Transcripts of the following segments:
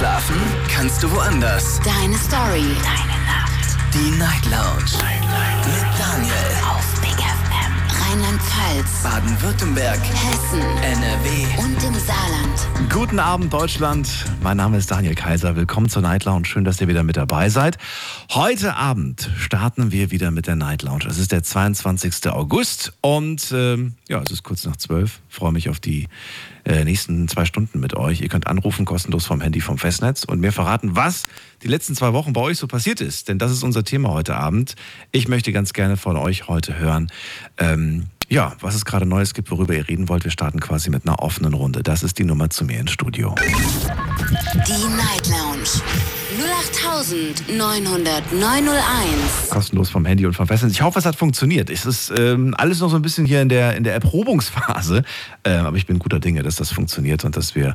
Schlafen kannst du woanders. Deine Story. Deine Nacht. Die Night Lounge. Night, Night. Mit Daniel. Rheinland-Pfalz. Baden-Württemberg. Hessen. NRW. Und im Saarland. Guten Abend, Deutschland. Mein Name ist Daniel Kaiser. Willkommen zur Night Lounge. Schön, dass ihr wieder mit dabei seid. Heute Abend starten wir wieder mit der Night Lounge. Es ist der 22. August und ähm, ja, es ist kurz nach 12. Freue mich auf die äh, nächsten zwei Stunden mit euch. Ihr könnt anrufen, kostenlos vom Handy vom Festnetz und mir verraten, was die letzten zwei Wochen bei euch so passiert ist. Denn das ist unser Thema heute Abend. Ich möchte ganz gerne von euch heute hören. Ähm, ja, was es gerade Neues gibt, worüber ihr reden wollt. Wir starten quasi mit einer offenen Runde. Das ist die Nummer zu mir ins Studio. Die Night Lounge. 08901. Kostenlos vom Handy und vom Festnetz. Ich hoffe, es hat funktioniert. Es ist ähm, alles noch so ein bisschen hier in der, in der Erprobungsphase. Ähm, aber ich bin guter Dinge, dass das funktioniert und dass wir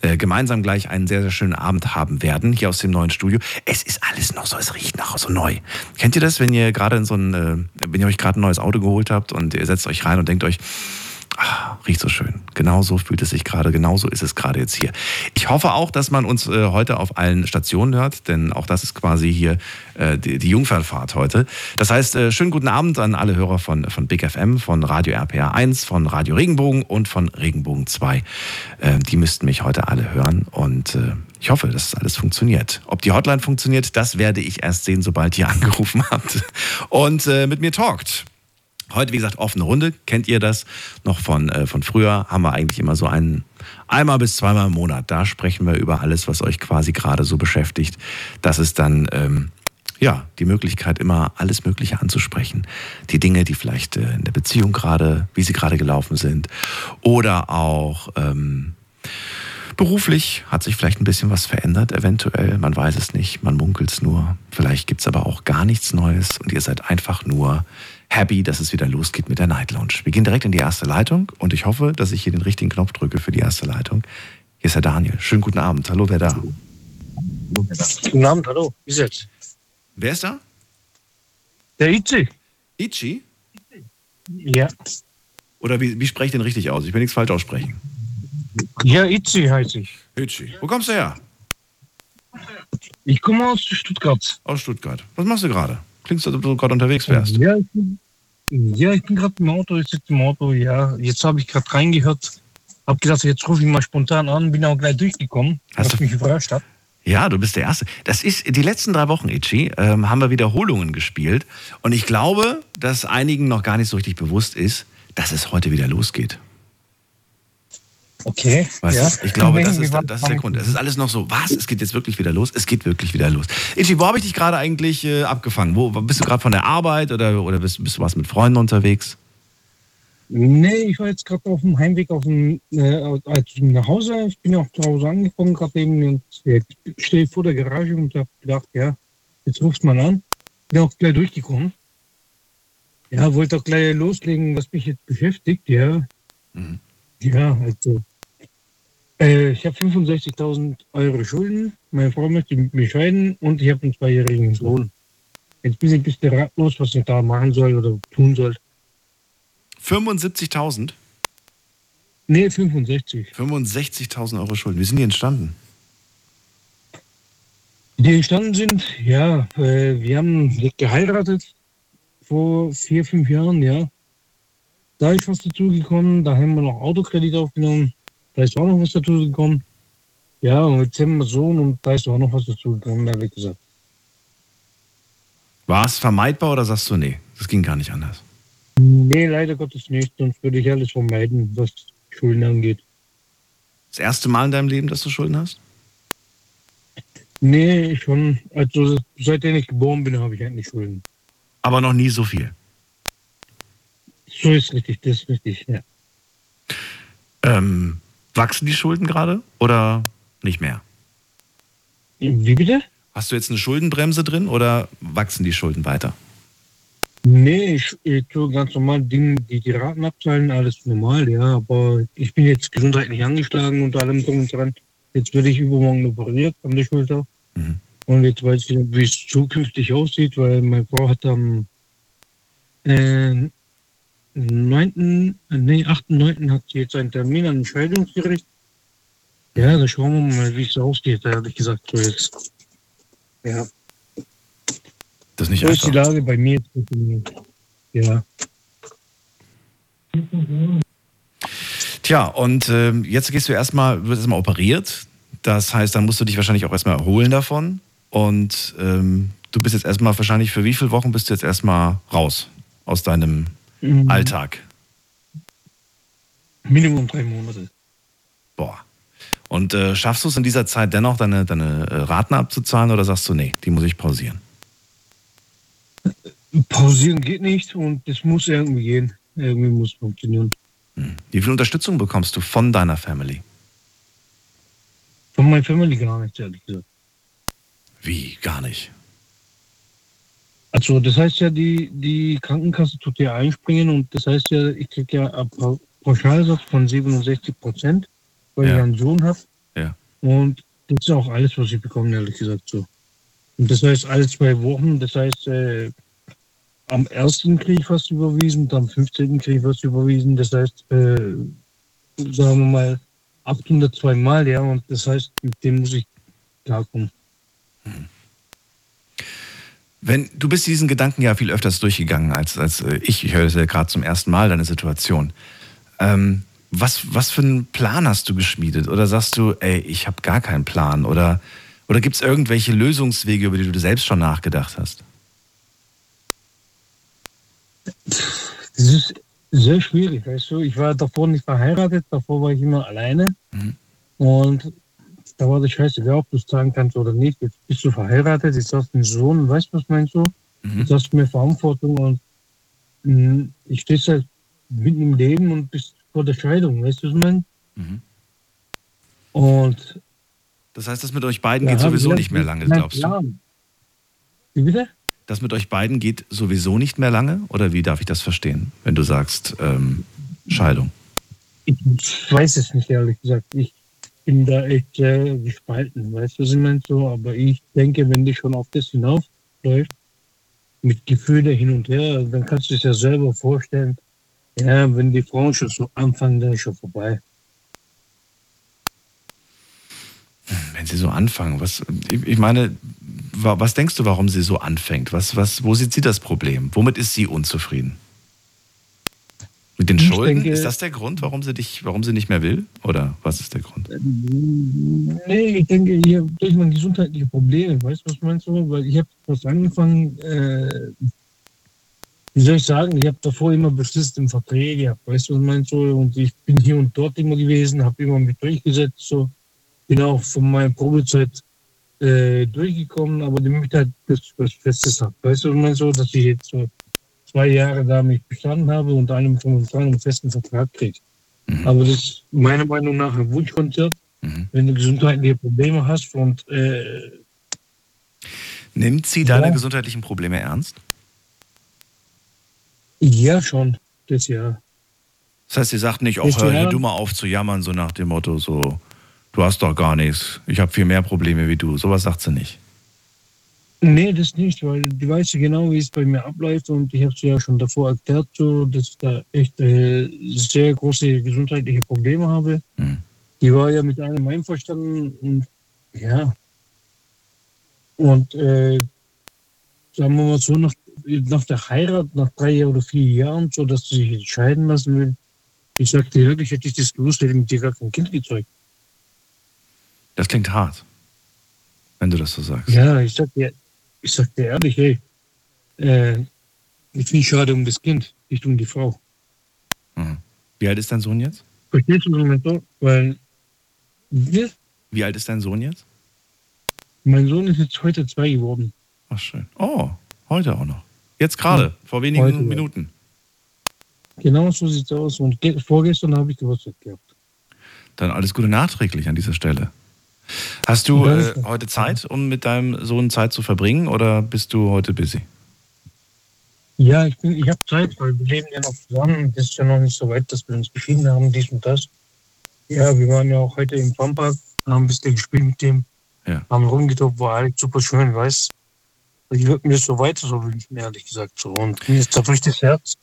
äh, gemeinsam gleich einen sehr, sehr schönen Abend haben werden, hier aus dem neuen Studio. Es ist alles noch so, es riecht noch so neu. Kennt ihr das, wenn ihr gerade in so ein, äh, wenn ihr euch gerade ein neues Auto geholt habt und ihr setzt euch rein und denkt euch, Ah, riecht so schön. Genau so fühlt es sich gerade, genau so ist es gerade jetzt hier. Ich hoffe auch, dass man uns äh, heute auf allen Stationen hört, denn auch das ist quasi hier äh, die, die Jungfernfahrt heute. Das heißt, äh, schönen guten Abend an alle Hörer von, von Big FM, von Radio RPA 1, von Radio Regenbogen und von Regenbogen 2. Äh, die müssten mich heute alle hören und äh, ich hoffe, dass alles funktioniert. Ob die Hotline funktioniert, das werde ich erst sehen, sobald ihr angerufen habt und äh, mit mir talkt. Heute, wie gesagt, offene Runde. Kennt ihr das noch von, äh, von früher? Haben wir eigentlich immer so einen, einmal bis zweimal im Monat. Da sprechen wir über alles, was euch quasi gerade so beschäftigt. Das ist dann, ähm, ja, die Möglichkeit, immer alles Mögliche anzusprechen. Die Dinge, die vielleicht äh, in der Beziehung gerade, wie sie gerade gelaufen sind. Oder auch, ähm, Beruflich hat sich vielleicht ein bisschen was verändert, eventuell. Man weiß es nicht, man munkelt es nur. Vielleicht gibt es aber auch gar nichts Neues und ihr seid einfach nur happy, dass es wieder losgeht mit der Night Lounge. Wir gehen direkt in die erste Leitung und ich hoffe, dass ich hier den richtigen Knopf drücke für die erste Leitung. Hier ist Herr Daniel. Schönen guten Abend. Hallo, wer da? Guten Abend, hallo. Wie ist jetzt? Wer ist da? Der Itzi. Ichi? Ja. Oder wie, wie spreche ich den richtig aus? Ich will nichts falsch aussprechen. Ja, Itzi heiße ich. Ichi. Wo kommst du her? Ich komme aus Stuttgart. Aus Stuttgart. Was machst du gerade? Klingst, als ob du gerade unterwegs wärst. Ja, ich bin, ja, ich bin gerade im Auto, ich sitze im Auto, ja. Jetzt habe ich gerade reingehört. Hab gedacht, jetzt rufe ich mal spontan an, bin auch gleich durchgekommen, Hast was du- mich überrascht hat. Ja, du bist der Erste. Das ist die letzten drei Wochen, Ichi, ähm, haben wir Wiederholungen gespielt. Und ich glaube, dass einigen noch gar nicht so richtig bewusst ist, dass es heute wieder losgeht. Okay. Weißt ja. du? Ich glaube, das ist, das ist der Grund. Es ist alles noch so, was? Es geht jetzt wirklich wieder los? Es geht wirklich wieder los. Ichi, wo habe ich dich gerade eigentlich äh, abgefangen? Wo, bist du gerade von der Arbeit oder, oder bist, bist du was mit Freunden unterwegs? Nee, ich war jetzt gerade auf dem Heimweg auf dem, äh, nach Hause. Ich bin ja auch zu Hause angekommen gerade eben und jetzt stehe ich vor der Garage und habe gedacht, ja, jetzt rufst mal an. Bin auch gleich durchgekommen. Ja, wollte auch gleich loslegen, was mich jetzt beschäftigt, ja. Mhm. Ja, also. Äh, ich habe 65.000 Euro Schulden. Meine Frau möchte mit mir scheiden und ich habe einen zweijährigen Sohn. Jetzt bin ich ein bisschen ratlos, was ich da machen soll oder tun soll. 75.000? Nee, 65. 65.000 Euro Schulden. Wie sind die entstanden? Die entstanden sind, ja, äh, wir haben geheiratet vor vier, fünf Jahren, ja. Da ist was dazugekommen, da haben wir noch Autokredit aufgenommen, da ist auch noch was dazugekommen. Ja, und jetzt haben wir Sohn und da ist auch noch was dazugekommen, da habe ich gesagt. War es vermeidbar oder sagst du, nee, das ging gar nicht anders? Nee, leider Gottes nicht, sonst würde ich alles vermeiden, was Schulden angeht. Das erste Mal in deinem Leben, dass du Schulden hast? Nee, schon, also seitdem ich geboren bin, habe ich eigentlich Schulden. Aber noch nie so viel. So ist richtig, das ist richtig, ja. Ähm, wachsen die Schulden gerade oder nicht mehr? Wie bitte? Hast du jetzt eine Schuldenbremse drin oder wachsen die Schulden weiter? Nee, ich, ich tue ganz normal Dinge, die, die Raten abzahlen, alles normal, ja. Aber ich bin jetzt gesundheitlich angeschlagen und allem drum und dran. Jetzt werde ich übermorgen operiert an der Schulter. Mhm. Und jetzt weiß ich nicht, wie es zukünftig aussieht, weil meine Frau hat am äh, 9., äh, nee, 8.9. hat sie jetzt einen Termin an dem Scheidungsgericht. Ja, dann schauen wir mal, wie es ausgeht, ehrlich gesagt, so jetzt. Ja. Das ist nicht So ist die einfach. Lage bei mir. Ja. Tja, und ähm, jetzt gehst du erstmal, wirst erstmal operiert. Das heißt, dann musst du dich wahrscheinlich auch erstmal erholen davon. Und ähm, du bist jetzt erstmal wahrscheinlich für wie viele Wochen bist du jetzt erstmal raus aus deinem Mhm. Alltag? Minimum drei Monate. Boah. Und äh, schaffst du es in dieser Zeit dennoch, deine, deine äh, Raten abzuzahlen oder sagst du, nee, die muss ich pausieren? Pausieren geht nicht und es muss irgendwie gehen. Irgendwie muss funktionieren. Hm. Wie viel Unterstützung bekommst du von deiner Family? Von meiner Family gar nicht, ehrlich gesagt. Wie? Gar nicht. Also das heißt ja, die, die Krankenkasse tut ja einspringen und das heißt ja, ich kriege ja einen Pa- Pauschalsatz von 67 Prozent, weil Ja. ich einen Sohn habe. Ja. Und das ist auch alles, was ich bekomme, ehrlich gesagt so. Und das heißt alle zwei Wochen, das heißt äh, am ersten kriege ich was überwiesen, und am 15. kriege ich was überwiesen. Das heißt, äh, sagen wir mal, 802 Mal, ja, und das heißt, mit dem muss ich klarkommen. Wenn du bist diesen Gedanken ja viel öfters durchgegangen als, als äh, ich. Ich höre das ja gerade zum ersten Mal, deine Situation. Ähm, was, was für einen Plan hast du geschmiedet? Oder sagst du, ey, ich habe gar keinen Plan? Oder, oder gibt es irgendwelche Lösungswege, über die du selbst schon nachgedacht hast? Das ist sehr schwierig, weißt du. Ich war davor nicht verheiratet, davor war ich immer alleine. Mhm. Und da war das scheißegal, ob du es sagen kannst oder nicht. Jetzt bist du verheiratet, jetzt hast du einen Sohn, weißt du, was meinst du? Mhm. Jetzt hast du mehr Verantwortung und mh, ich stehst halt mitten im Leben und bist vor der Scheidung, weißt du, was ich meine? Mhm. Und Das heißt, das mit euch beiden geht sowieso nicht mehr lange, glaubst du? Plan. Wie bitte? Das mit euch beiden geht sowieso nicht mehr lange? Oder wie darf ich das verstehen, wenn du sagst ähm, Scheidung? Ich weiß es nicht, ehrlich gesagt. Ich bin da echt sehr gespalten, weißt du, was ich meine? So, aber ich denke, wenn die schon auf das hinaufläuft, mit Gefühle hin und her, dann kannst du es ja selber vorstellen. Ja, wenn die Frauen schon so anfangen, dann ist schon vorbei. Wenn sie so anfangen, was, ich meine, wa- was denkst du, warum sie so anfängt? Was, was, wo sieht sie das Problem? Womit ist sie unzufrieden? Mit den Ich Schulden? denke- ist das der Grund, warum sie dich, warum sie nicht mehr will? Oder was ist der Grund? Nee, ich denke, hier durch meine gesundheitliche Probleme, weißt du, was meinst du? Weil ich habe was angefangen, äh, wie soll ich sagen, ich habe davor immer befristete Verträge gehabt, weißt du, was meinst du? Und ich bin hier und dort immer gewesen, habe immer mit durchgesetzt, so. Bin auch von meiner Probezeit äh, durchgekommen, aber die möchte halt das, das Festes hat. Weißt du, was meinst du, dass ich jetzt so zwei Jahre da mich bestanden habe und einem von einen festen Vertrag kriege. Mhm. Aber das ist meiner Meinung nach ein Wunschkonzert Mhm. wenn du gesundheitliche Probleme hast und äh, Nimmt sie deine Ja. gesundheitlichen Probleme ernst? ja schon, das Jahr. Das heißt, sie sagt nicht, auch hör, hör du mal auf zu jammern, so nach dem Motto, so, du hast doch gar nichts, ich habe viel mehr Probleme wie du. Sowas sagt sie nicht. Nee, das nicht, weil die weiß ja genau, wie es bei mir abläuft und ich habe sie ja schon davor erklärt, so, dass ich da echt äh, sehr große gesundheitliche Probleme habe. Mhm. Die war ja mit einem einverstanden und ja. Und äh, sagen wir mal so, nach, nach der Heirat, nach drei oder vier Jahren, so dass sie sich entscheiden lassen will, ich sagte wirklich, hätte ich das gewusst, hätte ich mit dir gar kein Kind gezeugt. Das klingt hart, wenn du das so sagst. Ja, ich sag dir, ich sag dir ehrlich, ey, äh, ich finde schade um das Kind, nicht um die Frau. Mhm. Wie alt ist dein Sohn jetzt? Verstehst du so? Weil wir, Wie alt ist dein Sohn jetzt? mein Sohn ist jetzt heute zwei geworden. Ach, schön. Oh, heute auch noch. Jetzt gerade, vor wenigen Heute, ja. Minuten. Genau so sieht's aus. Und ge- vorgestern habe ich Geburtstag gehabt. Dann alles Gute nachträglich an dieser Stelle. Hast du äh, heute Zeit, um mit deinem Sohn Zeit zu verbringen oder bist du heute busy? Ja, ich bin, ich habe Zeit, weil wir leben ja noch zusammen. Das ist ja noch nicht so weit, dass wir uns geschieden haben, dies und das. Ja, wir waren ja auch heute im Pampa, haben ein bisschen gespielt mit dem, Ja. haben rumgetobt, war eigentlich super schön, weißt Ich würde mir so weiter so wünschen, ehrlich gesagt. So. Und mir ist zerbricht das Herz,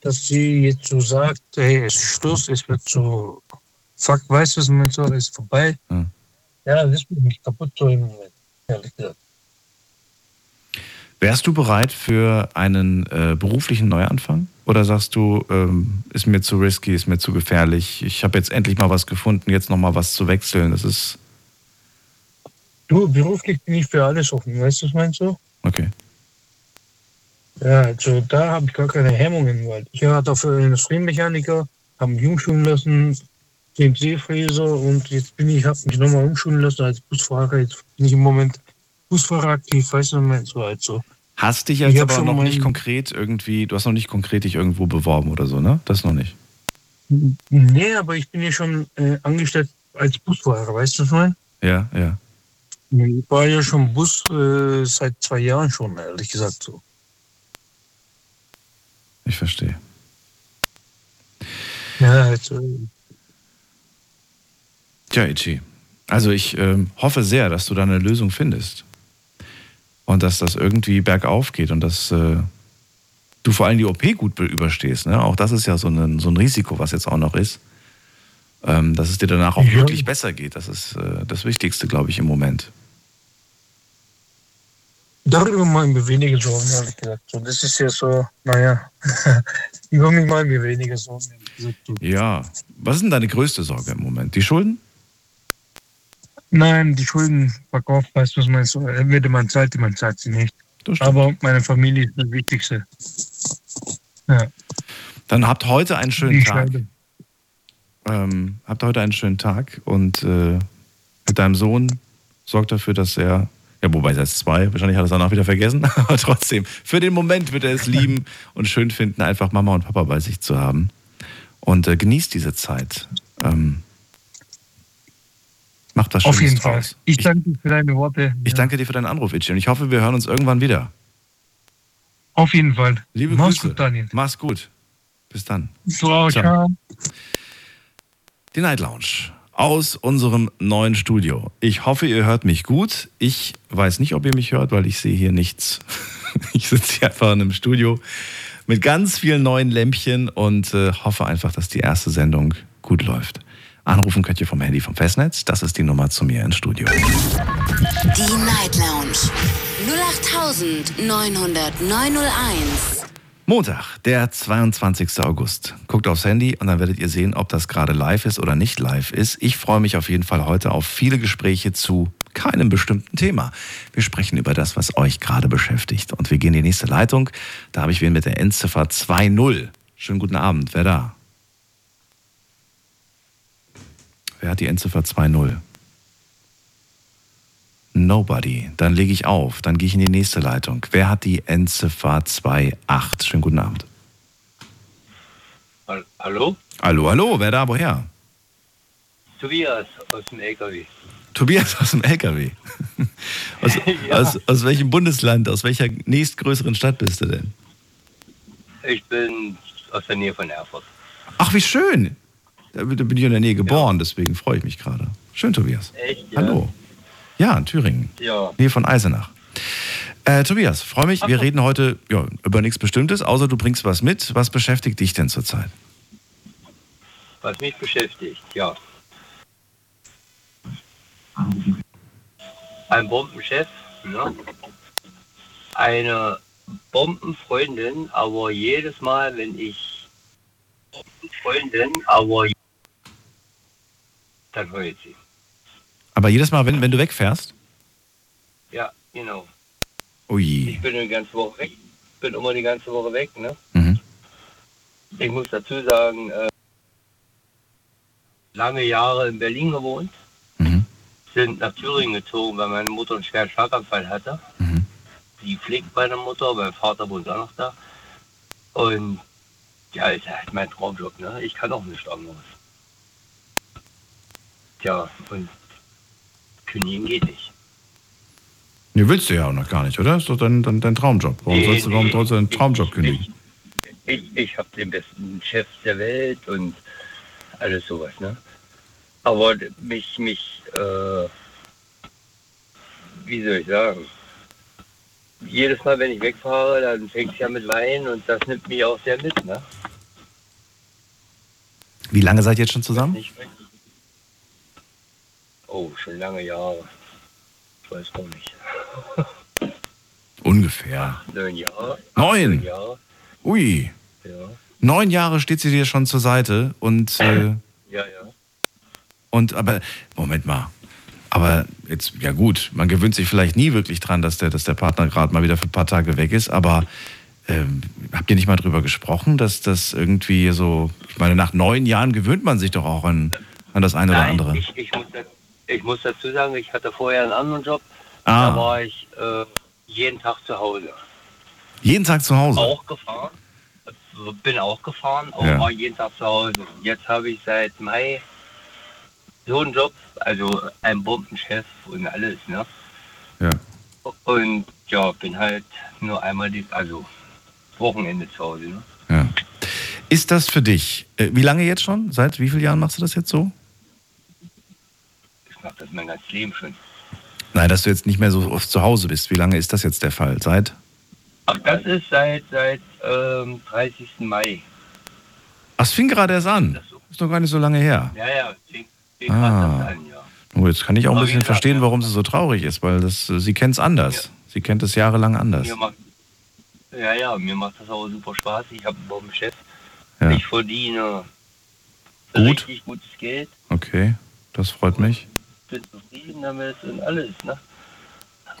dass sie jetzt so sagt, hey, es ist Schluss, es wird so fuck, weißt du, was man so ist vorbei. Hm. Ja, das ist mich kaputt so im Moment, ehrlich gesagt. Wärst du bereit für einen äh, beruflichen Neuanfang? Oder sagst du, ähm, ist mir zu risky, ist mir zu gefährlich, ich habe jetzt endlich mal was gefunden, jetzt nochmal was zu wechseln, das ist. Du, beruflich bin ich für alles offen, weißt du, was meinst du? Okay. Ja, also da habe ich gar keine Hemmungen, weil ich war dafür Industriemechaniker, habe mich umschulen lassen, CNC-Fräser und jetzt bin ich, habe mich nochmal umschulen lassen als Busfahrer. Jetzt bin ich im Moment Busfahrer aktiv, weißt du, Moment so also. Hast dich Ich jetzt aber noch nicht konkret irgendwie, du hast noch nicht konkret dich irgendwo beworben oder so, ne? Das noch nicht. Nee, aber ich bin ja schon äh, angestellt als Busfahrer, weißt du, was ich meine? Ja, ja. Ich war ja schon Bus äh, seit zwei Jahren schon, ehrlich gesagt so. Ich verstehe. Ja, also, Tja, Ichi. Also ich ähm, hoffe sehr, dass du da eine Lösung findest. Und dass das irgendwie bergauf geht und dass äh, du vor allem die OP gut be- überstehst. Ne? Auch das ist ja so ein, so ein Risiko, was jetzt auch noch ist. Ähm, dass es dir danach auch Ja. wirklich besser geht. Das ist äh, das Wichtigste, glaube ich, im Moment. darüber machen wir weniger Sorgen, ehrlich gesagt. So, das ist ja so, naja, über mich machen wir weniger Sorgen. Ja. Was ist denn deine größte Sorge im Moment? Die Schulden? Nein, die Schulden verkauft, weißt du, was meinst du? Entweder man zahlt die, man zahlt sie nicht. Aber meine Familie ist das Wichtigste. Ja, Dann habt heute einen schönen die Tag. Ähm, habt heute einen schönen Tag und äh, mit deinem Sohn sorgt dafür, dass er, ja, wobei er ist zwei, wahrscheinlich hat er es danach wieder vergessen, aber trotzdem, für den Moment wird er es lieben und schön finden, einfach Mama und Papa bei sich zu haben. Und äh, genießt diese Zeit. Ähm, macht was Schönes Auf jeden Fall. draus. Ich danke dir für deine Worte. ich Ja. danke dir für deinen Anruf, Itchi, und ich hoffe, wir hören uns irgendwann wieder. Auf jeden Fall. Liebe Mach's Grüße. gut, Daniel. Mach's gut. Bis dann. Ciao. ciao. Die Night Lounge aus unserem neuen Studio. Ich hoffe, ihr hört mich gut. Ich weiß nicht, ob ihr mich hört, weil ich sehe hier nichts. Ich sitze hier einfach in einem Studio mit ganz vielen neuen Lämpchen und äh, hoffe einfach, dass die erste Sendung gut läuft. Anrufen könnt ihr vom Handy vom Festnetz. Das ist die Nummer zu mir ins Studio. Die Night Lounge 0890901. Montag, der 22. August. Guckt aufs Handy und dann werdet ihr sehen, ob das gerade live ist oder nicht live ist. Ich freue mich auf jeden Fall heute auf viele Gespräche zu keinem bestimmten Thema. Wir sprechen über das, was euch gerade beschäftigt. Und wir gehen in die nächste Leitung. Da habe ich wen mit der Endziffer 2.0. Schönen guten Abend. Wer da? Wer hat die Endziffer 2.0? Nobody. Dann lege ich auf. Dann gehe ich in die nächste Leitung. Wer hat die Endziffer 2.8? Schönen guten Abend. Hall- Hallo? Hallo, hallo. Wer da? Woher? Tobias aus dem LKW. Tobias aus dem LKW. Aus, Ja. aus, aus welchem Bundesland, aus welcher nächstgrößeren Stadt bist du denn? Ich bin aus der Nähe von Erfurt. Ach, wie schön. Da bin ich in der Nähe geboren, deswegen freue ich mich gerade. Schön, Tobias. Echt? Ja? Hallo. Ja, in Thüringen. Ja. Nähe von Eisenach. Äh, Tobias, freue mich. Wir reden heute ja, über nichts Bestimmtes, außer du bringst was mit. Was beschäftigt dich denn zurzeit? Was mich beschäftigt, ja. Ein Bombenchef, ne? eine Bombenfreundin, aber jedes Mal, wenn ich Bombenfreundin, aber dann heult sie. Aber jedes Mal, wenn, wenn du wegfährst? Ja, genau. Ui. Ich bin eine ganze Woche weg. Bin immer die ganze Woche weg, ne? Mhm. Ich muss dazu sagen, äh, lange Jahre in Berlin gewohnt, Mhm. sind nach Thüringen gezogen, weil meine Mutter einen schweren Schlaganfall hatte. Mhm. Die pflegt meine Mutter, mein Vater wohnt auch noch da. Und ja, ist halt mein Traumjob, ne? Ich kann auch nicht anderes. Tja, und kündigen geht nicht. Nee, willst du ja auch noch gar nicht, oder? Ist doch dein, dein, dein Traumjob. Warum, Nee, sollst, du, warum nee. sollst du deinen Ich- Traumjob ich- kündigen? Ich, ich habe den besten Chef der Welt und alles sowas, ne? Aber mich, mich, äh, wie soll ich sagen? Jedes Mal, wenn ich wegfahre, dann fängt es ja mit Wein und das nimmt mich auch sehr mit, ne? Wie lange seid ihr jetzt schon zusammen? Nicht, Oh, schon lange Jahre. Ich weiß gar nicht. Ungefähr. Neun Jahre. Neun? Jahre. Ui. Ja. Neun Jahre steht sie dir schon zur Seite und, äh, Ja, ja. und aber, Moment mal. Aber jetzt, ja gut, man gewöhnt sich vielleicht nie wirklich dran, dass der, dass der Partner gerade mal wieder für ein paar Tage weg ist, aber ähm, habt ihr nicht mal drüber gesprochen, dass das irgendwie so, ich meine, nach neun Jahren gewöhnt man sich doch auch an, an das eine oder Nein, andere. Ich, ich, muss, ich muss dazu sagen, ich hatte vorher einen anderen Job. Ah. Da war ich äh, jeden Tag zu Hause. Jeden Tag zu Hause. Auch gefahren. Bin auch gefahren, aber Ja. war jeden Tag zu Hause. Jetzt habe ich seit Mai so einen Job, also ein Bombenchef und alles, ne? Ja. Und ja, bin halt nur einmal die, also Wochenende zu Hause, ne? ja. Ist das für dich, äh, wie lange jetzt schon? Seit wie vielen Jahren machst du das jetzt so? Das mein ganzes Leben schon. Nein, dass du jetzt nicht mehr so oft zu Hause bist. Wie lange ist das jetzt der Fall? Seit? Ach, das ist seit, seit ähm, 30. Mai. Ach, es fing gerade erst an. Ist doch gar nicht so lange her. Ja, ja, fing, fing Ah. das an, ja. Oh, jetzt kann ich auch ein Aber bisschen gesagt, verstehen, warum sie so traurig ist, weil das, äh, sie kennt es anders. Ja. Sie kennt es jahrelang anders. Macht, ja, ja, mir macht das auch super Spaß. Ich habe einen Bombenchef. Ja. Ich verdiene Gut. richtig gutes Geld. Okay, das freut mich. Bin zufrieden damit und alles, ne?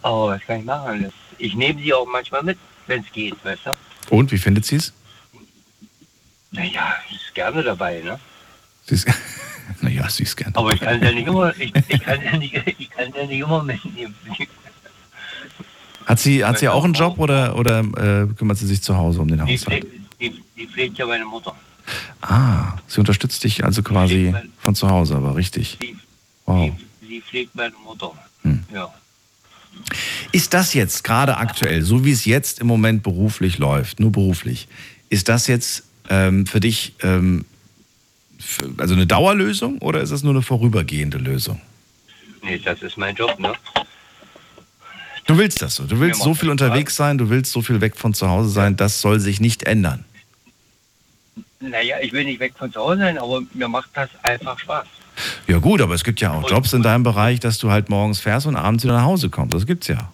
Aber was kann ich machen? Ich nehme sie auch manchmal mit, wenn es geht, weißt du? Und, wie findet sie es? Naja, ich ist gerne dabei, ne? Sie ist, naja, sie ist gern. Aber ich kann ja nicht immer, ich, ich kann ja nicht, ich kann ja nicht immer mitnehmen. Hat sie, hat sie auch einen Job oder, oder äh, kümmert sie sich zu Hause um den Die Haushalt? pflegt, die, die pflegt ja meine Mutter. Ah, sie unterstützt dich also quasi von zu Hause, aber richtig. Die, Wow. Die, pflegt meine Mutter. Hm. Ja. Ist das jetzt gerade aktuell, so wie es jetzt im Moment beruflich läuft, nur beruflich, ist das jetzt ähm, für dich ähm, für, also eine Dauerlösung oder ist das nur eine vorübergehende Lösung? Nee, das ist mein Job, ne? Du willst das so. Du willst so viel unterwegs sein, du willst so viel weg von zu Hause sein, das soll sich nicht ändern. Naja, ich will nicht weg von zu Hause sein, aber mir macht das einfach Spaß. Ja gut, aber es gibt ja auch Jobs in deinem Bereich, dass du halt morgens fährst und abends wieder nach Hause kommst. Das gibt's ja.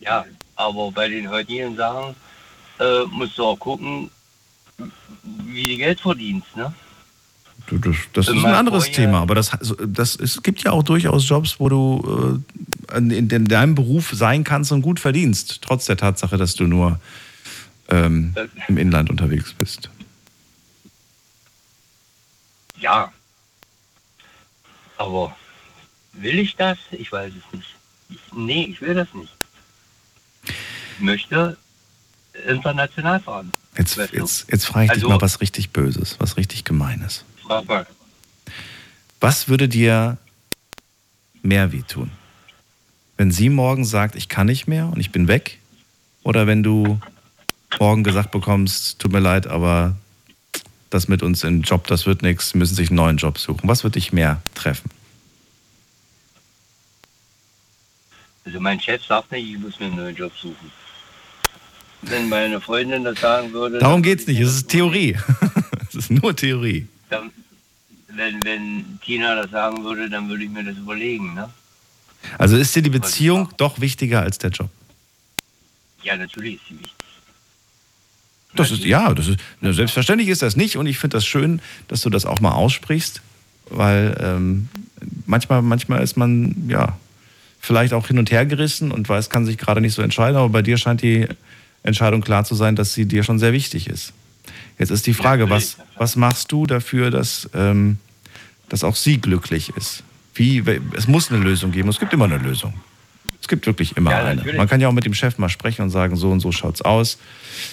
Ja, aber bei den heutigen Sachen äh, musst du auch gucken, wie du Geld verdienst, ne? Das In ist ein anderes Vorjahr- Thema, aber das, also, das, es gibt ja auch durchaus Jobs, wo du äh, in, in deinem Beruf sein kannst und gut verdienst, trotz der Tatsache, dass du nur ähm, Das- im Inland unterwegs bist. Ja. Aber will ich das? Ich weiß es nicht. Ich, nee, ich will das nicht. Ich möchte international fahren. Jetzt, Weißt du? jetzt, jetzt frage ich dich Also- mal was richtig Böses, was richtig Gemeines. Frag mal. Was würde dir mehr wehtun? Wenn sie morgen sagt, ich kann nicht mehr und ich bin weg? Oder wenn du morgen gesagt bekommst, tut mir leid, aber das mit uns im Job, das wird nichts, müssen sich einen neuen Job suchen. Was wird dich mehr treffen? Also mein Chef sagt nicht, ich muss mir einen neuen Job suchen. Wenn meine Freundin das sagen würde... Darum würde ich nicht, es ist Theorie. Es ist nur Theorie. Dann, wenn, wenn Tina das sagen würde, dann würde ich mir das überlegen, ne? Also ist dir die Beziehung doch wichtiger als der Job? Ja, natürlich ist sie wichtig. Das ist, ja, das ist, selbstverständlich ist das nicht und ich finde das schön, dass du das auch mal aussprichst, weil ähm, manchmal, manchmal ist man, ja, vielleicht auch hin und her gerissen und weiß, kann sich gerade nicht so entscheiden, aber bei dir scheint die Entscheidung klar zu sein, dass sie dir schon sehr wichtig ist. Jetzt ist die Frage, was, was machst du dafür, dass, ähm, dass auch sie glücklich ist? Wie, es muss eine Lösung geben, es gibt immer eine Lösung. Es gibt wirklich immer Ja, eine. Man kann ja auch mit dem Chef mal sprechen und sagen, so und so schaut's aus.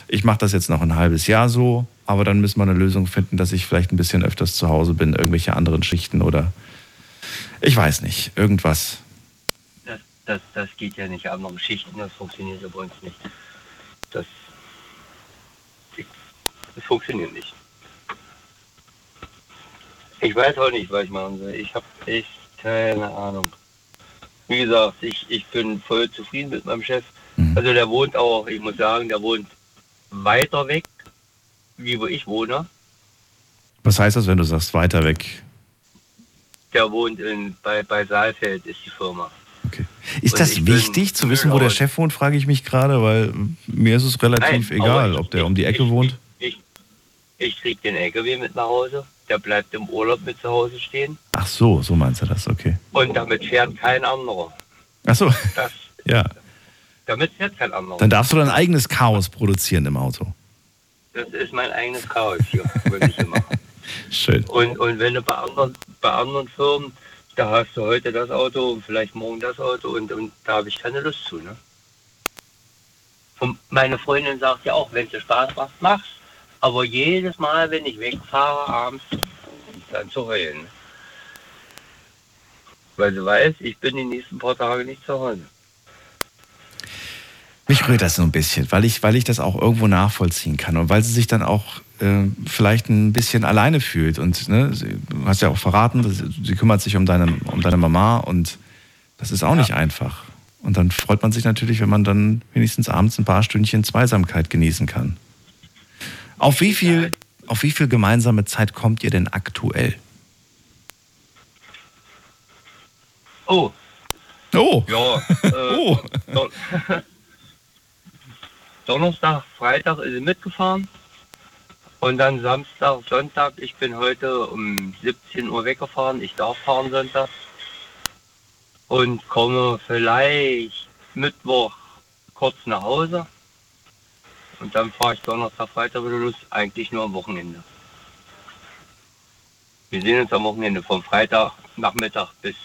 Ich mache das jetzt noch ein halbes Jahr so, aber dann müssen wir eine Lösung finden, dass ich vielleicht ein bisschen öfters zu Hause bin, irgendwelche anderen Schichten oder ich weiß nicht, irgendwas. Das, das, das geht ja nicht. Andere Schichten, das funktioniert ja bei uns nicht. Das, das funktioniert nicht. Ich weiß auch nicht, was ich machen soll. Ich habe echt keine Ahnung. Wie gesagt, ich, ich bin voll zufrieden mit meinem Chef. Mhm. Also der wohnt auch, ich muss sagen, der wohnt weiter weg, wie wo ich wohne. Was heißt das, wenn du sagst, weiter weg? Der wohnt in, bei, bei Saalfeld, ist die Firma. Okay. Ist Und das wichtig zu wissen, wo der. Chef wohnt, frage ich mich gerade, weil mir ist es relativ Nein, egal, ich- ob der um die Ecke ich- wohnt. Ich, krieg den LKW mit nach Hause. Der bleibt im Urlaub mit zu Hause stehen. Ach so, so meinst du das, okay. Und damit fährt kein anderer. Ach so, Das, ja. damit fährt kein anderer. Dann darfst du dein eigenes Chaos produzieren im Auto. Das ist mein eigenes Chaos hier, was ich mache. Schön. Und, und wenn du bei anderen, bei anderen Firmen, da hast du heute das Auto und vielleicht morgen das Auto und, und da habe ich keine Lust zu. Ne? Und meine Freundin sagt ja auch, wenn es dir Spaß macht, mach's. Aber jedes Mal, wenn ich wegfahre abends, dann zu heulen. Weil sie weiß, ich bin die nächsten paar Tage nicht zu Hause. Mich rührt das so ein bisschen, weil ich, weil ich das auch irgendwo nachvollziehen kann und weil sie sich dann auch äh, vielleicht ein bisschen alleine fühlt. Und ne, sie, du hast ja auch verraten, dass sie, sie kümmert sich um deine, um deine Mama und das ist auch nicht einfach. Und dann freut man sich natürlich, wenn man dann wenigstens abends ein paar Stündchen Zweisamkeit genießen kann. Auf wie viel, auf wie viel gemeinsame Zeit kommt ihr denn aktuell? Oh, Oh, ja. Äh, oh. Don Donnerstag, Freitag ist sie mitgefahren. Und dann Samstag, Sonntag. Ich bin heute um 17 Uhr weggefahren. Ich darf fahren Sonntag. Und komme vielleicht Mittwoch kurz nach Hause. Und dann fahre ich Donnerstag, Freitag wieder los. Eigentlich nur am Wochenende. Wir sehen uns am Wochenende vom Freitag Nachmittag bis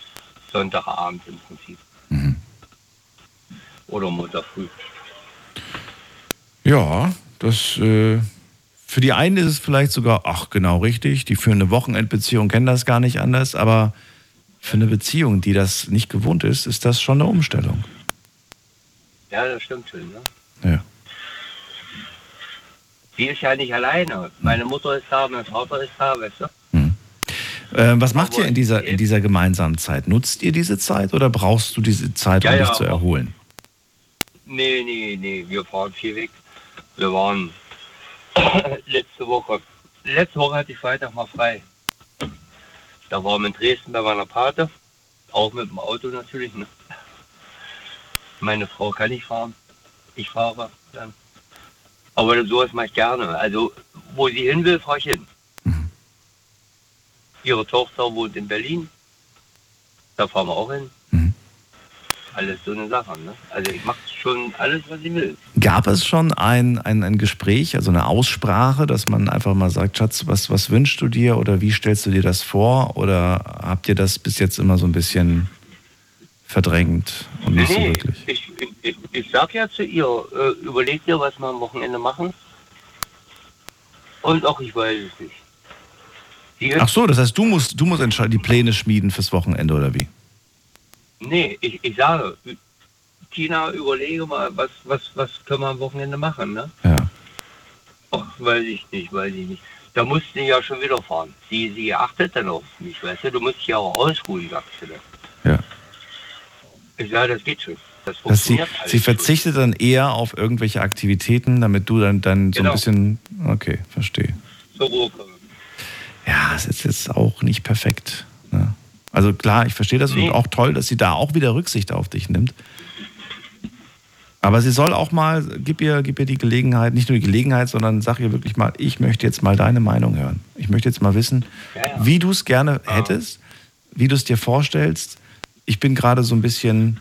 Sonntagabend im Prinzip. Mhm. Oder Montag früh. Ja, das äh, für die einen ist es vielleicht sogar, ach genau richtig, die führen eine Wochenendbeziehung, kennen das gar nicht anders, aber für eine Beziehung, die das nicht gewohnt ist, ist das schon eine Umstellung. Ja, das stimmt schon. Ne? Ja. Die ist ja nicht alleine. Meine Mutter ist da, mein Vater ist da, weißt du? Äh, was macht Aber ihr in dieser, in dieser gemeinsamen Zeit? Nutzt ihr diese Zeit oder brauchst du diese Zeit, um Ja, dich ja, zu erholen? Nee, nee, nee, wir fahren viel weg. Wir waren letzte Woche. Letzte Woche hatte ich Freitag mal frei. Da waren wir in Dresden bei meiner Pate. Auch mit dem Auto natürlich. Ne? Meine Frau kann nicht fahren. Ich fahre dann. Aber sowas mache ich gerne. Also, wo sie hin will, fahre ich hin. Ihre Tochter wohnt in Berlin. Da fahren wir auch hin. Mhm. Alles so eine Sache. Ne? Also, ich mache schon alles, was sie will. Gab es schon ein, ein, ein Gespräch, also eine Aussprache, dass man einfach mal sagt, Schatz, was, was wünschst du dir oder wie stellst du dir das vor? Oder habt ihr das bis jetzt immer so ein bisschen verdrängt und nicht so Nee, wirklich? ich, ich, sag ja zu ihr, äh, überleg dir, was wir am Wochenende machen. Und auch ich weiß es nicht. Die Ach so, das heißt, du musst, du musst entscheiden, die Pläne schmieden fürs Wochenende oder wie? Nee, ich, ich sage, Tina, überlege mal, was, was, was können wir am Wochenende machen, ne? Ja. Ach, weiß ich nicht, weiß ich nicht. Da musst du ja schon wieder fahren. Sie, sie achtet dann auf mich, weißt du, du musst dich ja auch ausruhen, sagst du dann. ja. Ich sage, das geht schon. Das Dass sie, alles sie verzichtet dann eher auf irgendwelche Aktivitäten, damit du dann, dann so ein Genau. bisschen. Okay, verstehe. Zur Ruhe kommen. Ja, es ist jetzt auch nicht perfekt. Ne? Also klar, ich verstehe das Nee. und auch toll, dass sie da auch wieder Rücksicht auf dich nimmt. Aber sie soll auch mal, gib ihr, gib ihr die Gelegenheit, nicht nur die Gelegenheit, sondern sag ihr wirklich mal, ich möchte jetzt mal deine Meinung hören. Ich möchte jetzt mal wissen, Ja, ja. wie du es gerne hättest, wie du es dir vorstellst. Ich bin gerade so ein bisschen,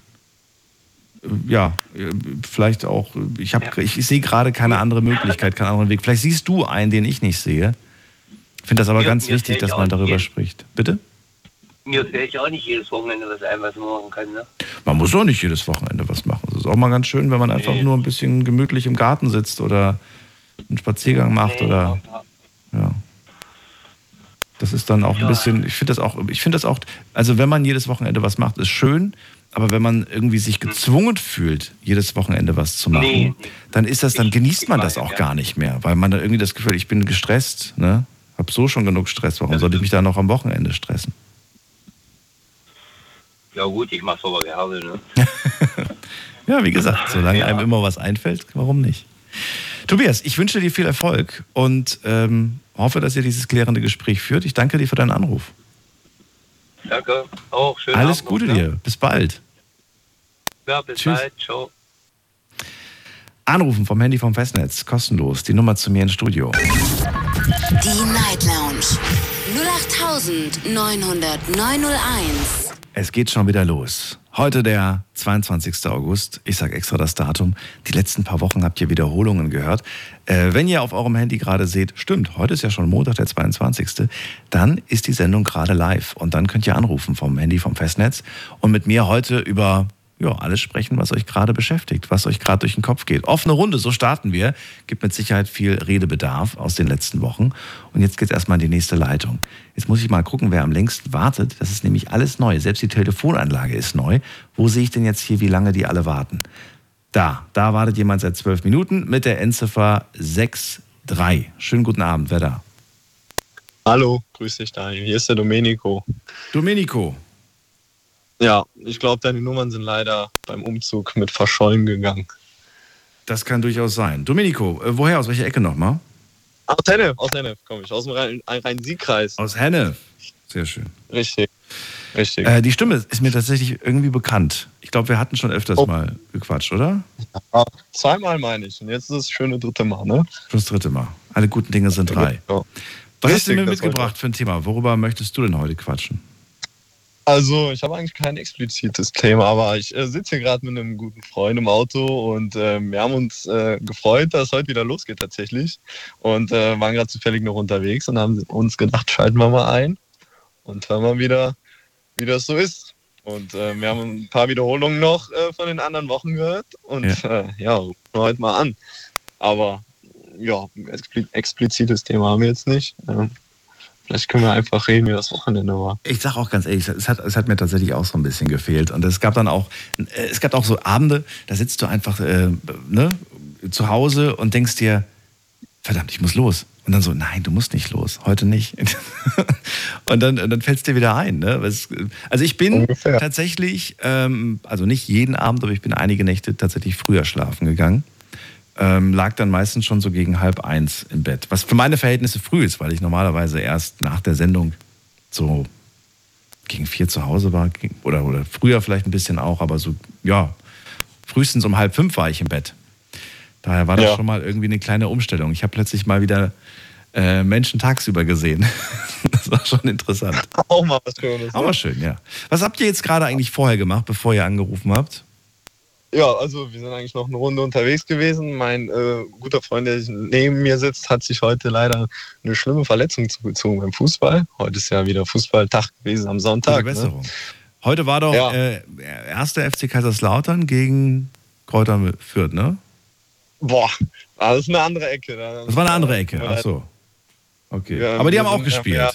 ja, vielleicht auch, ich, hab, Ja. ich, ich sehe gerade keine andere Möglichkeit, keinen anderen Weg. Vielleicht siehst du einen, den ich nicht sehe. Ich finde das aber Mir- ganz mir wichtig, dass auch man darüber nicht- spricht. Bitte? Mir fällt ja auch nicht jedes Wochenende was ein, was man machen kann, ne? Man muss doch nicht jedes Wochenende was machen. Es ist auch mal ganz schön, wenn man einfach Nee. nur ein bisschen gemütlich im Garten sitzt oder einen Spaziergang macht Nee, oder ja. Das ist dann auch ein Ja. bisschen, ich finde das auch, ich finde das auch, also wenn man jedes Wochenende was macht, ist schön, aber wenn man irgendwie sich gezwungen fühlt, jedes Wochenende was zu machen, Nee, dann ist das, dann Ich- genießt man das auch gar nicht mehr, weil man dann irgendwie das Gefühl, ich bin gestresst, ne? Hab so schon genug Stress, warum Ja, soll ich mich da noch am Wochenende stressen? Ja gut, ich mach's aber gerne, ne? Ja, wie gesagt, solange Ja. einem immer was einfällt, warum nicht? Tobias, ich wünsche dir viel Erfolg und ähm, hoffe, dass ihr dieses klärende Gespräch führt. Ich danke dir für deinen Anruf. Danke. Auch schön. Alles Gute dir. Bis bald. Ja, bis Tschüss. bald. Ciao. Anrufen vom Handy vom Festnetz. Kostenlos. Die Nummer zu mir ins Studio. Die Night Lounge 0890901. Es geht schon wieder los. Heute der 22. August. Ich sage extra das Datum. Die letzten paar Wochen habt ihr Wiederholungen gehört. Äh, wenn ihr auf eurem Handy gerade seht, stimmt, heute ist ja schon Montag, der 22. Dann ist die Sendung gerade live. Und dann könnt ihr anrufen vom Handy vom Festnetz und mit mir heute über ja, alles sprechen, was euch gerade beschäftigt, was euch gerade durch den Kopf geht. Offene Runde, so starten wir. Gibt mit Sicherheit viel Redebedarf aus den letzten Wochen. Und jetzt geht's erstmal in die nächste Leitung. Jetzt muss ich mal gucken, wer am längsten wartet. Das ist nämlich alles neu. Selbst die Telefonanlage ist neu. Wo sehe ich denn jetzt hier, wie lange die alle warten? Da, da wartet jemand seit zwölf Minuten mit der Endziffer 63. Schönen guten Abend, wer da? Hallo, grüß dich Daniel. Hier ist der Domenico. Domenico. Ja, ich glaube, deine Nummern sind leider beim Umzug mit verschollen gegangen. Das kann durchaus sein. Domenico, äh, woher, aus welcher Ecke nochmal? Aus Hennef, aus Hennef komme ich, aus dem Rhein- Rhein-Sieg-Kreis. Aus Henne. Sehr schön. Richtig, richtig. Äh, die Stimme ist mir tatsächlich irgendwie bekannt. Ich glaube, wir hatten schon öfters Oh. mal gequatscht, oder? Ja, zweimal meine ich und jetzt ist das schöne dritte Mal, ne? Das dritte Mal. Alle guten Dinge sind drei. Ja. Was hast du Richtig, mir mitgebracht für ein Thema? Worüber möchtest du denn heute quatschen? Also, ich habe eigentlich kein explizites Thema, aber ich äh, sitze hier gerade mit einem guten Freund im Auto und ähm, wir haben uns äh, gefreut, dass es heute wieder losgeht tatsächlich. Und äh, waren gerade zufällig noch unterwegs und haben uns gedacht, schalten wir mal ein und hören mal wieder, wie das so ist. Und äh, wir haben ein paar Wiederholungen noch äh, von den anderen Wochen gehört und ja, äh, ja rufen wir heute mal an. Aber ja, expli explizites Thema haben wir jetzt nicht. Vielleicht können wir einfach reden, wie das Wochenende war. Ich sag auch ganz ehrlich, es hat, es hat mir tatsächlich auch so ein bisschen gefehlt. Und es gab dann auch, äh, es gab auch so Abende, da sitzt du einfach äh, ne, zu Hause und denkst dir, verdammt, ich muss los. Und dann so, nein, du musst nicht los, heute nicht. und dann, dann fällt es dir wieder ein. Ne? Also ich bin Ungefähr. tatsächlich, ähm, also nicht jeden Abend, aber ich bin einige Nächte tatsächlich früher schlafen gegangen. Ähm, lag dann meistens schon so gegen halb eins im Bett. Was für meine Verhältnisse früh ist, weil ich normalerweise erst nach der Sendung so gegen vier zu Hause war. Oder, oder früher vielleicht ein bisschen auch, aber so, ja, frühestens um halb fünf war ich im Bett. Daher war das Ja. schon mal irgendwie eine kleine Umstellung. Ich habe plötzlich mal wieder äh, Menschen tagsüber gesehen. das war schon interessant. Auch mal was Schönes. Aber ne? schön, ja. Was habt ihr jetzt gerade eigentlich vorher gemacht, bevor ihr angerufen habt? Ja, also wir sind eigentlich noch eine Runde unterwegs gewesen. Mein äh, guter Freund, der neben mir sitzt, hat sich heute leider eine schlimme Verletzung zugezogen beim Fußball. Heute ist ja wieder Fußballtag gewesen am Sonntag. Ne? Besserung. Heute war doch Ja. äh, erster FC Kaiserslautern gegen Kräuter Fürth, ne? Boah, ah, das ist eine andere Ecke. Da- Das war eine andere Ecke. Ach so. Okay. Ja, Aber die haben auch gespielt. ja.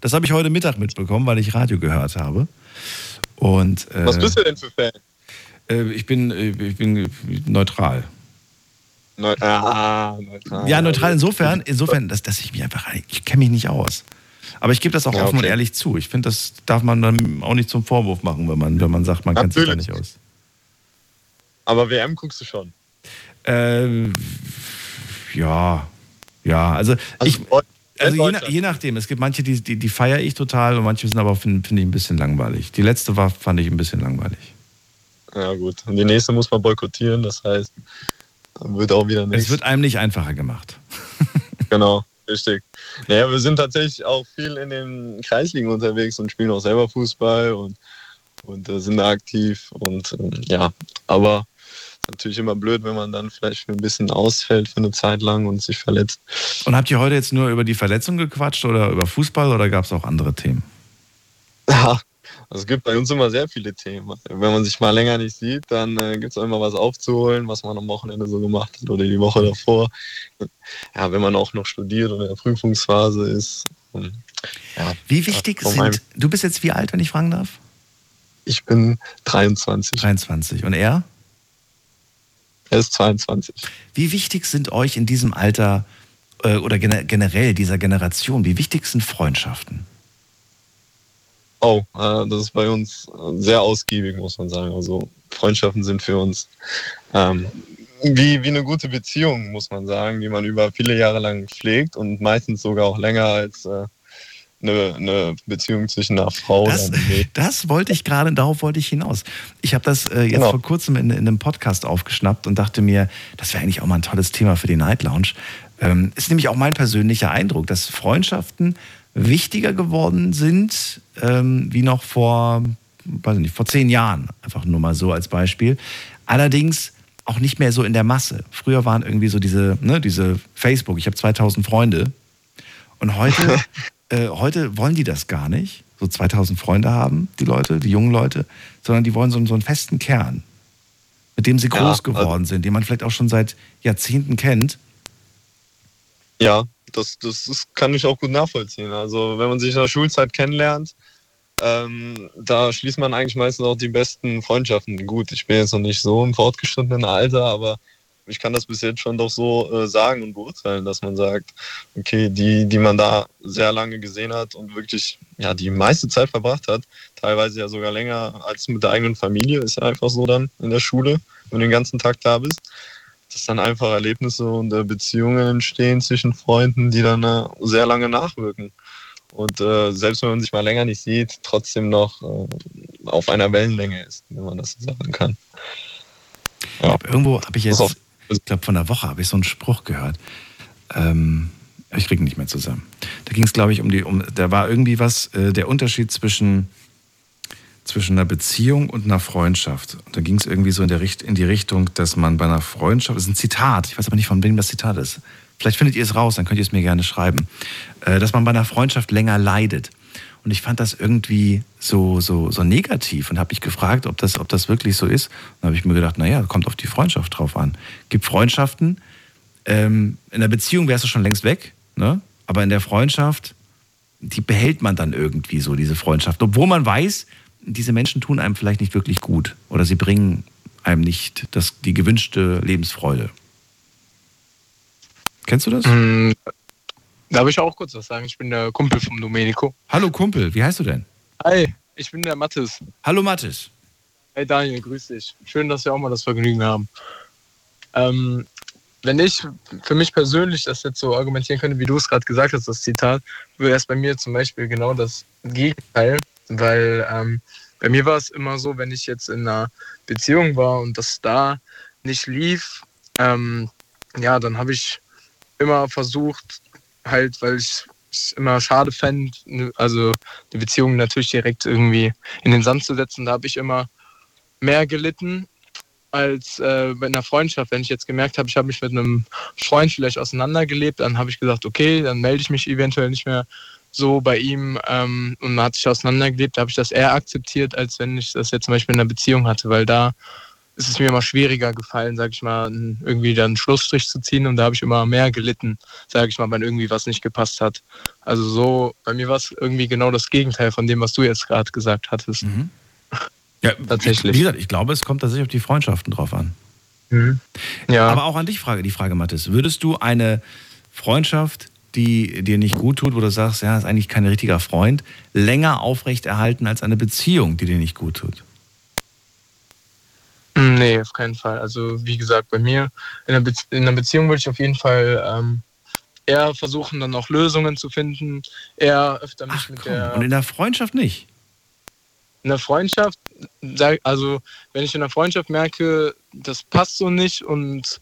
Das habe ich heute Mittag mitbekommen, weil ich Radio gehört habe. Und äh, Was bist du denn für Fan? Äh, ich bin äh, ich bin neutral. Neu ah, neutral. Ja, neutral insofern, insofern, dass, dass ich mich einfach, ich kenne mich nicht aus. Aber ich gebe das auch Ja, offen und okay. ehrlich zu. Ich finde, das darf man dann auch nicht zum Vorwurf machen, wenn man, wenn man sagt, man kennt sich da nicht aus. Aber WM guckst du schon. Äh, ja, ja, also, ich, Deu- also je, nach, je nachdem. Es gibt manche, die, die, die feiere ich total und manche sind aber, finde find ich, ein bisschen langweilig. Die letzte war, fand ich ein bisschen langweilig. Ja gut. Und die nächste muss man boykottieren. Das heißt, dann wird auch wieder Es nichts. wird einem nicht einfacher gemacht. Genau, richtig. Naja, wir sind tatsächlich auch viel in den Kreisligen unterwegs und spielen auch selber Fußball und, und äh, sind da aktiv. Und ähm, ja, aber ist natürlich immer blöd, wenn man dann vielleicht für ein bisschen ausfällt für eine Zeit lang und sich verletzt. Und habt ihr heute jetzt nur über die Verletzung gequatscht oder über Fußball oder gab es auch andere Themen? Ja, also es gibt bei uns immer sehr viele Themen. Wenn man sich mal länger nicht sieht, dann äh, gibt es auch immer was aufzuholen, was man am Wochenende so gemacht hat oder die Woche davor. Ja, wenn man auch noch studiert oder in der Prüfungsphase ist. Und, ja, Wie wichtig sind, du bist jetzt wie alt, wenn ich fragen darf? ich bin 23, 23. Und er? er ist 22. Wie wichtig sind euch in diesem Alter äh, oder gene- generell dieser Generation, wie wichtig sind Freundschaften? Oh, äh, das ist bei uns äh, sehr ausgiebig, muss man sagen. Also Freundschaften sind für uns ähm, wie, wie eine gute Beziehung, muss man sagen, die man über viele Jahre lang pflegt und meistens sogar auch länger als, äh, eine, eine Beziehung zwischen einer Frau Das, oder einem Mädchen. das wollte ich gerade, darauf wollte ich hinaus. Ich habe das äh, jetzt Genau. vor kurzem in, in einem Podcast aufgeschnappt und dachte mir, das wäre eigentlich auch mal ein tolles Thema für die Night Lounge. Ähm, ist nämlich auch mein persönlicher Eindruck, dass Freundschaften wichtiger geworden sind, ähm, wie noch vor, weiß ich nicht, vor zehn Jahren. Einfach nur mal so als Beispiel. Allerdings auch nicht mehr so in der Masse. Früher waren irgendwie so diese, ne, diese Facebook, ich habe 2000 Freunde. Und heute, äh, heute wollen die das gar nicht, so 2000 Freunde haben, die Leute, die jungen Leute, sondern die wollen so, einen- so einen festen Kern, mit dem sie Ja, groß also- geworden sind, den man vielleicht auch schon seit Jahrzehnten kennt. Ja, das, das, das kann ich auch gut nachvollziehen. Also wenn man sich in der Schulzeit kennenlernt, ähm, da schließt man eigentlich meistens auch die besten Freundschaften. Gut, ich bin jetzt noch nicht so im fortgeschrittenen Alter, aber ich kann das bis jetzt schon doch so äh, sagen und beurteilen, dass man sagt, okay, die, die man da sehr lange gesehen hat und wirklich ja die meiste Zeit verbracht hat, teilweise ja sogar länger als mit der eigenen Familie, ist ja einfach so dann in der Schule, wenn du den ganzen Tag da bist dass dann einfach Erlebnisse und äh, Beziehungen entstehen zwischen Freunden, die dann äh, sehr lange nachwirken. Und äh, selbst wenn man sich mal länger nicht sieht, trotzdem noch äh, auf einer Wellenlänge ist, wenn man das so sagen kann. Ja. Irgendwo habe ich jetzt, ich glaube, von der Woche habe ich so einen Spruch gehört. Ähm, ich kriege ihn nicht mehr zusammen. Da ging es, glaube ich, um die, um, da war irgendwie was, äh, der Unterschied zwischen, zwischen einer Beziehung und einer Freundschaft. Und da ging es irgendwie so in, der in die Richtung, dass man bei einer Freundschaft, das ist ein Zitat, ich weiß aber nicht, von wem das Zitat ist. Vielleicht findet ihr es raus, dann könnt ihr es mir gerne schreiben. Äh, dass man bei einer Freundschaft länger leidet. Und ich fand das irgendwie so, so, so negativ und habe mich gefragt, ob das, ob das wirklich so ist. Dann habe ich mir gedacht, naja, kommt auf die Freundschaft drauf an. Gibt Freundschaften, ähm, in der Beziehung wärst du schon längst weg, ne? aber in der Freundschaft, die behält man dann irgendwie so, diese Freundschaft. Obwohl man weiß, diese Menschen tun einem vielleicht nicht wirklich gut oder sie bringen einem nicht das, die gewünschte Lebensfreude. Kennst du das? Mm, Darf ich auch kurz was sagen? Ich bin der Kumpel vom Domenico. Hallo Kumpel, wie heißt du denn? Hi, ich bin der Mathis. Hallo Mathis. Hey Daniel, grüß dich. Schön, dass wir auch mal das Vergnügen haben. Ähm, wenn ich für mich persönlich das jetzt so argumentieren könnte, wie du es gerade gesagt hast, das Zitat, wäre es bei mir zum Beispiel genau das Gegenteil, weil ähm, bei mir war es immer so, wenn ich jetzt in einer Beziehung war und das da nicht lief, ähm, ja, dann habe ich immer versucht, halt, weil ich es immer schade fände, ne, also die Beziehung natürlich direkt irgendwie in den Sand zu setzen, da habe ich immer mehr gelitten als äh, bei einer Freundschaft. Wenn ich jetzt gemerkt habe, ich habe mich mit einem Freund vielleicht auseinandergelebt, dann habe ich gesagt, okay, dann melde ich mich eventuell nicht mehr so bei ihm ähm, und man hat sich auseinandergelebt, da habe ich das eher akzeptiert, als wenn ich das jetzt zum Beispiel in einer Beziehung hatte, weil da ist es mir immer schwieriger gefallen, sage ich mal, irgendwie dann einen Schlussstrich zu ziehen und da habe ich immer mehr gelitten, sage ich mal, wenn irgendwie was nicht gepasst hat. Also so, bei mir war es irgendwie genau das Gegenteil von dem, was du jetzt gerade gesagt hattest. Mhm. Ja, Tatsächlich. Wie gesagt, ich glaube, es kommt tatsächlich auf die Freundschaften drauf an. Ja. Aber auch an dich frage die Frage, Mathis. Würdest du eine Freundschaft, die dir nicht gut tut, wo du sagst, ja, ist eigentlich kein richtiger Freund, länger aufrechterhalten als eine Beziehung, die dir nicht gut tut? Nee, auf keinen Fall. Also wie gesagt, bei mir in einer, Be in einer Beziehung würde ich auf jeden Fall ähm, eher versuchen, dann auch Lösungen zu finden, eher öfter mich Ach mit komm, der und in der Freundschaft nicht. in der Freundschaft, also wenn ich in der Freundschaft merke, das passt so nicht und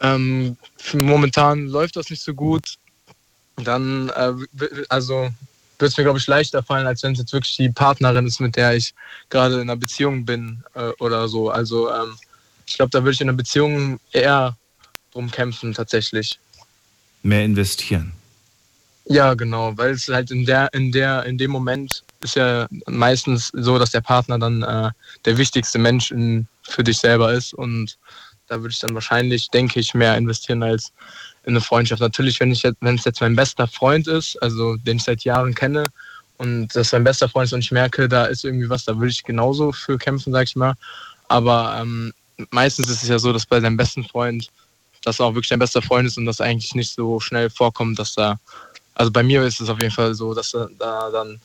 ähm, momentan läuft das nicht so gut, dann äh, also wird es mir, glaube ich, leichter fallen, als wenn es jetzt wirklich die Partnerin ist, mit der ich gerade in einer Beziehung bin äh, oder so. Also ähm, ich glaube, da würde ich in einer Beziehung eher drum kämpfen tatsächlich. Mehr investieren. Ja, genau, weil es halt in der, in der, in dem Moment ist ja meistens so, dass der Partner dann äh, der wichtigste Mensch in, für dich selber ist und da würde ich dann wahrscheinlich, denke ich, mehr investieren als in eine Freundschaft. Natürlich, wenn ich jetzt, wenn es jetzt mein bester Freund ist, also den ich seit Jahren kenne und das mein bester Freund ist und ich merke, da ist irgendwie was, da würde ich genauso für kämpfen, sag ich mal. Aber ähm, meistens ist es ja so, dass bei deinem besten Freund das auch wirklich dein bester Freund ist und das eigentlich nicht so schnell vorkommt, dass da also bei mir ist es auf jeden Fall so, dass da, da dann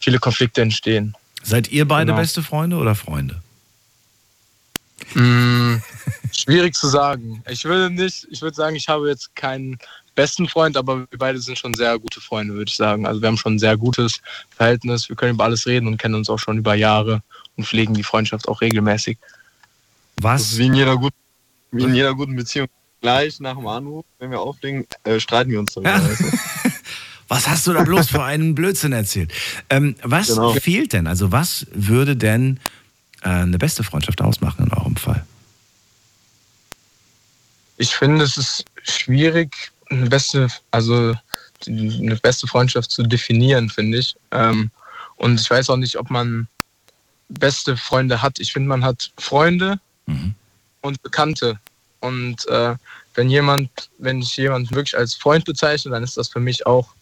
viele Konflikte entstehen. Seid ihr beide Genau. beste Freunde oder Freunde? Mm, schwierig zu sagen. Ich würde nicht, ich würde sagen, ich habe jetzt keinen besten Freund, aber wir beide sind schon sehr gute Freunde, würde ich sagen. Also wir haben schon ein sehr gutes Verhältnis. Wir können über alles reden und kennen uns auch schon über Jahre und pflegen die Freundschaft auch regelmäßig. Was? wie in jeder guten, wie in jeder guten Beziehung. Gleich nach dem Anruf, wenn wir auflegen, äh, streiten wir uns darüber. Ja. Was hast du da bloß für einen Blödsinn erzählt? Ähm, was Genau. fehlt denn? Also was würde denn äh, eine beste Freundschaft ausmachen in eurem Fall? Ich finde, es ist schwierig, eine beste, also eine beste Freundschaft zu definieren, finde ich. Ähm, und ich weiß auch nicht, ob man beste Freunde hat. Ich finde, man hat Freunde Mhm. und Bekannte. Und äh, wenn jemand, wenn ich jemanden wirklich als Freund bezeichne, dann ist das für mich auch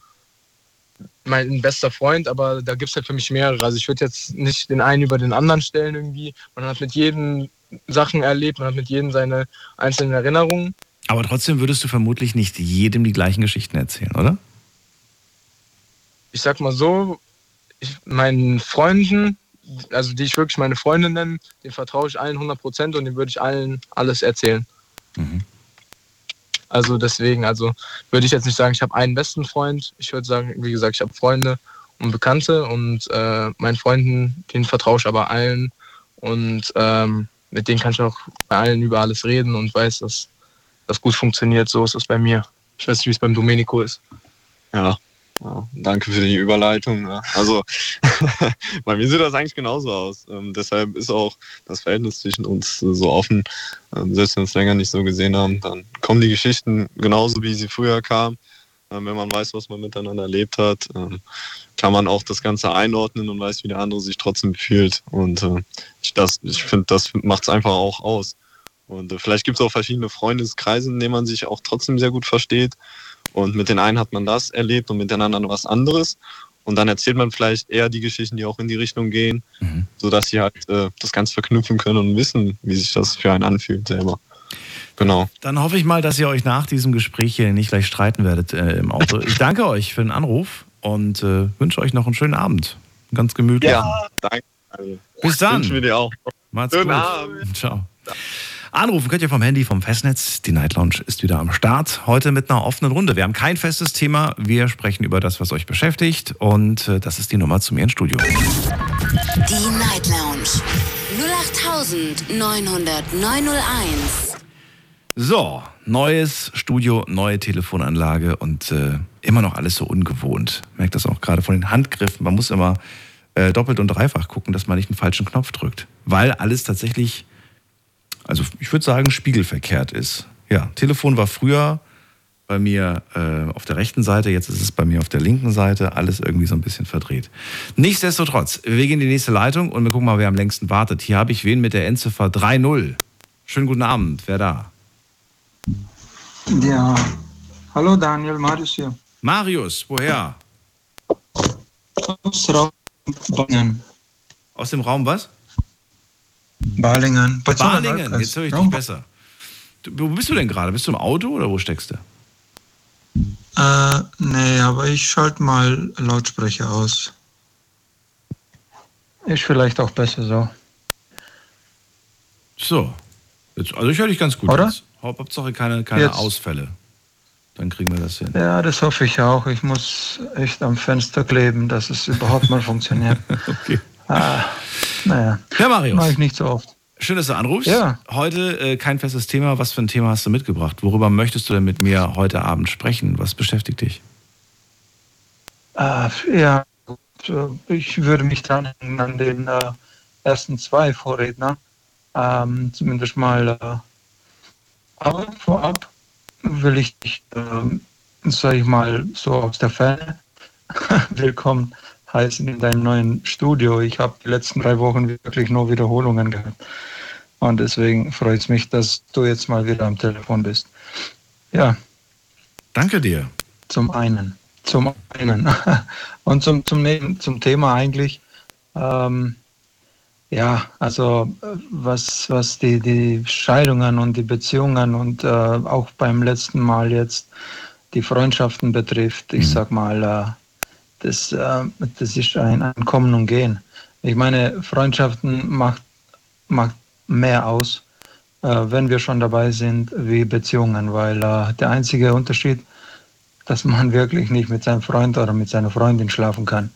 mein bester Freund, aber da gibt es halt für mich mehrere. Also ich würde jetzt nicht den einen über den anderen stellen irgendwie. Man hat mit jedem Sachen erlebt, man hat mit jedem seine einzelnen Erinnerungen. Aber trotzdem würdest du vermutlich nicht jedem die gleichen Geschichten erzählen, oder? Ich sag mal so, ich, meinen Freunden, also die ich wirklich meine Freunde nenne, den vertraue ich allen 100 Prozent und den würde ich allen alles erzählen. Mhm. Also deswegen, also würde ich jetzt nicht sagen, ich habe einen besten Freund. Ich würde sagen, wie gesagt, ich habe Freunde und Bekannte und äh, meinen Freunden, denen vertraue ich aber allen und ähm, mit denen kann ich auch bei allen über alles reden und weiß, dass das gut funktioniert. So ist es bei mir. Ich weiß nicht, wie es beim Domenico ist. Ja. Ja. Danke für die Überleitung. Ja. Also bei mir sieht das eigentlich genauso aus. Ähm, deshalb ist auch das Verhältnis zwischen uns äh, so offen. Ähm, selbst wenn wir es länger nicht so gesehen haben, dann kommen die Geschichten genauso, wie sie früher kamen. Ähm, wenn man weiß, was man miteinander erlebt hat, ähm, kann man auch das Ganze einordnen und weiß, wie der andere sich trotzdem fühlt. Und äh, ich, ich finde, das macht es einfach auch aus. Und äh, vielleicht gibt es auch verschiedene Freundeskreise, in denen man sich auch trotzdem sehr gut versteht. Und mit den einen hat man das erlebt und mit den anderen was anderes. Und dann erzählt man vielleicht eher die Geschichten, die auch in die Richtung gehen, Mhm. sodass sie halt äh, das Ganze verknüpfen können und wissen, wie sich das für einen anfühlt selber. Genau. Dann hoffe ich mal, dass ihr euch nach diesem Gespräch hier nicht gleich streiten werdet äh, im Auto. Ich danke euch für den Anruf und äh, wünsche euch noch einen schönen Abend. Ganz gemütlich. danke. Also, Bis dann. Wünschen wir dir auch. Macht's Schönen gut. Abend. Ciao. Anrufen könnt ihr vom Handy, vom Festnetz. Die Night Lounge ist wieder am Start. Heute mit einer offenen Runde. Wir haben kein festes Thema. Wir sprechen über das, was euch beschäftigt. Und äh, das ist die Nummer zu mir ins Studio. Die Night Lounge 0890901. So, neues Studio, neue Telefonanlage und äh, immer noch alles so ungewohnt. Merkt das auch gerade von den Handgriffen. Man muss immer äh, doppelt und dreifach gucken, dass man nicht einen falschen Knopf drückt. Weil alles tatsächlich, also ich würde sagen, spiegelverkehrt ist. Ja, Telefon war früher bei mir äh, auf der rechten Seite, jetzt ist es bei mir auf der linken Seite, alles irgendwie so ein bisschen verdreht. Nichtsdestotrotz, wir gehen in die nächste Leitung und wir gucken mal, wer am längsten wartet. Hier habe ich wen mit der Endziffer 3.0. Schönen guten Abend, wer da? Ja, hallo Daniel, Marius hier. Marius, woher? Aus Raum Balingen. Aus dem Raum was? Balingen. Balingen, jetzt höre ich dich besser. Du, wo bist du denn gerade? Bist du im Auto oder wo steckst du? Äh, nee, aber ich schalte mal Lautsprecher aus. Ist vielleicht auch besser so. So. Jetzt, also ich höre dich ganz gut. Oder? Jetzt. Haupt- Hauptsache keine, keine Jetzt. Ausfälle. Dann kriegen wir das hin. Ja, das hoffe ich auch. Ich muss echt am Fenster kleben, dass es überhaupt mal funktioniert. Okay. Ah, naja, Ja, mache Marius. ich nicht so oft. Schön, dass du anrufst. Ja. Heute äh, kein festes Thema. Was für ein Thema hast du mitgebracht? Worüber möchtest du denn mit mir heute Abend sprechen? Was beschäftigt dich? Äh, ja, ich würde mich hängen an den äh, ersten zwei Vorredner. Ähm, zumindest mal. Äh, aber vorab will ich dich, ähm, sag ich mal, so aus der Ferne willkommen heißen in deinem neuen Studio. Ich habe die letzten drei Wochen wirklich nur Wiederholungen gehabt. Und deswegen freut es mich, dass du jetzt mal wieder am Telefon bist. Ja, Danke dir. zum einen. Zum einen. Und zum, zum, zum Thema eigentlich, ähm, ja, also was, was die, die Scheidungen und die Beziehungen und äh, auch beim letzten Mal jetzt die Freundschaften betrifft, ich Mhm. sag mal, äh, das, äh, das ist ein, ein Kommen und Gehen. Ich meine, Freundschaften macht, macht mehr aus, äh, wenn wir schon dabei sind, wie Beziehungen, weil äh, der einzige Unterschied dass man wirklich nicht mit seinem Freund oder mit seiner Freundin schlafen kann.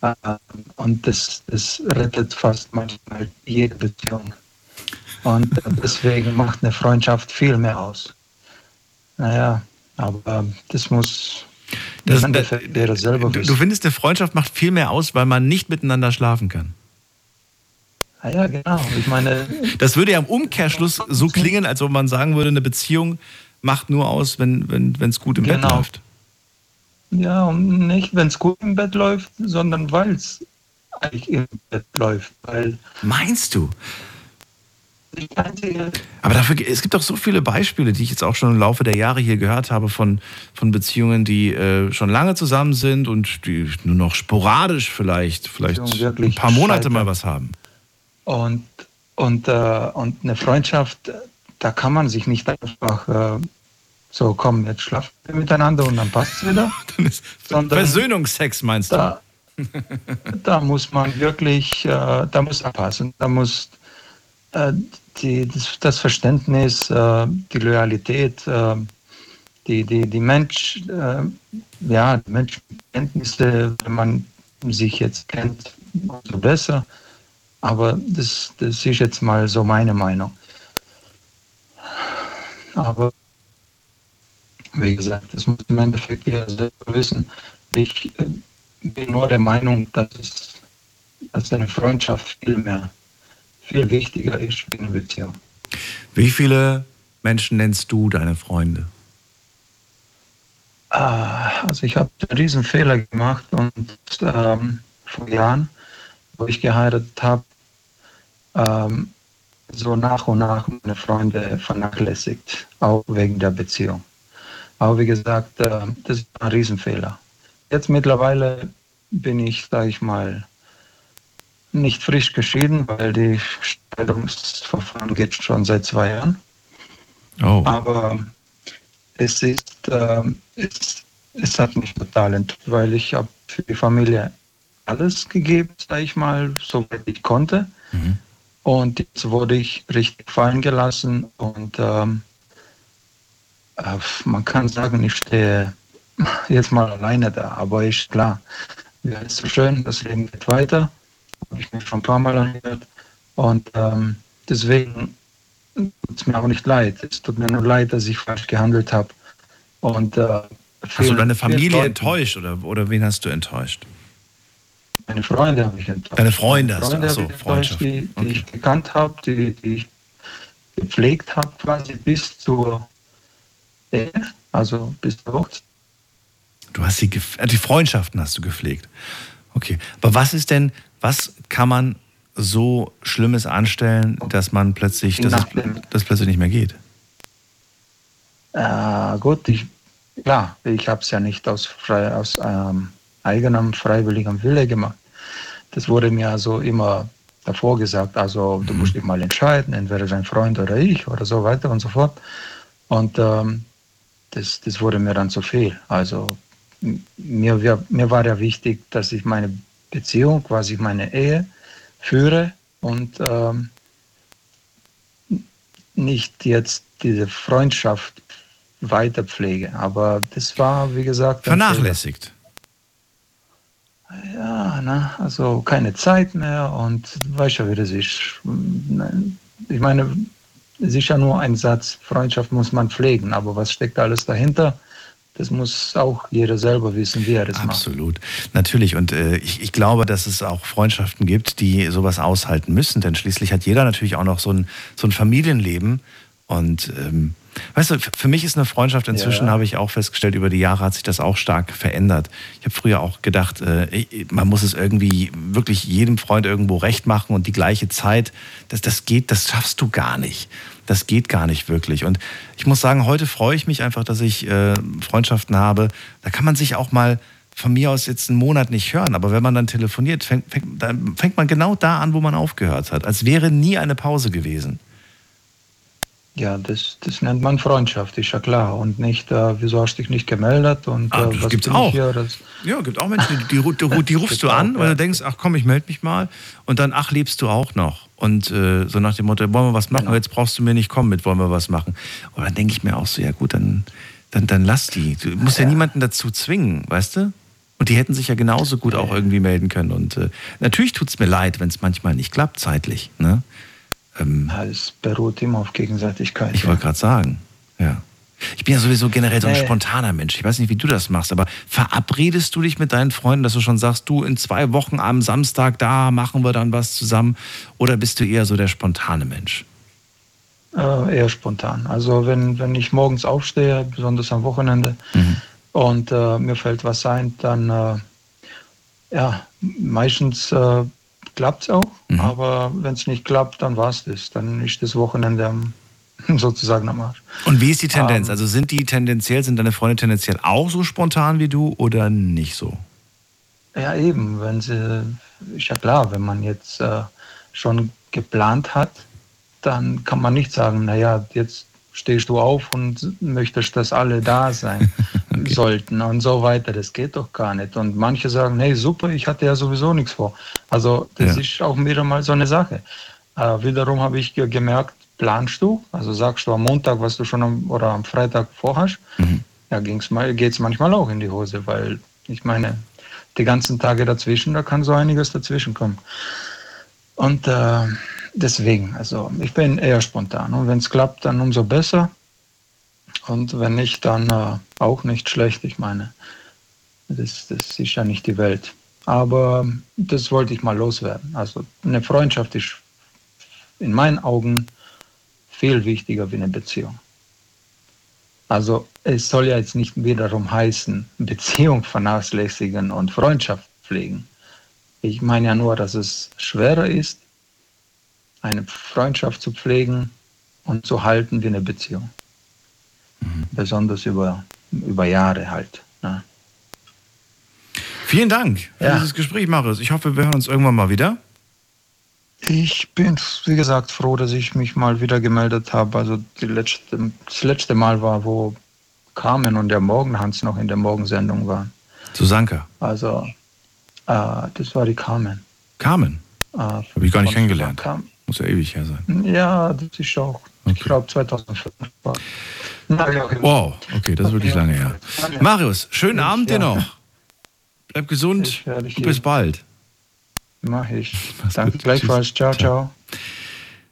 Äh, Und das, das rettet fast manchmal jede Beziehung. Und deswegen macht eine Freundschaft viel mehr aus. Naja, aber das muss Das, im Endeffekt jeder selber du, du findest, eine Freundschaft macht viel mehr aus, weil man nicht miteinander schlafen kann. Ah ja, genau. Ich meine, Das würde ja im Umkehrschluss so klingen, als ob man sagen würde, eine Beziehung macht nur aus, wenn es wenn, gut im Bett Genau. läuft. ja, und nicht, wenn es gut im Bett läuft, sondern weil es eigentlich im Bett läuft. Weil Meinst du? Aber dafür, es gibt doch so viele Beispiele, die ich jetzt auch schon im Laufe der Jahre hier gehört habe von, von Beziehungen, die äh, schon lange zusammen sind und die nur noch sporadisch vielleicht, vielleicht ein paar Monate scheitern. mal was haben. Und, und, äh, und eine Freundschaft, da kann man sich nicht einfach äh, so, komm, jetzt schlafen wir miteinander und dann passt es wieder. Sondern- Versöhnungsex meinst du? Da, da muss man wirklich, äh, da muss abpassen. Da muss äh, die, das, das Verständnis, äh, die Loyalität, äh, die, die, die Mensch, äh, ja, Menschenkenntnisse, wenn man sich jetzt kennt, umso besser. Aber das, das ist jetzt mal so meine Meinung. Aber wie gesagt, das muss im Endeffekt jeder selber wissen. Ich äh, bin nur der Meinung, dass, es, dass eine Freundschaft viel mehr, viel wichtiger ist wie eine Beziehung. Wie viele Menschen nennst du deine Freunde? Ah, Also ich habe einen riesen Fehler gemacht und ähm, vor Jahren, wo ich geheiratet habe, ähm, so nach und nach meine Freunde vernachlässigt, auch wegen der Beziehung. Aber wie gesagt, äh, das ist ein Riesenfehler. Jetzt mittlerweile bin ich, sage ich mal, nicht frisch geschieden, weil die Scheidungsverfahren geht schon seit zwei Jahren. Oh. Aber es ist, ähm, es, es hat mich total enttäuscht, weil ich habe für die Familie alles gegeben, sage ich mal, soweit ich konnte. Mhm. Und jetzt wurde ich richtig fallen gelassen und ähm, äh, man kann sagen, ich stehe jetzt mal alleine da, aber ist klar, ja, ist so schön, das Leben geht weiter, habe ich mir schon ein paar Mal angehört und ähm, deswegen tut es mir auch nicht leid. Es tut mir nur leid, dass ich falsch gehandelt habe. Und äh, Hast du deine Familie enttäuscht oder, oder wen hast du enttäuscht? Meine Freunde habe ich enttäuscht. Deine Freunde hast du, Freunde ach so, habe ich enttäuscht, Freundschaft. die, die Okay. ich gekannt habe, die, die ich gepflegt habe, quasi bis zur Ehe, also bis zur Hochzeit. Du hast die, äh, die Freundschaften hast du gepflegt. Okay. Aber was ist denn, was kann man so Schlimmes anstellen, dass man plötzlich, dass es, es plötzlich nicht mehr geht? Äh, gut, ich, klar, ich habe es ja nicht aus, frei, aus ähm, eigenem freiwilligem Wille gemacht. Das wurde mir also immer davor gesagt, also du musst dich mal entscheiden, entweder dein Freund oder ich oder so weiter und so fort. Und ähm, das, das wurde mir dann zu viel. Also mir, mir war ja wichtig, dass ich meine Beziehung, quasi meine Ehe führe und ähm, nicht jetzt diese Freundschaft weiter pflege. Aber das war, wie gesagt, Vernachlässigt. Ja, ne? also keine Zeit mehr und weißt ja, wie das ist. Ich meine, ja nur ein Satz, Freundschaft muss man pflegen, aber was steckt alles dahinter? Das muss auch jeder selber wissen, wie er das macht. Absolut. Natürlich. Und äh, ich, ich glaube, dass es auch Freundschaften gibt, die sowas aushalten müssen. Denn schließlich hat jeder natürlich auch noch so ein, so ein Familienleben. Und ähm, weißt du, für mich ist eine Freundschaft inzwischen, Ja. habe ich auch festgestellt, über die Jahre hat sich das auch stark verändert. Ich habe früher auch gedacht, äh, man muss es irgendwie wirklich jedem Freund irgendwo recht machen und die gleiche Zeit. Das, das geht, das schaffst du gar nicht. Das geht gar nicht wirklich. Und ich muss sagen, heute freue ich mich einfach, dass ich äh, Freundschaften habe. Da kann man sich auch mal von mir aus jetzt einen Monat nicht hören, aber wenn man dann telefoniert, fängt, fängt, dann fängt man genau da an, wo man aufgehört hat, als wäre nie eine Pause gewesen. Ja, das, das nennt man Freundschaft, ist ja klar. Und nicht, äh, wieso hast du dich nicht gemeldet und Ah, äh, das was gibt's bin auch. hier? Das, Ja, gibt auch Menschen, die, die, die, die rufst du an, auch, weil ja. du denkst, ach komm, ich melde mich mal. Und dann, ach, lebst du auch noch. Und äh, so nach dem Motto, wollen wir was machen? Genau. Jetzt brauchst du mir nicht kommen mit, wollen wir was machen. Und dann denke ich mir auch so, ja gut, dann dann, dann lass die. Du musst ja, ja niemanden dazu zwingen, weißt du? Und die hätten sich ja genauso gut auch irgendwie melden können. Und äh, natürlich tut es mir leid, wenn es manchmal nicht klappt zeitlich. Ne? Ähm, ja, es beruht immer auf Gegenseitigkeit. Ich wollte gerade sagen, ja. Ich bin ja sowieso generell so ein spontaner Mensch. Ich weiß nicht, wie du das machst, aber verabredest du dich mit deinen Freunden, dass du schon sagst, du in zwei Wochen am Samstag, da machen wir dann was zusammen? Oder bist du eher so der spontane Mensch? Äh, eher spontan. Also wenn, wenn ich morgens aufstehe, besonders am Wochenende, mhm. und äh, mir fällt was ein, dann äh, ja, meistens äh, klappt es auch. Mhm. Aber wenn es nicht klappt, dann war es das. Dann ist das Wochenende am sozusagen am Arsch. Und wie ist die Tendenz? Ähm, also sind die tendenziell, sind deine Freunde tendenziell auch so spontan wie du oder nicht so? Ja, eben. Wenn sie, ist ja klar, wenn man jetzt äh, schon geplant hat, dann kann man nicht sagen, naja, jetzt stehst du auf und möchtest, dass alle da sein okay. sollten und so weiter. Das geht doch gar nicht. Und manche sagen, hey, super, ich hatte ja sowieso nichts vor. Also das ja. ist auch wieder mal so eine Sache. Äh, wiederum habe ich gemerkt, planst du, also sagst du am Montag, was du schon am, oder am Freitag vorhast, mhm. ja, geht es manchmal auch in die Hose, weil ich meine, die ganzen Tage dazwischen, da kann so einiges dazwischen kommen. Und äh, deswegen, also ich bin eher spontan. Und wenn es klappt, dann umso besser. Und wenn nicht, dann äh, auch nicht schlecht. Ich meine, das, das ist ja nicht die Welt. Aber das wollte ich mal loswerden. Also eine Freundschaft ist in meinen Augen viel wichtiger wie eine Beziehung. Also es soll ja jetzt nicht wiederum heißen, Beziehung vernachlässigen und Freundschaft pflegen. Ich meine ja nur, dass es schwerer ist, eine Freundschaft zu pflegen und zu halten wie eine Beziehung. Mhm. Besonders über, über Jahre halt. Ne? Vielen Dank für ja. dieses Gespräch, Marius. Ich hoffe, wir hören uns irgendwann mal wieder. Ich bin, wie gesagt, froh, dass ich mich mal wieder gemeldet habe. Also letzte, das letzte Mal war, wo Carmen und der Morgenhans noch in der Morgensendung waren. Susanka. Also, äh, das war die Carmen. Carmen? Äh, Habe ich gar nicht kennengelernt. Muss ja ewig her sein. Ja, das ist auch, okay. ich glaube, 2005 war. Wow, okay, das ist wirklich lange her. Marius, schönen Abend dir noch. Bleib gesund und bis bald. Mach ich. Mach's Danke gut. gleichfalls. Ciao, ciao,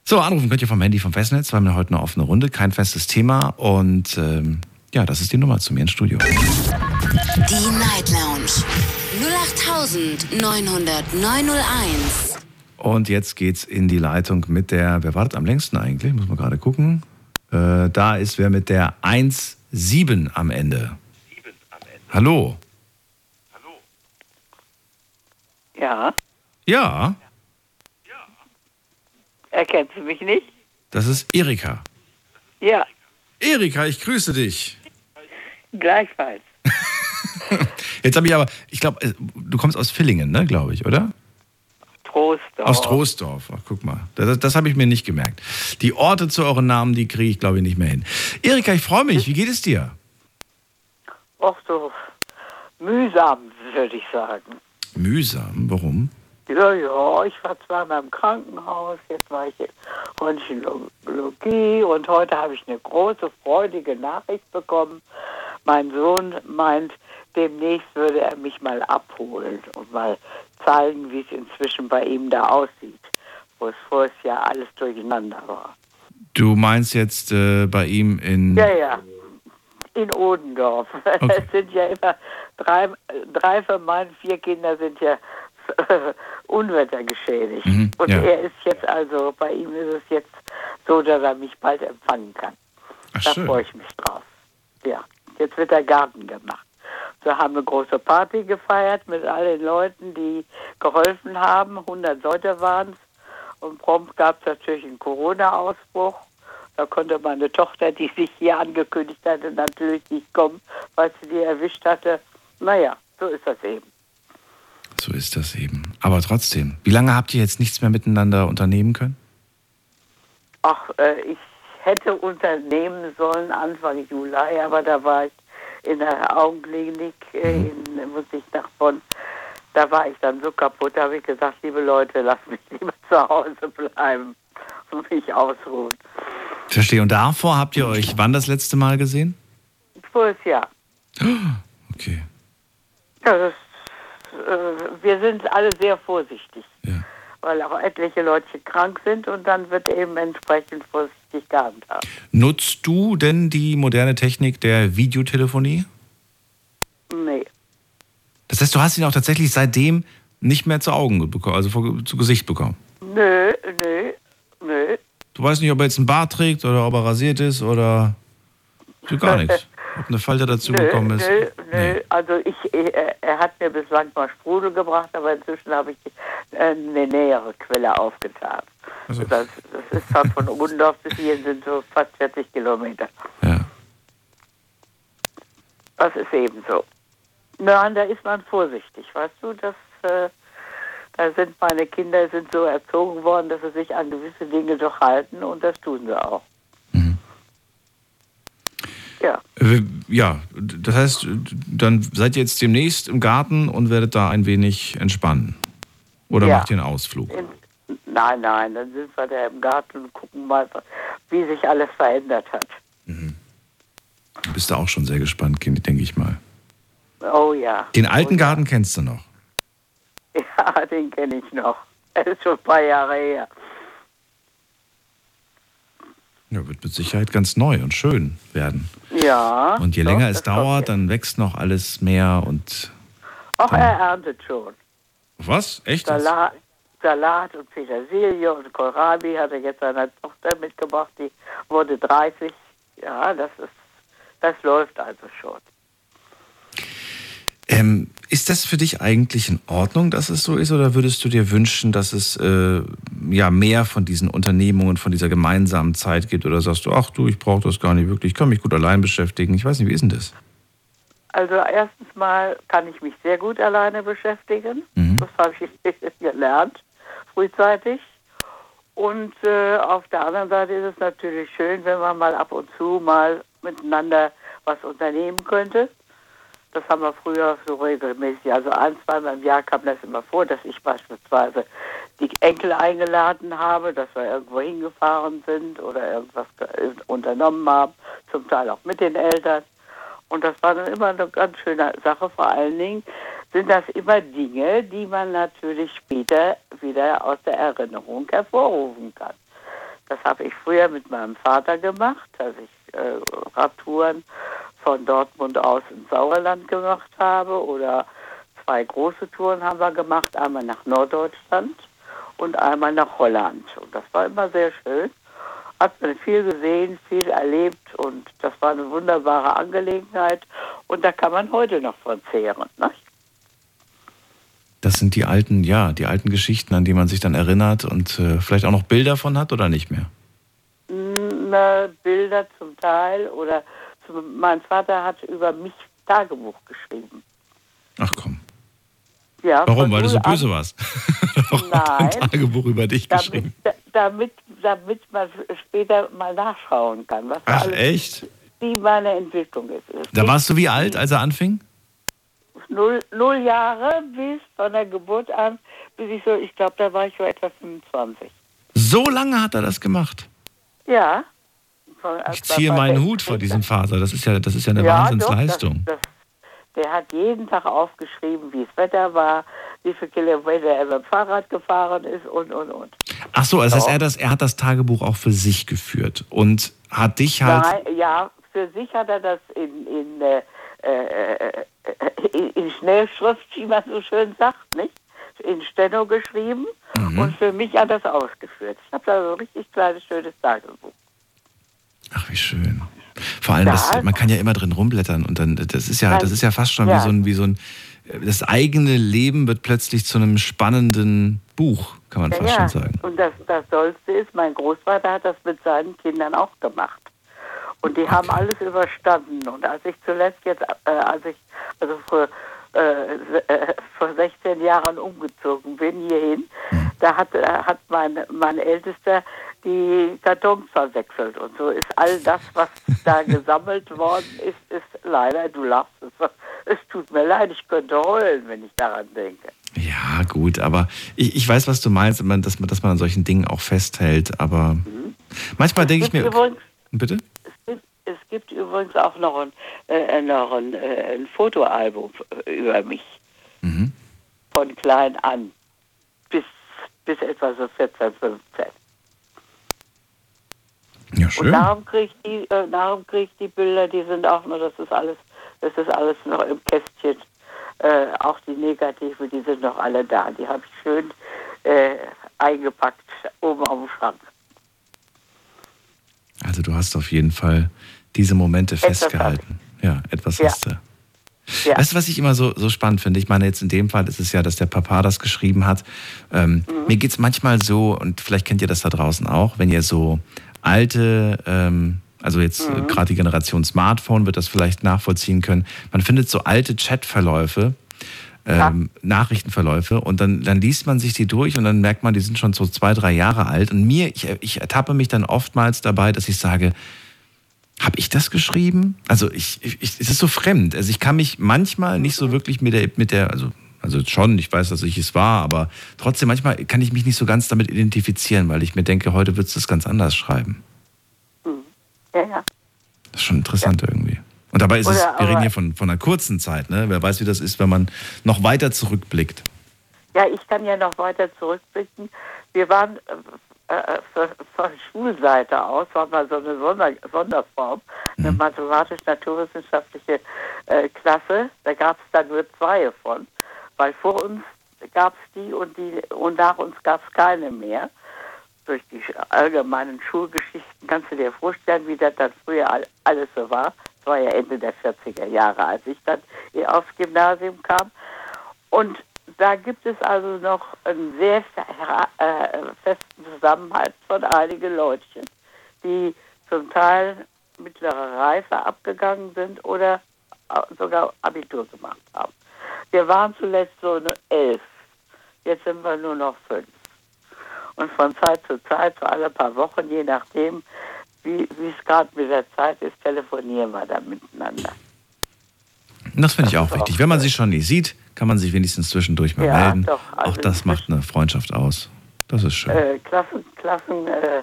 So, anrufen könnt ihr vom Handy vom Festnetz. Wir haben ja heute eine offene Runde, kein festes Thema. Und ähm, ja, das ist die Nummer zu mir ins Studio. Die Night Lounge 0890901. Und jetzt geht's in die Leitung mit der, wer wartet am längsten eigentlich? Muss man gerade gucken. Äh, da ist wer mit der 1-7 am Ende. Hallo. Hallo. Ja. Ja. Erkennst du mich nicht? Das ist Erika. Ja. Erika, ich grüße dich. Gleichfalls. Jetzt habe ich aber, ich glaube, äh, du kommst aus Villingen, ne, glaube ich, oder? Troisdorf. Aus Troisdorf. Ach, guck mal, das, das habe ich mir nicht gemerkt. Die Orte zu euren Namen, die kriege ich, glaube ich, nicht mehr hin. Erika, ich freue mich. Wie geht es dir? Ach so, mühsam, würde ich sagen. Mühsam? Warum? Ja, ja, ich war zweimal im Krankenhaus, jetzt war ich in Röntgenologie und heute habe ich eine große, freudige Nachricht bekommen. Mein Sohn meint, demnächst würde er mich mal abholen und mal zeigen, wie es inzwischen bei ihm da aussieht, wo es vorher ja alles durcheinander war. Du meinst jetzt äh, bei ihm in... Ja, ja, in Odendorf. Okay. Es sind ja immer drei, drei von meinen vier Kinder sind ja Unwetter geschädigt. Mhm, und ja. er ist jetzt also, bei ihm ist es jetzt so, dass er mich bald empfangen kann. Ach, da freue ich mich drauf. Ja, jetzt wird der Garten gemacht. Wir haben eine große Party gefeiert mit allen Leuten, die geholfen haben. 100 Leute waren es. Und prompt gab es natürlich einen Corona-Ausbruch. Da konnte meine Tochter, die sich hier angekündigt hatte, natürlich nicht kommen, weil sie die erwischt hatte. Naja, so ist das eben. So ist das eben. Aber trotzdem, wie lange habt ihr jetzt nichts mehr miteinander unternehmen können? Ach, äh, ich hätte unternehmen sollen Anfang Juli, aber da war ich in der Augenklinik, äh, mhm. in, muss ich nach Bonn. Da war ich dann so kaputt, da habe ich gesagt, liebe Leute, lasst mich lieber zu Hause bleiben und mich ausruhen. Verstehe. Und davor habt ihr euch wann das letzte Mal gesehen? Voriges Jahr. Okay. Ja, das, äh, wir sind alle sehr vorsichtig. Weil auch etliche Leute krank sind und dann wird eben entsprechend vorsichtig gehandhabt. Nutzt du denn die moderne Technik der Videotelefonie? Nee. Das heißt, du hast ihn auch tatsächlich seitdem nicht mehr zu Augen bekommen, also vor, zu Gesicht bekommen. Nö, nö, nö. Du weißt nicht, ob er jetzt einen Bart trägt oder ob er rasiert ist oder so gar nichts. Ob eine Falte dazu nö, gekommen ist. Nö, nö. Also ich, äh, er hat mir bislang mal Sprudel gebracht, aber inzwischen habe ich äh, eine nähere Quelle aufgetan. Also. Das, das ist halt von Oudendorf bis hier sind so fast 40 Kilometer. Ja. Das ist eben so. Nein, da ist man vorsichtig, weißt du, das, äh, da sind meine Kinder sind so erzogen worden, dass sie sich an gewisse Dinge doch halten und das tun sie auch. Ja. Äh, Ja, das heißt, dann seid ihr jetzt demnächst im Garten und werdet da ein wenig entspannen. Oder Ja. macht ihr einen Ausflug? In, nein, nein, dann sind wir da im Garten und gucken mal, wie sich alles verändert hat. Du bist da auch schon sehr gespannt, Kind, denke ich mal. Oh ja. Den alten Garten kennst du noch. Ja, den kenne ich noch. Er ist schon ein paar Jahre her. Ja, wird mit Sicherheit ganz neu und schön werden. Ja. Und je doch, länger es dauert, dann wächst noch alles mehr und. Auch er erntet schon. Was? Echt? Salat, Salat und Petersilie und Kohlrabi hat er jetzt seiner Tochter mitgebracht. Die wurde 30. Ja, das ist, das läuft also schon. Ähm, ist das für dich eigentlich in Ordnung, dass es so ist, oder würdest du dir wünschen, dass es äh, ja mehr von diesen Unternehmungen, von dieser gemeinsamen Zeit gibt? Oder sagst du, ach du, ich brauche das gar nicht wirklich, ich kann mich gut allein beschäftigen. Ich weiß nicht, wie ist denn das? Also erstens mal kann ich mich sehr gut alleine beschäftigen. Das habe ich gelernt, frühzeitig. Und äh, auf der anderen Seite ist es natürlich schön, wenn man mal ab und zu mal miteinander was unternehmen könnte. Das haben wir früher so regelmäßig. Also ein, zweimal im Jahr kam das immer vor, dass ich beispielsweise die Enkel eingeladen habe, dass wir irgendwo hingefahren sind oder irgendwas ge- unternommen haben, zum Teil auch mit den Eltern. Und das war dann immer eine ganz schöne Sache. Vor allen Dingen sind das immer Dinge, die man natürlich später wieder aus der Erinnerung hervorrufen kann. Das habe ich früher mit meinem Vater gemacht, als ich äh, Radtouren von Dortmund aus ins Sauerland gemacht habe oder zwei große Touren haben wir gemacht, einmal nach Norddeutschland und einmal nach Holland. Und das war immer sehr schön. Hat man viel gesehen, viel erlebt und das war eine wunderbare Angelegenheit. Und da kann man heute noch von zehren. Ne? Das sind die alten, ja, die alten Geschichten, an die man sich dann erinnert und äh, vielleicht auch noch Bilder von hat oder nicht mehr? Mm, äh, Bilder zum Teil oder mein Vater hat über mich Tagebuch geschrieben. Ach komm. Ja, Warum? Weil du so böse warst? Warum hat Nein. ein Tagebuch über dich damit, geschrieben? da- damit, damit man später mal nachschauen kann, was Ach, alles, echt? wie meine Entwicklung ist. Es Da warst du wie alt, als er anfing? null, null Jahre bis von der Geburt an, bis ich so, ich glaube, da war ich so etwa 25. So lange hat er das gemacht. Ja. Von- Ich ziehe meinen Hut vor diesem Vater. Das ist ja, das ist ja eine Ja, Wahnsinnsleistung. Doch, das, das, der hat jeden Tag aufgeschrieben, wie das Wetter war, wie viele Kilometer er mit dem Fahrrad gefahren ist und, und, und. Ach so, heißt, Doch. er, hat das, er hat das Tagebuch auch für sich geführt und hat dich halt. Nein, ja, für sich hat er das in, in, äh, äh, in, in Schnellschrift, wie man so schön sagt, nicht? In Steno geschrieben Mhm. und für mich hat er das ausgeführt. Ich habe da so ein richtig kleines, schönes Tagebuch. Ach, wie schön. Vor allem, das, Ja. man kann ja immer drin rumblättern und dann, das ist ja, das ist ja fast schon Ja. wie so ein, wie so ein, das eigene Leben wird plötzlich zu einem spannenden Buch, kann man fast schon sagen. Und das, das Tollste ist, mein Großvater hat das mit seinen Kindern auch gemacht. Und die haben alles überstanden. Und als ich zuletzt jetzt, äh, als ich also vor, äh, äh, vor 16 Jahren umgezogen bin hierhin, Hm. da hat, äh, hat mein, mein Ältester die Kartons verwechselt. Und so ist all das, was da gesammelt worden ist, ist leider, du lachst, es, es tut mir leid, ich könnte heulen, wenn ich daran denke. Ja, gut, aber ich, ich weiß, was du meinst, dass man, dass man an solchen Dingen auch festhält, aber manchmal denke ich mir. Übrigens, Bitte? Es gibt, es gibt übrigens auch noch ein, äh, noch ein, äh, ein Fotoalbum über mich. Mhm. Von klein an bis, bis etwa so 14, 15. Ja, schön. Und darum kriege ich, die, äh, darum krieg ich die Bilder, die sind auch nur, das ist alles, das ist alles noch im Kästchen. Äh, auch die Negative, die sind noch alle da. Die habe ich schön äh, eingepackt oben auf dem Schrank. Also du hast auf jeden Fall diese Momente Etwas festgehalten. Ja, etwas Ja. hast du. Ja. Weißt du, was ich immer so, so spannend finde? Ich meine, jetzt in dem Fall ist es ja, dass der Papa das geschrieben hat. Ähm, Mhm. Mir geht es manchmal so, und vielleicht kennt ihr das da draußen auch, wenn ihr so alte, ähm, also jetzt Mhm. äh, gerade die Generation Smartphone wird das vielleicht nachvollziehen können. Man findet so alte Chatverläufe, ähm, Nachrichtenverläufe und dann, dann liest man sich die durch und dann merkt man, die sind schon so zwei, drei Jahre alt. Und mir, ich, ich ertappe mich dann oftmals dabei, dass ich sage, habe ich das geschrieben? Also ich, ich, ich, es ist so fremd. Also ich kann mich manchmal nicht so wirklich mit der, mit der, also, also schon, ich weiß, dass ich es war, aber trotzdem manchmal kann ich mich nicht so ganz damit identifizieren, weil ich mir denke, heute würdest du es ganz anders schreiben. Ja, ja. Das ist schon interessant irgendwie. Und dabei ist es, Oder wir reden hier von, von einer kurzen Zeit, ne? Wer weiß, wie das ist, wenn man noch weiter zurückblickt. Ja, ich kann ja noch weiter zurückblicken. Wir waren äh, äh, von, von Schulseite aus, war mal so eine Sonder, Sonderform, eine mathematisch-naturwissenschaftliche äh, Klasse. Da gab es dann nur zwei von, weil vor uns gab es die und, die und nach uns gab es keine mehr. Durch die allgemeinen Schulgeschichten kannst du dir vorstellen, wie das dann früher all- alles so war. Das war ja Ende der 40er Jahre, als ich dann aufs Gymnasium kam. Und da gibt es also noch einen sehr äh, festen Zusammenhalt von einigen Leutchen, die zum Teil mittlere Reife abgegangen sind oder äh, sogar Abitur gemacht haben. Wir waren zuletzt so elf. Jetzt sind wir nur noch fünf. Und von Zeit zu Zeit, so alle paar Wochen, je nachdem, wie es gerade mit der Zeit ist, telefonieren wir dann miteinander. Das finde ich auch wichtig. Wenn man sich schon nicht sieht, kann man sich wenigstens zwischendurch mal Ja, melden. doch, also auch das macht eine Freundschaft aus. Das ist schön. Äh, Klassen, Klassen, äh,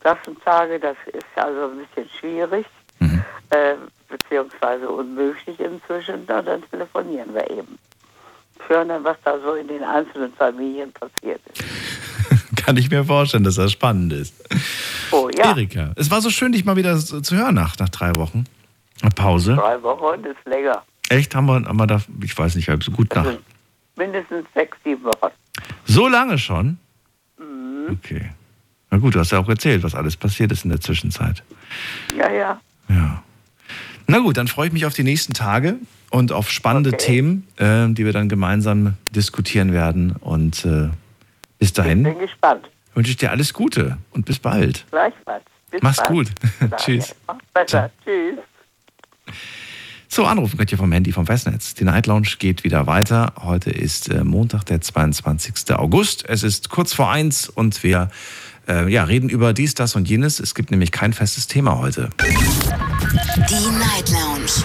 Klassentage, das ist also ein bisschen schwierig, Mhm. äh, beziehungsweise unmöglich inzwischen. Na, dann telefonieren wir eben. Hören dann, was da so in den einzelnen Familien passiert ist. Kann ich mir vorstellen, dass das spannend ist. Oh ja, Erika, es war so schön, dich mal wieder zu hören nach, nach drei Wochen. Eine Pause. drei Wochen ist länger. Echt? Haben wir, haben wir da, ich weiß nicht, so gut nach. Also mindestens sechs, sieben Wochen. So lange schon? Mhm. Okay. Na gut, du hast ja auch erzählt, was alles passiert ist in der Zwischenzeit. Ja, ja. Ja. Na gut, dann freue ich mich auf die nächsten Tage und auf spannende Okay. Themen, äh, die wir dann gemeinsam diskutieren werden. Und äh, bis dahin Bin gespannt. wünsche ich dir alles Gute und bis bald. Gleichfalls. Bis Mach's bald. gut. Tschüss. Mach's besser. Tschüss. So, anrufen könnt ihr vom Handy vom Festnetz. Die Night Lounge geht wieder weiter. Heute ist äh, Montag, der 22. August. Es ist kurz vor eins und wir äh, ja, reden über dies, das und jenes. Es gibt nämlich kein festes Thema heute. Die Night Lounge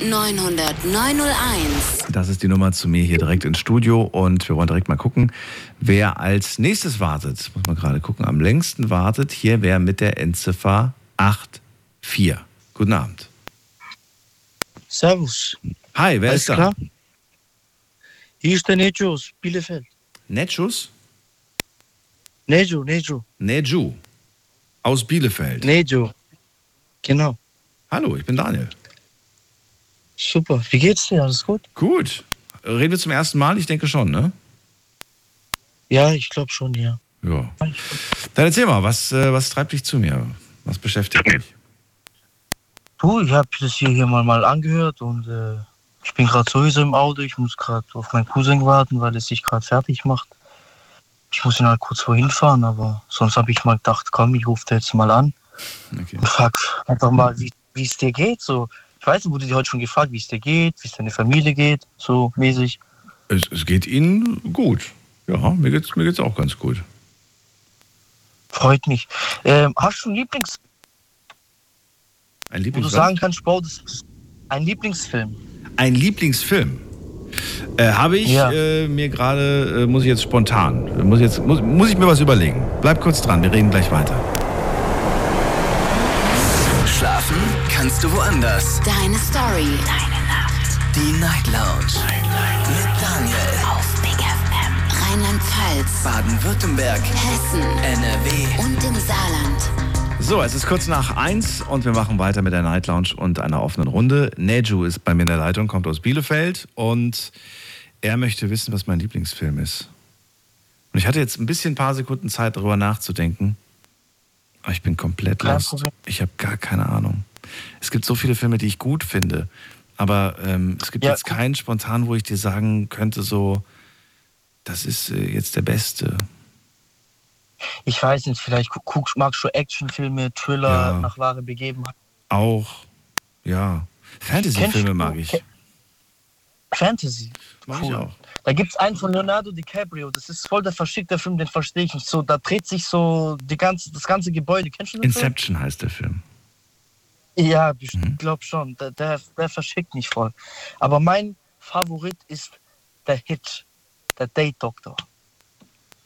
0890901. Das ist die Nummer zu mir hier direkt ins Studio und wir wollen direkt mal gucken, wer als nächstes wartet. Muss man gerade gucken. Am längsten wartet hier wer mit der Endziffer 84. Guten Abend. Servus. Hi, wer Alles ist da? klar? Hier ist der Nejo aus Bielefeld. Netschus? Nejo, Nejo. Neju. Aus Bielefeld. Nejo. Genau. Hallo, ich bin Daniel. Super. Wie geht's dir? Alles gut? Gut. Reden wir zum ersten Mal? Ich denke schon, ne? Ja, ich glaube schon, ja. Ja. Dann erzähl mal, was, äh, was treibt dich zu mir? Was beschäftigt dich? Du, ich habe das hier, hier mal, mal angehört und äh, ich bin gerade sowieso im Auto. Ich muss gerade auf meinen Cousin warten, weil er sich gerade fertig macht. Ich muss ihn halt kurz vorhin fahren, aber sonst habe ich mal gedacht, komm, ich rufe jetzt mal an Okay. und frag einfach mal, wie es dir geht. So, ich weiß, wurde dir heute schon gefragt, wie es dir geht, wie es deine Familie geht, so mäßig. Es, es geht Ihnen gut. Ja, mir geht's, mir geht's auch ganz gut. Freut mich. Ähm, hast du einen Lieblings, Ein wo du sagen kannst, Bro, das ist ein Lieblingsfilm? Ein Lieblingsfilm? Äh, Habe ich Ja. äh, mir gerade, äh, muss ich jetzt spontan, muss, jetzt, muss, muss ich mir was überlegen. Bleib kurz dran, wir reden gleich weiter. kannst du woanders. Deine Story. Deine Nacht. Die Night Lounge. Night, Night. Mit Daniel. Auf Big FM. Rheinland-Pfalz. Baden-Württemberg. Hessen. NRW. Und im Saarland. So, es ist kurz nach eins und wir machen weiter mit der Night Lounge und einer offenen Runde. Neju ist bei mir in der Leitung, kommt aus Bielefeld und er möchte wissen, was mein Lieblingsfilm ist. Und ich hatte jetzt ein bisschen ein paar Sekunden Zeit, darüber nachzudenken. Aber ich bin komplett lost. Ich habe gar keine Ahnung. Es gibt so viele Filme, die ich gut finde. Aber ähm, es gibt Ja. jetzt keinen spontan, wo ich dir sagen könnte, so, das ist äh, jetzt der Beste. Ich weiß nicht, vielleicht gu- guckst, magst du Actionfilme, Thriller Ja. nach wahre Begebenheit. Auch, ja. Fantasy-Filme mag ich. Fantasy. Mag ich auch. Da gibt es einen von Leonardo DiCaprio, das ist voll der verschickte Film, den verstehe ich nicht so. Da dreht sich so die ganze, das ganze Gebäude. Kennst du den Inception heißt der Film. Film? Ja, ich Mhm. glaube schon. Der, der, der verschickt mich voll. Aber mein Favorit ist der Hit, der Date Doctor.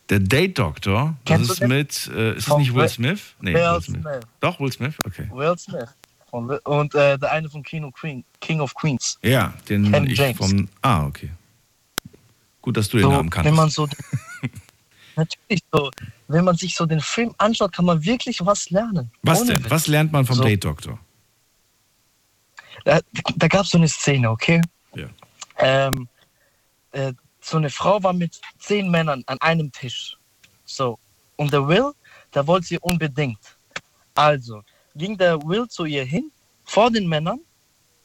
Der Date Doctor, das Kennst ist mit, äh, ist es nicht Will Smith? Nee, Will Smith. Smith. Doch, Will Smith, okay. Will Smith. Von, und äh, der eine von King of, Queen, King of Queens. Ja, den Ken ich James. vom. Ah, okay. Gut, dass du den So, Namen kannst. wenn man so natürlich so, wenn man sich so den Film anschaut, kann man wirklich was lernen. Was denn? Witz. Was lernt man vom So. Date Doctor? Da, da gab es so eine Szene, okay? Ja. Ähm, äh, so eine Frau war mit zehn Männern an einem Tisch. So. Und der Will, der wollte sie unbedingt. Also ging der Will zu ihr hin, vor den Männern,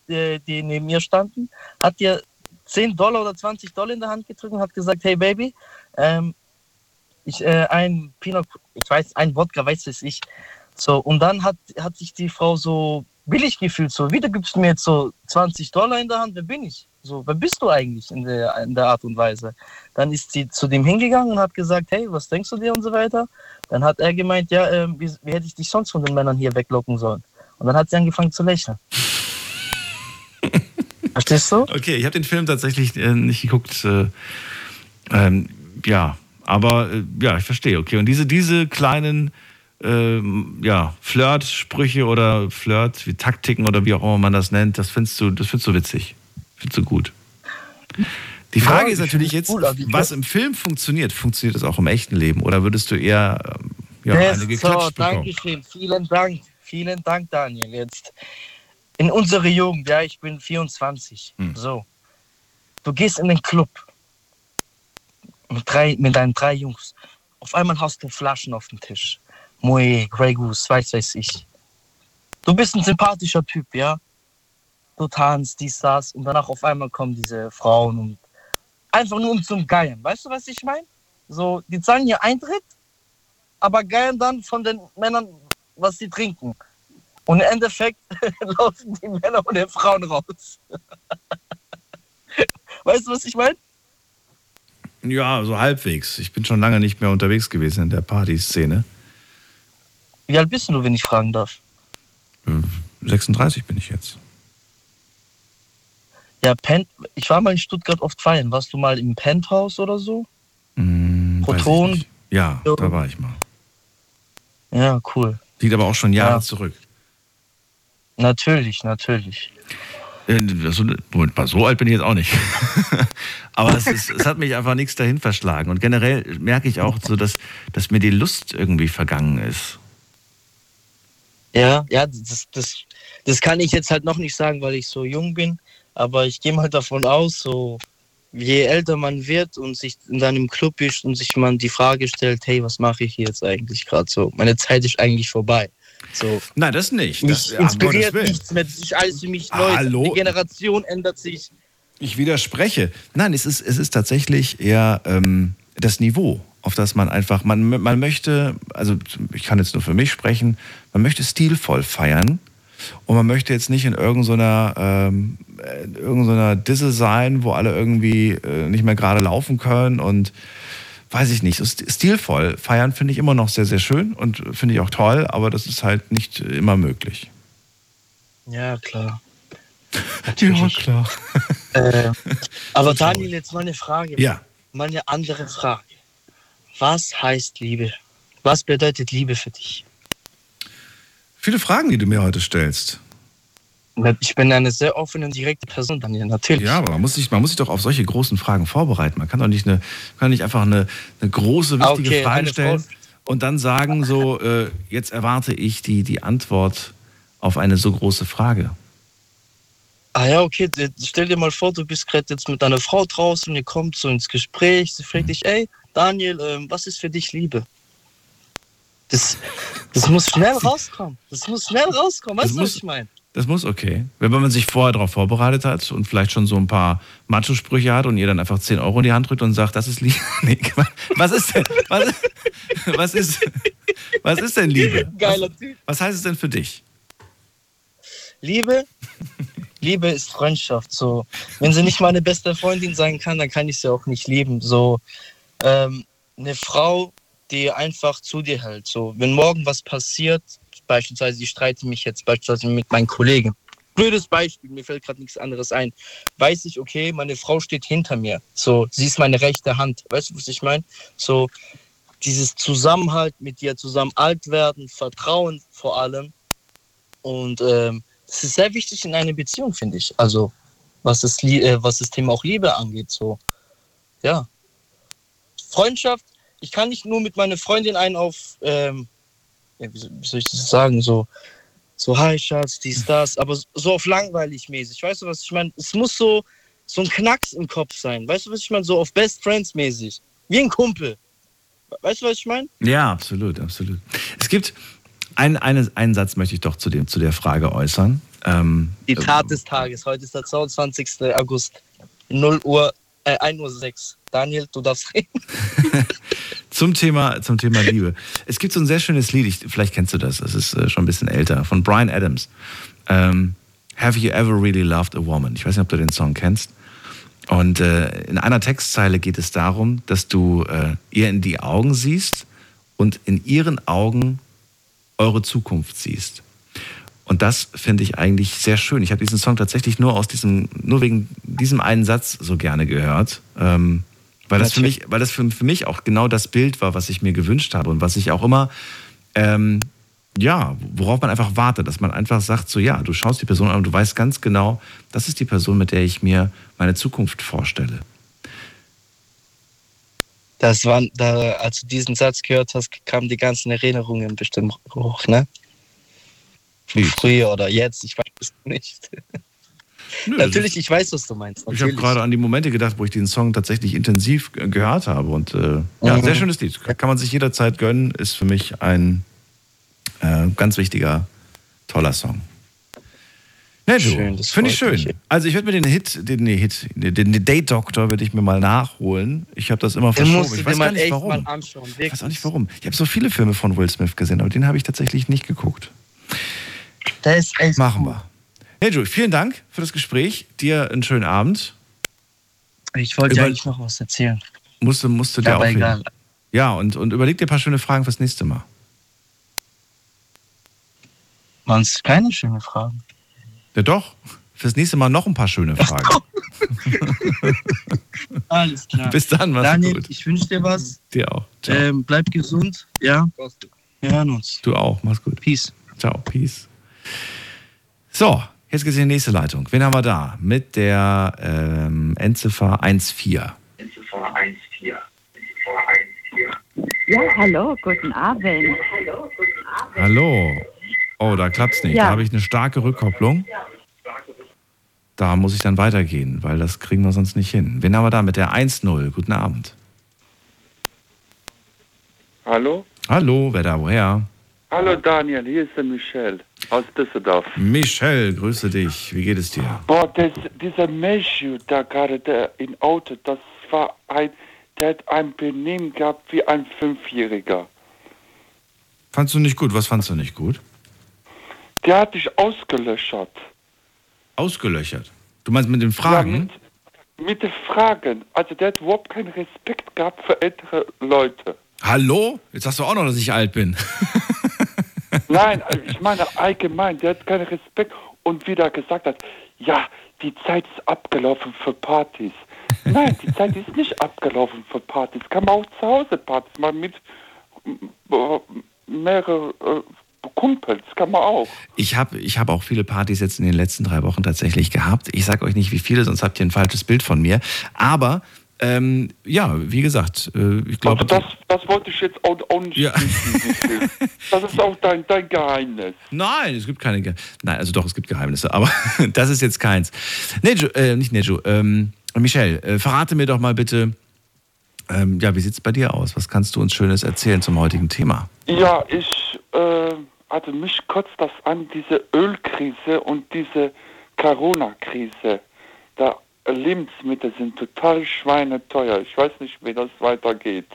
die, die neben ihr standen, hat ihr 10 Dollar oder 20 Dollar in der Hand gedrückt und hat gesagt, hey Baby, ähm, ich, äh, ein Pinot, ich weiß, ein Wodka, weiß es ich. So, und dann hat, hat sich die Frau so billig gefühlt, so, wieder gibst du mir jetzt so 20 Dollar in der Hand, wer bin ich? So, wer bist du eigentlich in der, in der Art und Weise? Dann ist sie zu dem hingegangen und hat gesagt, hey, was denkst du dir und so weiter. Dann hat er gemeint, ja, ähm, wie, wie hätte ich dich sonst von den Männern hier weglocken sollen? Und dann hat sie angefangen zu lächeln. Verstehst du? Okay, ich habe den Film tatsächlich äh, nicht geguckt. Äh, ähm, ja, aber äh, ja, ich verstehe. Okay, und diese, diese kleinen ähm, ja, Flirt-Sprüche oder Flirt, wie Taktiken oder wie auch immer man das nennt, das findest du, das findest du witzig. Findest du gut. Die Frage Ja, ist ich natürlich jetzt, cool, was im Film funktioniert, funktioniert das auch im echten Leben? Oder würdest du eher ähm, ja, Yes, eine geklatscht so, bekommen? danke schön. Vielen Dank. Vielen Dank, Daniel. Jetzt in unserer Jugend, ja, ich bin 24. Hm. So. Du gehst in den Club mit, drei, mit deinen drei Jungs. Auf einmal hast du Flaschen auf dem Tisch. Moe, Grey Goose, weiß weiß ich. Du bist ein sympathischer Typ, ja. Du tanzt, dies, das. Und danach auf einmal kommen diese Frauen und einfach nur um zum Geiern. Weißt du, was ich meine? So, die zahlen hier Eintritt aber geiern dann von den Männern, was sie trinken. Und im Endeffekt laufen die Männer und die Frauen raus. weißt du, was ich meine? Ja, so halbwegs. Ich bin schon lange nicht mehr unterwegs gewesen in der Partyszene. Wie alt bist du, wenn ich fragen darf? 36 bin ich jetzt. Ja, Pen ich war mal in Stuttgart oft feiern. Warst du mal im Penthouse oder so? Ich Proton? Ja, Ja. da war ich mal. Ja, cool. Liegt aber auch schon Jahre Ja. zurück. Natürlich, natürlich. Äh, So, Moment mal, so alt bin ich jetzt auch nicht. aber es, ist, es hat mich einfach nichts dahin verschlagen. Und generell merke ich auch so, dass, dass mir die Lust irgendwie vergangen ist. Ja, ja, das, das, das kann ich jetzt halt noch nicht sagen, weil ich so jung bin. Aber ich gehe mal davon aus, so je älter man wird und sich dann im Club ist und sich man die Frage stellt, hey, was mache ich hier jetzt eigentlich gerade so? Meine Zeit ist eigentlich vorbei. So. Nein, das nicht. Mich Das, inspiriert nichts mehr. Das ist alles für mich neu. Hallo? Die Generation ändert sich. Ich widerspreche. Nein, es ist, es ist tatsächlich eher ähm, das Niveau, auf das man einfach, man, man möchte, also ich kann jetzt nur für mich sprechen, man möchte stilvoll feiern und man möchte jetzt nicht in irgendeiner ähm, in irgendeiner Disse sein, wo alle irgendwie äh, nicht mehr gerade laufen können und weiß ich nicht, so st- stilvoll feiern finde ich immer noch sehr, sehr schön und finde ich auch toll, aber das ist halt nicht immer möglich. Ja, klar. Ja, klar. Äh, aber Daniel, jetzt mal eine Frage. Ja. Mal eine andere Frage. Was heißt Liebe? Was bedeutet Liebe für dich? Viele Fragen, die du mir heute stellst. Ich bin eine sehr offene und direkte Person, Daniel, natürlich. Ja, aber man muss, sich, man muss sich doch auf solche großen Fragen vorbereiten. Man kann doch nicht, eine, kann nicht einfach eine, eine große, wichtige okay, Frage stellen und dann sagen, so, äh, jetzt erwarte ich die, die Antwort auf eine so große Frage. Ah ja, okay, stell dir mal vor, du bist gerade jetzt mit deiner Frau draußen, ihr kommt so ins Gespräch, sie fragt mhm. dich, ey, Daniel, ähm, was ist für dich Liebe? Das, das muss schnell rauskommen. Das muss schnell rauskommen. Weißt du, was ich meine? Das muss okay. Wenn man sich vorher darauf vorbereitet hat und vielleicht schon so ein paar Macho-Sprüche hat und ihr dann einfach 10 Euro in die Hand drückt und sagt, das ist Liebe. Nee, was ist denn? Was, was, ist, was ist denn Liebe? Geiler Typ. Was heißt es denn für dich? Liebe? Liebe ist Freundschaft. So, wenn sie nicht meine beste Freundin sein kann, dann kann ich sie auch nicht lieben. So, ähm, eine Frau, die einfach zu dir hält. So, wenn morgen was passiert, beispielsweise ich streite mich jetzt beispielsweise mit meinen Kollegen. Blödes Beispiel, mir fällt gerade nichts anderes ein. Weiß ich, okay, meine Frau steht hinter mir. So, sie ist meine rechte Hand. Weißt du, was ich meine? So, dieses Zusammenhalt mit dir zusammen alt werden, Vertrauen vor allem. Und ähm, das ist sehr wichtig in einer Beziehung, finde ich. Also, was das, äh, was das Thema auch Liebe angeht. So, ja. Freundschaft, ich kann nicht nur mit meiner Freundin einen auf ähm, ja, wie, soll ich das sagen, so, so, hi Schatz, dies, das, aber so auf langweilig mäßig. Weißt du, was ich meine? Es muss so, so ein Knacks im Kopf sein. Weißt du, was ich meine? So auf Best Friends mäßig. Wie ein Kumpel. Weißt du, was ich meine? Ja, absolut, absolut. Es gibt ein, eine, einen Satz, möchte ich doch zu, dem, zu der Frage äußern. Ähm, Die Tat des Tages. Heute ist der 22. August. 0 Uhr, äh, 1 Uhr 6. Daniel, du darfst reden. zum, Thema, zum Thema Liebe. Es gibt so ein sehr schönes Lied, ich, vielleicht kennst du das, es ist äh, schon ein bisschen älter, von Brian Adams. Ähm, Have you ever really loved a woman? Ich weiß nicht, ob du den Song kennst. Und äh, in einer Textzeile geht es darum, dass du äh, ihr in die Augen siehst und in ihren Augen eure Zukunft siehst. Und das finde ich eigentlich sehr schön. Ich habe diesen Song tatsächlich nur aus diesem, nur wegen diesem einen Satz so gerne gehört. Ähm, weil das, für mich, weil das für, für mich auch genau das Bild war, was ich mir gewünscht habe und was ich auch immer, ähm, ja, worauf man einfach wartet, dass man einfach sagt, so ja, du schaust die Person an und du weißt ganz genau, das ist die Person, mit der ich mir meine Zukunft vorstelle. Das war, da, als du diesen Satz gehört hast, kamen die ganzen Erinnerungen bestimmt hoch, ne? Früher oder jetzt, ich weiß es nicht. Nö, Natürlich, ich weiß, was du meinst. Natürlich. Ich habe gerade an die Momente gedacht, wo ich den Song tatsächlich intensiv gehört habe. Und äh, ja, mhm. sehr schönes Lied. Kann man sich jederzeit gönnen. Ist für mich ein äh, ganz wichtiger, toller Song. Ne, du, finde ich schön. Mich. Also ich werde mir den Hit, den, nee, Hit, den, den Date Doctor würde ich mir mal nachholen. Ich habe das immer verschoben. Ich weiß gar nicht warum. ich weiß auch nicht warum. Ich habe so viele Filme von Will Smith gesehen, aber den habe ich tatsächlich nicht geguckt. Der ist echt Machen wir. Hey Jules, vielen Dank für das Gespräch. Dir einen schönen Abend. Ich wollte dir eigentlich noch was erzählen. Musste, musste dir auch. Egal. Ja, und, und überleg dir ein paar schöne Fragen fürs nächste Mal. Waren es keine schönen Fragen? Ja, doch. Fürs nächste Mal noch ein paar schöne Fragen. Alles klar. Bis dann, mach's Daniel, gut. ich wünsche dir was. Dir auch. Ähm, bleib gesund. Ja. Wir hören uns. Du auch. Mach's gut. Peace. Ciao. Peace. So, Jetzt geht es in die nächste Leitung. Wen haben wir da? Mit der ähm, Endziffer 14. Endziffer 14. Ja, hallo, guten Abend. Hallo. Oh, da klappt es nicht. Ja. Da habe ich eine starke Rückkopplung. Da muss ich dann weitergehen, weil das kriegen wir sonst nicht hin. Wen haben wir da mit der 1-0? Guten Abend. Hallo? Hallo, wer da, woher? Hallo Daniel, hier ist der Michel aus Düsseldorf. Michel, grüße dich. Wie geht es dir? Boah, das, dieser Meshu da gerade im Auto, das war ein, der hat ein Benehmen gehabt wie ein Fünfjähriger. Fandst du nicht gut? Was fandst du nicht gut? Der hat dich ausgelöchert. Ausgelöchert? Du meinst mit den Fragen? Ja, mit, mit den Fragen. Also der hat überhaupt keinen Respekt gehabt für ältere Leute. Hallo? Jetzt sagst du auch noch, dass ich alt bin. Nein, also ich meine allgemein, der hat keinen Respekt und wieder gesagt hat, ja, die Zeit ist abgelaufen für Partys. Nein, die Zeit ist nicht abgelaufen für Partys. Kann man auch zu Hause Partys machen mit mehreren äh, Kumpels, kann man auch. Ich habe ich hab auch viele Partys jetzt in den letzten drei Wochen tatsächlich gehabt. Ich sage euch nicht, wie viele, sonst habt ihr ein falsches Bild von mir. Aber ähm, ja, wie gesagt, äh, ich glaube. Also das, das wollte ich jetzt auch, auch nicht Ja. wissen. Das ist auch dein, dein Geheimnis. Nein, es gibt keine. Ge Nein, also doch, es gibt Geheimnisse, aber das ist jetzt keins. Nejo, äh, nicht Nejo, ähm, Michelle, äh, verrate mir doch mal bitte, ähm, ja, wie sieht es bei dir aus? Was kannst du uns Schönes erzählen zum heutigen Thema? Ja, ich, äh, also mich kotzt das an, diese Ölkrise und diese Corona-Krise. Da Lebensmittel sind total schweineteuer. Ich weiß nicht, wie das weitergeht.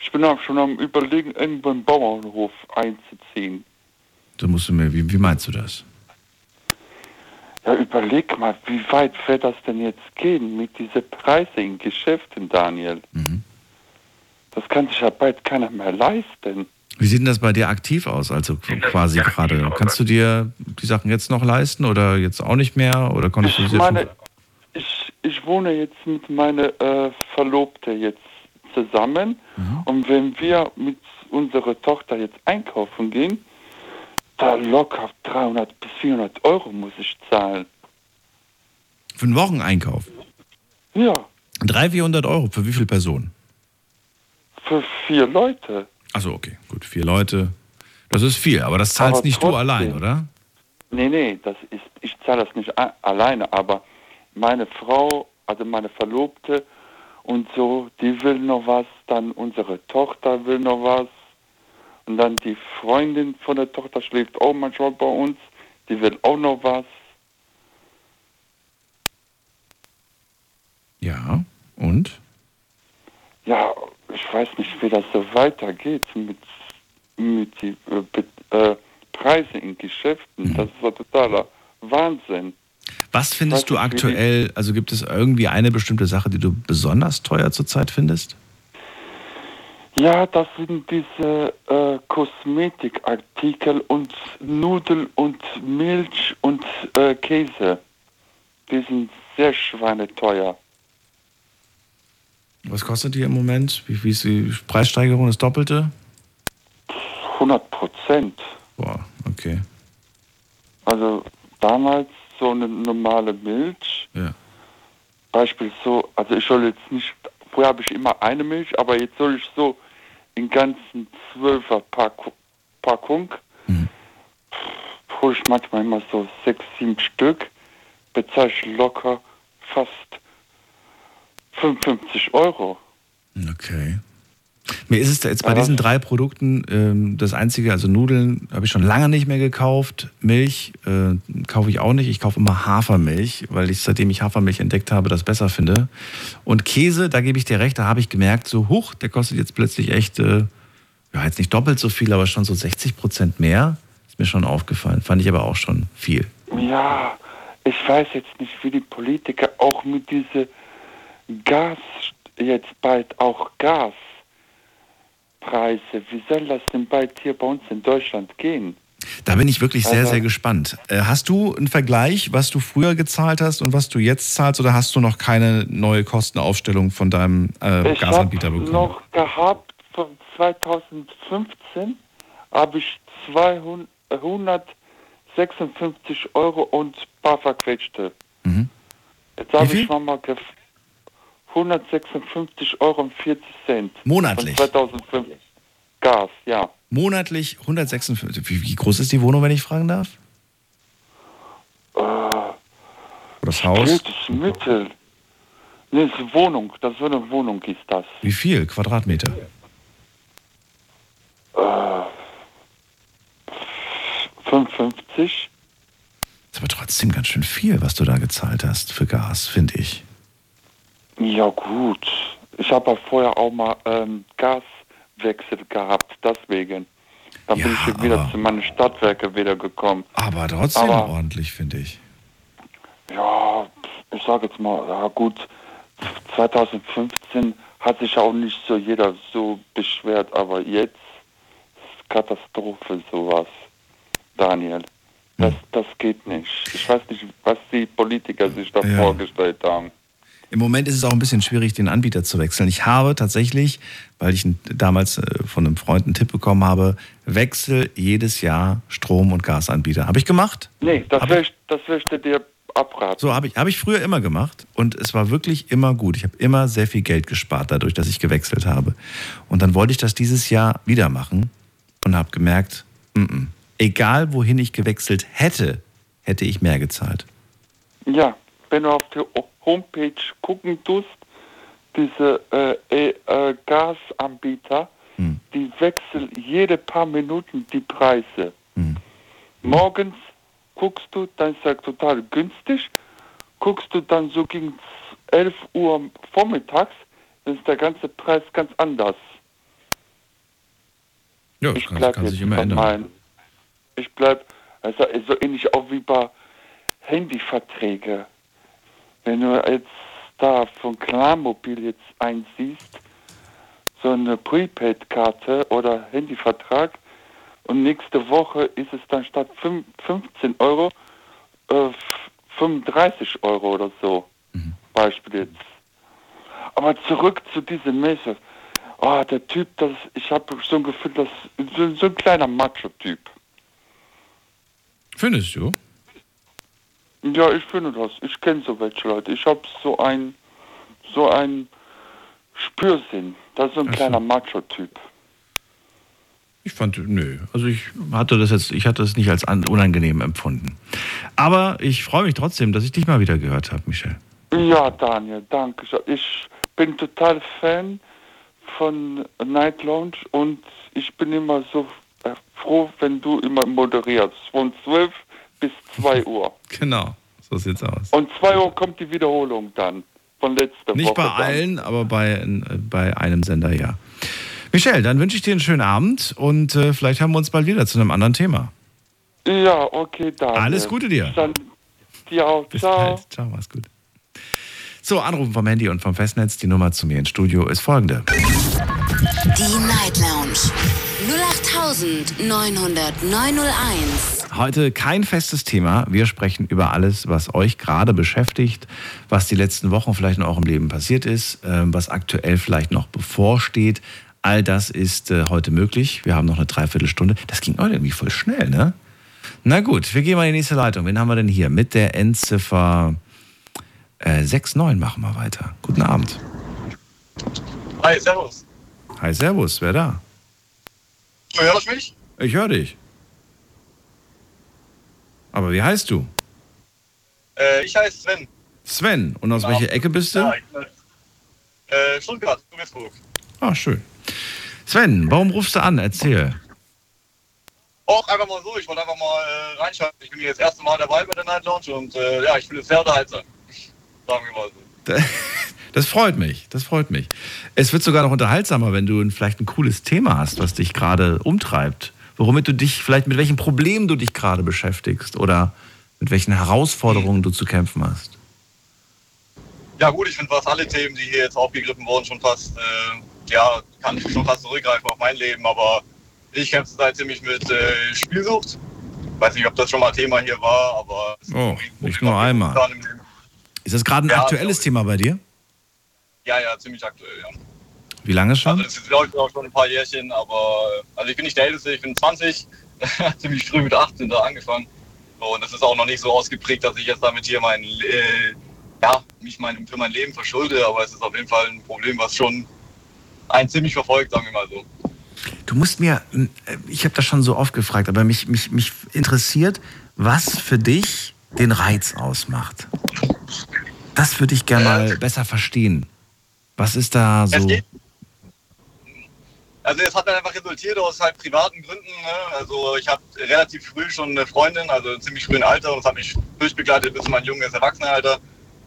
Ich bin auch schon am überlegen, irgendwo einen Bauernhof einzuziehen. Da musst du mir, wie, wie meinst du das? Ja, überleg mal, wie weit wird das denn jetzt gehen mit diesen Preisen in Geschäften, Daniel? Das kann sich ja bald keiner mehr leisten. Wie sieht denn das bei dir aktiv aus? Also quasi gerade. Kannst du dir die Sachen jetzt noch leisten oder jetzt auch nicht mehr? Oder konntest du Ich sie schon- meine, ich, wohne jetzt mit meiner äh, Verlobte jetzt zusammen und wenn wir mit unserer Tochter jetzt einkaufen gehen, da locker 300 bis 400 Euro muss ich zahlen. Für einen Wocheneinkauf? Ja, 300, 400 Euro. Für wie viele Personen? für vier Leute. Achso, okay, gut. Vier Leute. Das ist viel, aber das zahlst Aber nicht du trotzdem. allein, oder? Nee, nee, das ist, ich zahle das nicht alleine, aber meine Frau, also meine Verlobte und so, die will noch was, dann unsere Tochter will noch was und dann die Freundin von der Tochter schläft auch manchmal bei uns, die will auch noch was. Ja, und? Ja, ich weiß nicht, wie das so weitergeht mit, mit den äh, äh, Preisen in Geschäften. Das ist doch totaler Wahnsinn. Was findest du aktuell, also gibt es irgendwie eine bestimmte Sache, die du besonders teuer zurzeit findest? Ja, das sind diese äh, Kosmetikartikel und Nudeln und Milch und äh, Käse. Die sind sehr schweineteuer. Was kostet die im Moment? Wie, wie ist die Preissteigerung? Das Doppelte? 100 Prozent. Boah, okay. Also damals so eine normale Milch. Ja. Beispiel so, also ich soll jetzt nicht, vorher habe ich immer eine Milch, aber jetzt soll ich so in ganzen Zwölfer Pack, Packung, hole ich manchmal immer so sechs, sieben Stück, bezahle ich locker fast 55 Euro. Okay. Mir ist es jetzt bei Aber- diesen drei Produkten ähm, das einzige, also Nudeln habe ich schon lange nicht mehr gekauft. Milch äh, kaufe ich auch nicht. Ich kaufe immer Hafermilch, weil ich seitdem ich Hafermilch entdeckt habe, das besser finde. Und Käse, da gebe ich dir recht, da habe ich gemerkt, so hoch, der kostet jetzt plötzlich echt, äh, ja jetzt nicht doppelt so viel, aber schon so 60 Prozent mehr. Ist mir schon aufgefallen. Fand ich aber auch schon viel. Ja, ich weiß jetzt nicht, wie die Politiker auch mit diese Gas, jetzt bald auch Gaspreise, wie soll das denn bald hier bei uns in Deutschland gehen? Da bin ich wirklich sehr, Also- sehr gespannt. Äh, hast du einen Vergleich, was du früher gezahlt hast und was du jetzt zahlst, oder hast du noch keine neue Kostenaufstellung von deinem äh, ich Gasanbieter habe bekommen? noch gehabt, von 2015 habe ich 200, 156 Euro und paar verquetschte. Mhm. Jetzt habe ich nochmal 156 Euro und 40 Cent. Monatlich? Von 2005. Gas, ja. Monatlich 156. Wie, wie groß ist die Wohnung, wenn ich fragen darf? Äh, das Haus? Gutes Mittel. Ne, ist eine Wohnung. Das ist eine Wohnung, ist das. Wie viel Quadratmeter? Äh, 55. ist aber trotzdem ganz schön viel, was du da gezahlt hast für Gas, finde ich. Ja gut. Ich habe ja vorher auch mal ähm, Gaswechsel gehabt, deswegen. Dann bin ich wieder zu meinen Stadtwerke wieder gekommen. Aber trotzdem Aber- ordentlich, finde ich. Ja, ich sage jetzt mal, ja gut, 2015 hat sich auch nicht so jeder so beschwert, aber jetzt ist Katastrophe sowas, Daniel. Das, das geht nicht. Ich weiß nicht, was die Politiker sich da Ja. vorgestellt haben. Im Moment ist es auch ein bisschen schwierig, den Anbieter zu wechseln. Ich habe tatsächlich, weil ich damals äh, von einem Freund einen Tipp bekommen habe, wechsel jedes Jahr Strom- und Gasanbieter. Habe ich gemacht? Nee, das, will ich, das möchte dir abraten. So habe ich, hab ich früher immer gemacht und es war wirklich immer gut. Ich habe immer sehr viel Geld gespart dadurch, dass ich gewechselt habe. Und dann wollte ich das dieses Jahr wieder machen und habe gemerkt, m -m, egal wohin ich gewechselt hätte, hätte ich mehr gezahlt. Ja, wenn du auf die Homepage gucken tust, diese äh, äh, Gasanbieter, hm. die wechseln jede paar Minuten die Preise. Hm. Morgens guckst du, dann ist er total günstig. Guckst du dann so gegen 11 Uhr vormittags, dann ist der ganze Preis ganz anders. Ja, ich kann, kann sich immer ändern. Mein, ich bleib, also so ähnlich auch wie bei Handyverträge. Wenn du jetzt da von Klarmobil jetzt einsiehst, so eine Prepaid-Karte oder Handyvertrag, und nächste Woche ist es dann statt 15 Euro äh, 35 Euro oder so. Mhm. Beispiel jetzt. Aber zurück zu diesem Messer. Oh, der Typ, das, ich habe so ein Gefühl, dass so, so ein kleiner Macho-Typ. Findest du? Ja, ich finde das. Ich kenne so welche Leute. Ich habe so ein so ein Spürsinn. Das ist so ein Ach kleiner Macho-Typ. Ich fand, nö. Also ich hatte das jetzt, ich hatte das nicht als unangenehm empfunden. Aber ich freue mich trotzdem, dass ich dich mal wieder gehört habe, Michel. Ja, Daniel, danke. Ich bin total Fan von Night Lounge und ich bin immer so äh, froh, wenn du immer moderierst. Von 12 bis 2 Uhr. Genau, so sieht's aus. Und 2 Uhr kommt die Wiederholung dann von letzter Nicht Woche. Nicht bei allen, dann. aber bei, äh, bei einem Sender ja. Michelle, dann wünsche ich dir einen schönen Abend und äh, vielleicht haben wir uns bald wieder zu einem anderen Thema. Ja, okay, danke. Alles Gute dir. Dann dir auch. Bis Ciao. bald. Ciao, mach's gut. So, Anrufen vom Handy und vom Festnetz. Die Nummer zu mir ins Studio ist folgende. Die Night Lounge 0890901. Heute kein festes Thema. Wir sprechen über alles, was euch gerade beschäftigt, was die letzten Wochen vielleicht in eurem Leben passiert ist, ähm, was aktuell vielleicht noch bevorsteht. All das ist äh, heute möglich. Wir haben noch eine Dreiviertelstunde. Das ging heute irgendwie voll schnell, ne? Na gut, wir gehen mal in die nächste Leitung. Wen haben wir denn hier? Mit der Endziffer äh, 69 machen wir weiter. Guten Abend. Hi, Servus. Hi, Servus. Wer da? Du hörst mich? Ich höre dich. Aber wie heißt du? Äh, ich heiße Sven. Sven. Und aus genau. welcher Ecke bist du? Ja, ich, äh, Stuttgart, Duisburg. Ah, schön. Sven, warum rufst du an? Erzähl. Auch einfach mal so, ich wollte einfach mal äh, reinschauen. Ich bin jetzt das erste Mal dabei bei der Night Lounge und äh, ja, ich finde es sehr unterhaltsam. Sagen wir mal so. Das freut mich, das freut mich. Es wird sogar noch unterhaltsamer, wenn du vielleicht ein cooles Thema hast, was dich gerade umtreibt. Womit du dich, vielleicht mit welchen Problemen du dich gerade beschäftigst oder mit welchen Herausforderungen du zu kämpfen hast. Ja gut, ich finde fast alle Themen, die hier jetzt aufgegriffen wurden, schon fast, äh, ja, kann ich schon fast zurückgreifen auf mein Leben, aber ich kämpfe seit ziemlich mit äh, Spielsucht. Weiß nicht, ob das schon mal Thema hier war, aber... Oh, nicht nur einmal. Ist das gerade ein ja, aktuelles Thema bei dir? Ja, ja, ziemlich aktuell, ja. Wie lange schon? Also das ist, glaube ich, auch schon ein paar Jährchen, aber also ich bin nicht der Älteste, ich bin 20, ziemlich früh mit 18 da angefangen. Und das ist auch noch nicht so ausgeprägt, dass ich jetzt damit hier mein, äh, ja, mich mein, für mein Leben verschulde, aber es ist auf jeden Fall ein Problem, was schon einen ziemlich verfolgt, sagen wir mal so. Du musst mir, äh, ich habe das schon so oft gefragt, aber mich, mich, mich interessiert, was für dich den Reiz ausmacht. Das würde ich gerne mal besser verstehen. Was ist da so? Also es hat dann einfach resultiert aus halt privaten Gründen. Ne? Also ich habe relativ früh schon eine Freundin, also in ziemlich frühen Alter und es hat mich durchbegleitet bis mein junges Erwachsenenalter.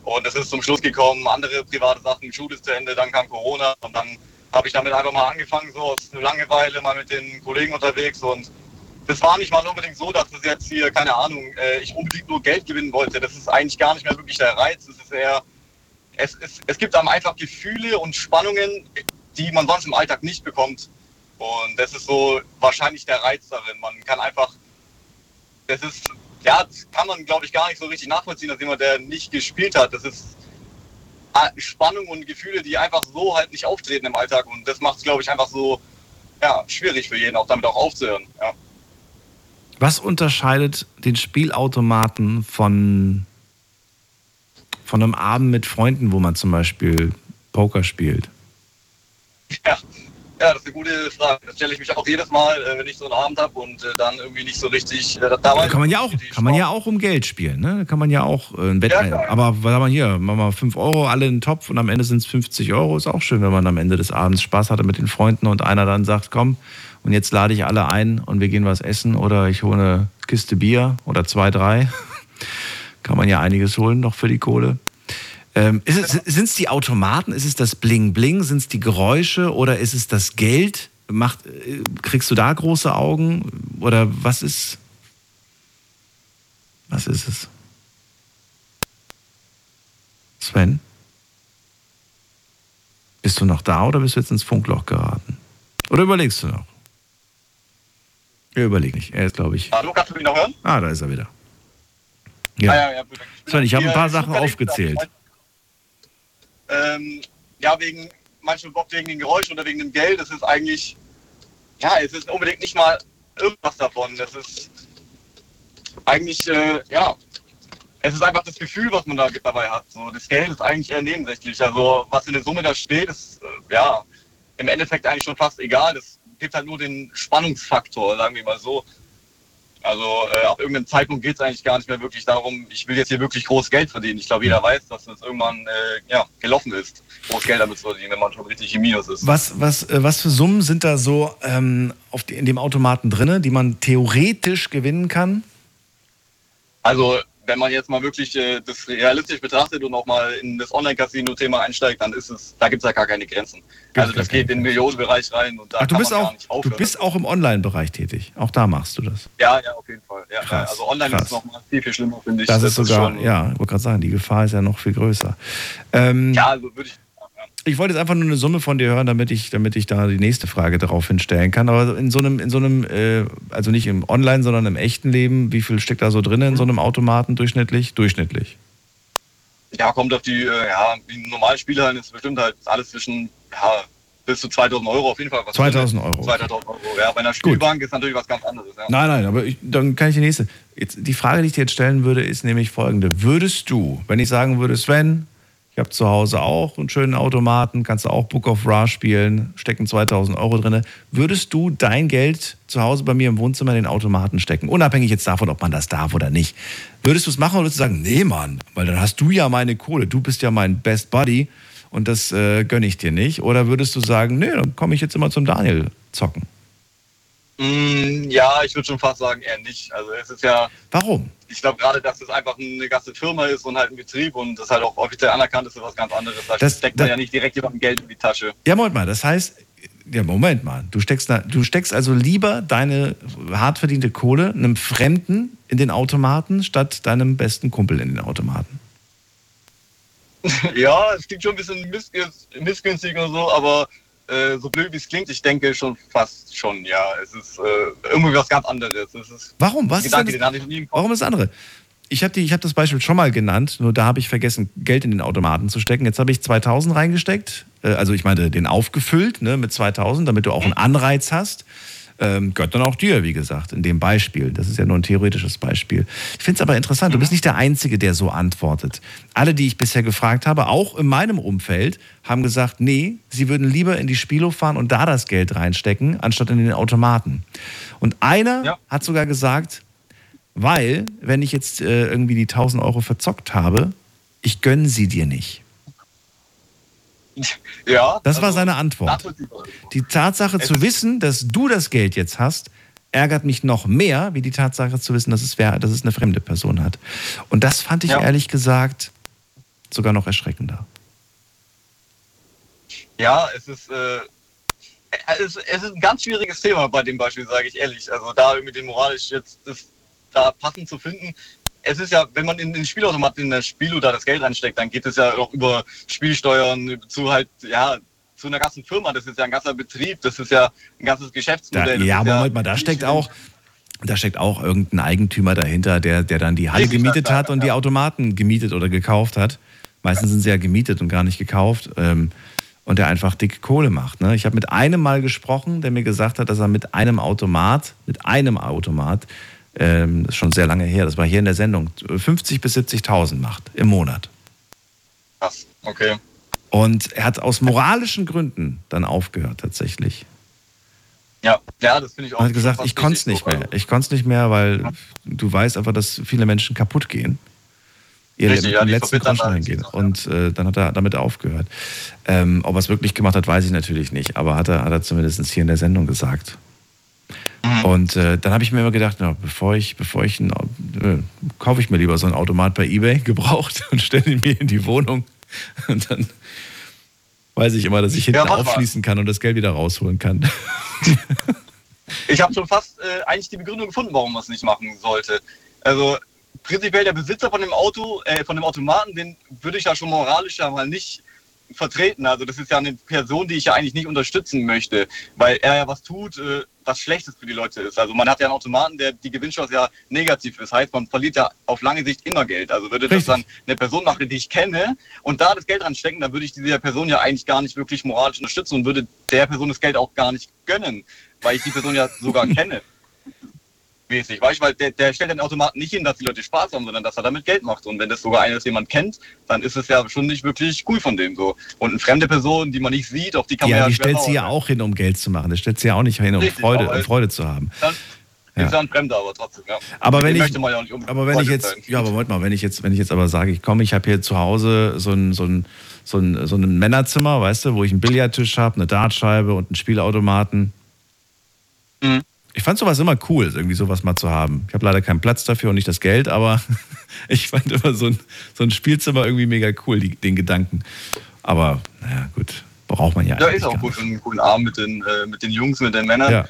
Und es ist zum Schluss gekommen, andere private Sachen, Schule ist zu Ende, dann kam Corona und dann habe ich damit einfach mal angefangen, so aus Langeweile mal mit den Kollegen unterwegs und das war nicht mal unbedingt so, dass es jetzt hier, keine Ahnung, äh, ich unbedingt nur Geld gewinnen wollte. Das ist eigentlich gar nicht mehr wirklich der Reiz. Es ist eher, es, es, es gibt einem einfach Gefühle und Spannungen, die man sonst im Alltag nicht bekommt. Und das ist so wahrscheinlich der Reiz darin. Man kann einfach, das ist, ja, das kann man glaube ich gar nicht so richtig nachvollziehen, als jemand, der nicht gespielt hat. Das ist, äh, Spannung und Gefühle, die einfach so halt nicht auftreten im Alltag. Und das macht es, glaube ich, einfach so ja, schwierig für jeden, auch damit auch aufzuhören. Ja. Was unterscheidet den Spielautomaten von, von einem Abend mit Freunden, wo man zum Beispiel Poker spielt? Ja, ja, das ist eine gute Frage. Das stelle ich mich auch jedes Mal, äh, wenn ich so einen Abend habe und äh, dann irgendwie nicht so richtig äh, dabei. Da kann man ja auch, kann man ja auch um Geld spielen, ne? Da kann man ja auch äh, ein Bett ein. Aber was haben wir hier? Machen wir 5 Euro alle in den Topf und am Ende sind es 50 Euro. Ist auch schön, wenn man am Ende des Abends Spaß hatte mit den Freunden und einer dann sagt, komm, und jetzt lade ich alle ein und wir gehen was essen oder ich hole eine Kiste Bier oder zwei, drei. Kann man ja einiges holen noch für die Kohle. Ähm, sind es die Automaten? Ist es das Bling Bling? Sind es die Geräusche oder ist es das Geld? Macht, äh, kriegst du da große Augen? Oder was ist. Was ist es? Sven? Bist du noch da oder bist du jetzt ins Funkloch geraten? Oder überlegst du noch? Er überlegt nicht. Er ist, glaube ich. Hallo, kannst du mich noch hören? Ah, da ist er wieder. Ja. Ah, ja, ja, Sven, ich habe ein paar Sachen aufgezählt. Ähm, ja, wegen, manchmal oft wegen den Geräuschen oder wegen dem Geld. Es ist eigentlich, ja, es ist unbedingt nicht mal irgendwas davon. Es ist eigentlich, äh, ja, es ist einfach das Gefühl, was man da dabei hat. So, das Geld ist eigentlich eher nebensächlich. Also, was in der Summe da steht, ist, äh, ja, im Endeffekt eigentlich schon fast egal. Es gibt halt nur den Spannungsfaktor, sagen wir mal so. Also äh, ab irgendeinem Zeitpunkt geht es eigentlich gar nicht mehr wirklich darum, ich will jetzt hier wirklich groß Geld verdienen. Ich glaube, jeder weiß, dass das irgendwann äh, ja, gelaufen ist, groß Geld damit zu verdienen, wenn man schon richtig im Minus ist. Was, was, äh, was für Summen sind da so ähm, auf die, in dem Automaten drin, die man theoretisch gewinnen kann? Also wenn man jetzt mal wirklich äh, das realistisch betrachtet und auch mal in das Online-Casino-Thema einsteigt, dann ist es, da gibt es ja gar keine Grenzen. also das geht in den Millionenbereich rein und da Ach, du bist gar auch, du bist auch im Online-Bereich tätig. Auch da machst du das. ja, ja, auf jeden Fall. Ja, Krass, also online krass. ist es nochmal viel, viel schlimmer, finde ich. Das, ist sogar, schon, ja, ich wollte gerade sagen, die Gefahr ist ja noch viel größer. Ähm, Ja, also würde ich. Ich wollte jetzt einfach nur eine Summe von dir hören, damit ich, damit ich da die nächste Frage darauf hinstellen kann. Aber in so einem, in so einem, äh, also nicht im Online, sondern im echten Leben, wie viel steckt da so drin in so einem Automaten durchschnittlich? Durchschnittlich. Ja, kommt auf die, äh, ja, die normalen Spiele halt, ist bestimmt halt alles zwischen, ja, bis zu 2000 Euro auf jeden Fall. Was 2000 Euro, 2000 Euro, ja. Bei einer Spielbank ist natürlich was ganz anderes, ja. Nein, nein, aber ich, dann kann ich die nächste. Jetzt, die Frage, die ich dir jetzt stellen würde, ist nämlich folgende. Würdest du, wenn ich sagen würde, Sven, ich habe zu Hause auch einen schönen Automaten, kannst du auch Book of Ra spielen, stecken 2000 Euro drin, würdest du dein Geld zu Hause bei mir im Wohnzimmer in den Automaten stecken? Unabhängig jetzt davon, ob man das darf oder nicht. Würdest du es machen oder würdest du sagen, nee, Mann, weil dann hast du ja meine Kohle, du bist ja mein Best Buddy und das äh, gönne ich dir nicht? Oder würdest du sagen, nee, dann komme ich jetzt immer zum Daniel zocken? Mm, ja, ich würde schon fast sagen, eher nicht. Also es ist ja, Warum? ich glaube gerade, dass es einfach eine ganze Firma ist und halt ein Betrieb und das halt auch offiziell anerkannt ist, ist was ganz anderes. Da Das- steckt man da- ja nicht direkt jemandem Geld in die Tasche. Ja, Moment mal, das heißt, ja, Moment mal, du steckst, da, du steckst also lieber deine hart verdiente Kohle einem Fremden in den Automaten, statt deinem besten Kumpel in den Automaten. ja, es klingt schon ein bisschen missgünstig, missgünstig und so, aber äh, so blöd wie es klingt, ich denke schon fast schon, ja. Es ist äh, irgendwie was ganz anderes. Es ist Warum? Was ist Gedanke, im Kopf. Warum ist das andere? Ich habe hab das Beispiel schon mal genannt, nur da habe ich vergessen, Geld in den Automaten zu stecken. Jetzt habe ich 2000 reingesteckt, äh, also ich meine den aufgefüllt ne, mit 2000, damit du auch einen Anreiz hast. Ähm, gehört dann auch dir, wie gesagt, in dem Beispiel. Das ist ja nur ein theoretisches Beispiel. Ich finde es aber interessant, du bist nicht der Einzige, der so antwortet. Alle, die ich bisher gefragt habe, auch in meinem Umfeld, haben gesagt, nee, sie würden lieber in die Spielo fahren und da das Geld reinstecken, anstatt in den Automaten. Und einer hat sogar gesagt, weil, wenn ich jetzt äh, irgendwie die 1000 Euro verzockt habe, ich gönne sie dir nicht. Ja. Das war seine Antwort. Die Tatsache zu wissen, dass du das Geld jetzt hast, ärgert mich noch mehr, wie die Tatsache zu wissen, dass es, wer, dass es eine fremde Person hat. Und das fand ich Ja. ehrlich gesagt sogar noch erschreckender. Ja, es ist, äh, es, es ist ein ganz schwieriges Thema bei dem Beispiel, sage ich ehrlich. Also da irgendwie den moralisch jetzt das, da passend zu finden. Es ist ja, wenn man in den Spielautomat in der Spielo da das Geld reinsteckt, dann geht es ja auch über Spielsteuern zu halt, ja, zu einer ganzen Firma. Das ist ja ein ganzer Betrieb, das ist ja ein ganzes Da, Geschäftsmodell. das ja, ist Moment mal, da steckt auch, da steckt auch irgendein Eigentümer dahinter, der, der dann die Halle gemietet hat und die Automaten gemietet oder gekauft hat. Meistens sind sie ja gemietet und gar nicht gekauft. Ähm, und der einfach dicke Kohle macht. Ne? Ich habe mit einem mal gesprochen, der mir gesagt hat, dass er mit einem Automat, mit einem Automat, ähm, das ist schon sehr lange her, das war hier in der Sendung, 50 bis 70.000 macht im Monat. Krass, okay. Und er hat aus moralischen Gründen dann aufgehört tatsächlich. Ja, ja, das finde ich auch. Er hat gesagt, ich konnte es nicht mehr. Ich konnte es nicht mehr, weil du weißt einfach, dass viele Menschen kaputt gehen. Ihr Richtig, ja, letzten Groschen alles, reingehen. Und äh, dann hat er damit aufgehört. Ähm, ob er es wirklich gemacht hat, weiß ich natürlich nicht. Aber hat er, hat er zumindest hier in der Sendung gesagt. Mhm. Und äh, dann habe ich mir immer gedacht, na, bevor ich, bevor ich ein, äh, kaufe ich mir lieber so einen Automat bei eBay gebraucht und stelle ihn mir in die Wohnung. Und dann weiß ich immer, dass ich hinten Ja, mal. aufschließen kann und das Geld wieder rausholen kann. Ich habe schon fast äh, eigentlich die Begründung gefunden, warum man es nicht machen sollte. Also prinzipiell der Besitzer von dem Auto, äh, von dem Automaten, den würde ich ja schon moralisch ja mal nicht vertreten. Also das ist ja eine Person, die ich ja eigentlich nicht unterstützen möchte, weil er ja was tut, äh, was Schlechtes für die Leute ist. Also man hat ja einen Automaten, der die Gewinnchance ja negativ ist. Heißt, man verliert ja auf lange Sicht immer Geld. Also würde das dann eine Person machen, die ich kenne und da das Geld reinstecken, dann würde ich dieser Person ja eigentlich gar nicht wirklich moralisch unterstützen und würde der Person das Geld auch gar nicht gönnen, weil ich die Person ja sogar kenne. Mäßig, weißt du, weil der, der stellt den Automaten nicht hin, dass die Leute Spaß haben, sondern dass er damit Geld macht. Und wenn das sogar einer ist, den man kennt, dann ist es ja schon nicht wirklich cool von dem so. Und eine fremde Person, die man nicht sieht, auf die kann ja, man ja die stellt sie ja auch hin, um Geld zu machen. Das stellt sie ja auch nicht hin, um Richtig, Freude, um Freude zu haben. Dann Ja. ist er ein Fremder, aber trotzdem, ja. Aber wenn dem ich, ja aber wenn ich jetzt, sein. ja, aber Moment mal, wenn ich jetzt, wenn ich jetzt aber sage, ich komme, ich habe hier zu Hause so ein, so ein, so ein, so ein Männerzimmer, weißt du, wo ich einen Billardtisch habe, eine Dartscheibe und einen Spielautomaten. Mhm. Ich fand sowas immer cool, irgendwie sowas mal zu haben. Ich habe leider keinen Platz dafür und nicht das Geld, aber ich fand immer so ein, so ein Spielzimmer irgendwie mega cool, die, den Gedanken. Aber naja, gut, braucht man ja Ja, ist auch gut einen guten Abend mit den, äh, mit den Jungs, mit den Männern. Ja.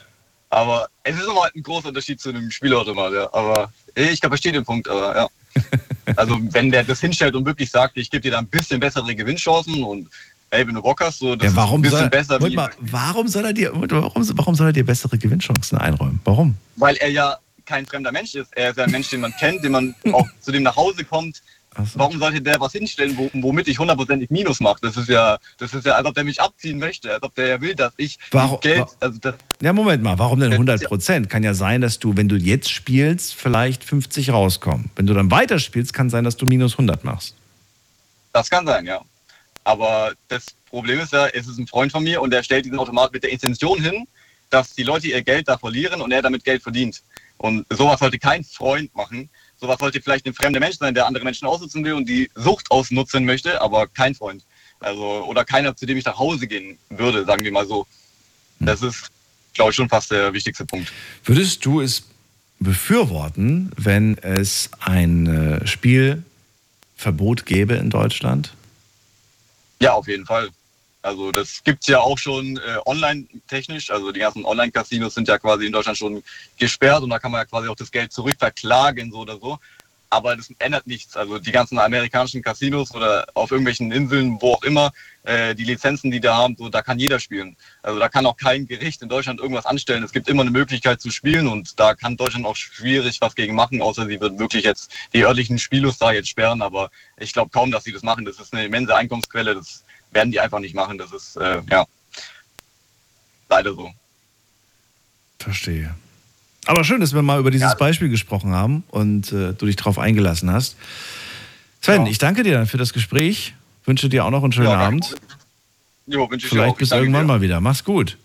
Aber es ist immer ein großer Unterschied zu einem Spielautomat, ja. Aber äh, ich verstehe den Punkt, aber ja. Also wenn der das hinstellt und wirklich sagt, ich gebe dir da ein bisschen bessere Gewinnchancen und hey, wenn du Bock hast, so das Ja, warum ist ein soll, bisschen besser Moment wie, mal, warum soll er dir, warum, warum soll er dir bessere Gewinnchancen einräumen? Warum? weil er ja kein fremder Mensch ist. Er ist ja ein Mensch, den man kennt, den man auch zu dem nach Hause kommt. Warum sollte der was hinstellen, wo, womit ich hundertprozentig Minus mache? Das ist ja, das ist ja, als ob der mich abziehen möchte, als ob der ja will, dass ich Warum- Geld, also das, Ja, Moment mal, warum denn 100 Prozent? Kann ja sein, dass du, wenn du jetzt spielst, vielleicht 50 rauskommen. Wenn du dann weiterspielst, kann sein, dass du minus 100 machst. Das kann sein, ja. Aber das Problem ist ja, es ist ein Freund von mir und der stellt diesen Automat mit der Intention hin, dass die Leute ihr Geld da verlieren und er damit Geld verdient. Und sowas sollte kein Freund machen. Sowas sollte vielleicht ein fremder Mensch sein, der andere Menschen ausnutzen will und die Sucht ausnutzen möchte, aber kein Freund. Also, oder keiner, zu dem ich nach Hause gehen würde, sagen wir mal so. Das ist, glaube ich, schon fast der wichtigste Punkt. Würdest du es befürworten, wenn es ein äh, Spielverbot gäbe in Deutschland? Ja, auf jeden Fall. Also das gibt's ja auch schon äh, online-technisch. Also die ganzen Online-Casinos sind ja quasi in Deutschland schon gesperrt und da kann man ja quasi auch das Geld zurückverklagen, so oder so. Aber das ändert nichts. Also die ganzen amerikanischen Casinos oder auf irgendwelchen Inseln, wo auch immer, äh, die Lizenzen, die da haben, so, da kann jeder spielen. Also da kann auch kein Gericht in Deutschland irgendwas anstellen. Es gibt immer eine Möglichkeit zu spielen und da kann Deutschland auch schwierig was gegen machen, außer sie würden wirklich jetzt die örtlichen Spielos da jetzt sperren. Aber ich glaube kaum, dass sie das machen. Das ist eine immense Einkommensquelle. Das werden die einfach nicht machen. Das ist, äh, ja, leider so. Verstehe. Aber schön, dass wir mal über dieses Beispiel gesprochen haben und äh, du dich darauf eingelassen hast. Sven, ich danke dir für das Gespräch. Wünsche dir auch noch einen schönen Ja. Abend. Jo, wünsche ich dir Vielleicht auch. bis Ich irgendwann dir. mal wieder. Mach's gut.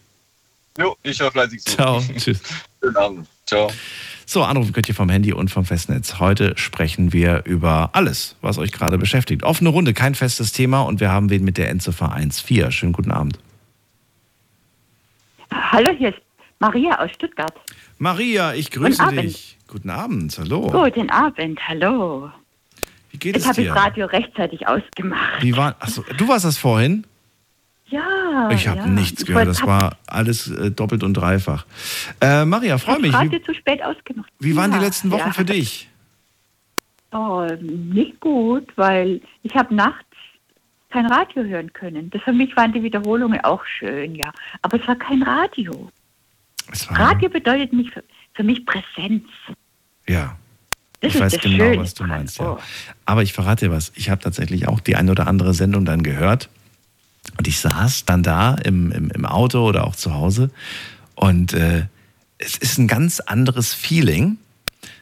Jo, ich höre fleißig zu. Ciao. Tschüss. Schönen Abend. Ciao. So, anrufen könnt ihr vom Handy und vom Festnetz. Heute sprechen wir über alles, was euch gerade beschäftigt. Offene Runde, kein festes Thema und wir haben wen mit der Endziffer 14. Schönen guten Abend. Hallo, hier ist Maria aus Stuttgart. Maria, ich grüße Guten dich. Guten Abend, hallo. Guten Abend, hallo. Wie geht Jetzt es habe ich dir? das Radio rechtzeitig ausgemacht. Wie war, achso, du warst das vorhin? Ja. Ich habe ja. nichts Ich gehört. Das war alles äh, doppelt und dreifach. Äh, Maria, freue mich. Radio Wie, zu spät ausgemacht. wie waren die letzten Wochen ja. für dich? Oh, nicht gut, weil ich habe nachts kein Radio hören können. Das für mich waren die Wiederholungen auch schön, ja. Aber es war kein Radio. Radio bedeutet mich für, mich Präsenz. ja. Das ich weiß genau, Schöne was du meinst, ja. Aber ich verrate dir was. Ich habe tatsächlich auch die ein oder andere Sendung dann gehört. Und ich saß dann da im, im, im Auto oder auch zu Hause. Und äh, es ist ein ganz anderes Feeling,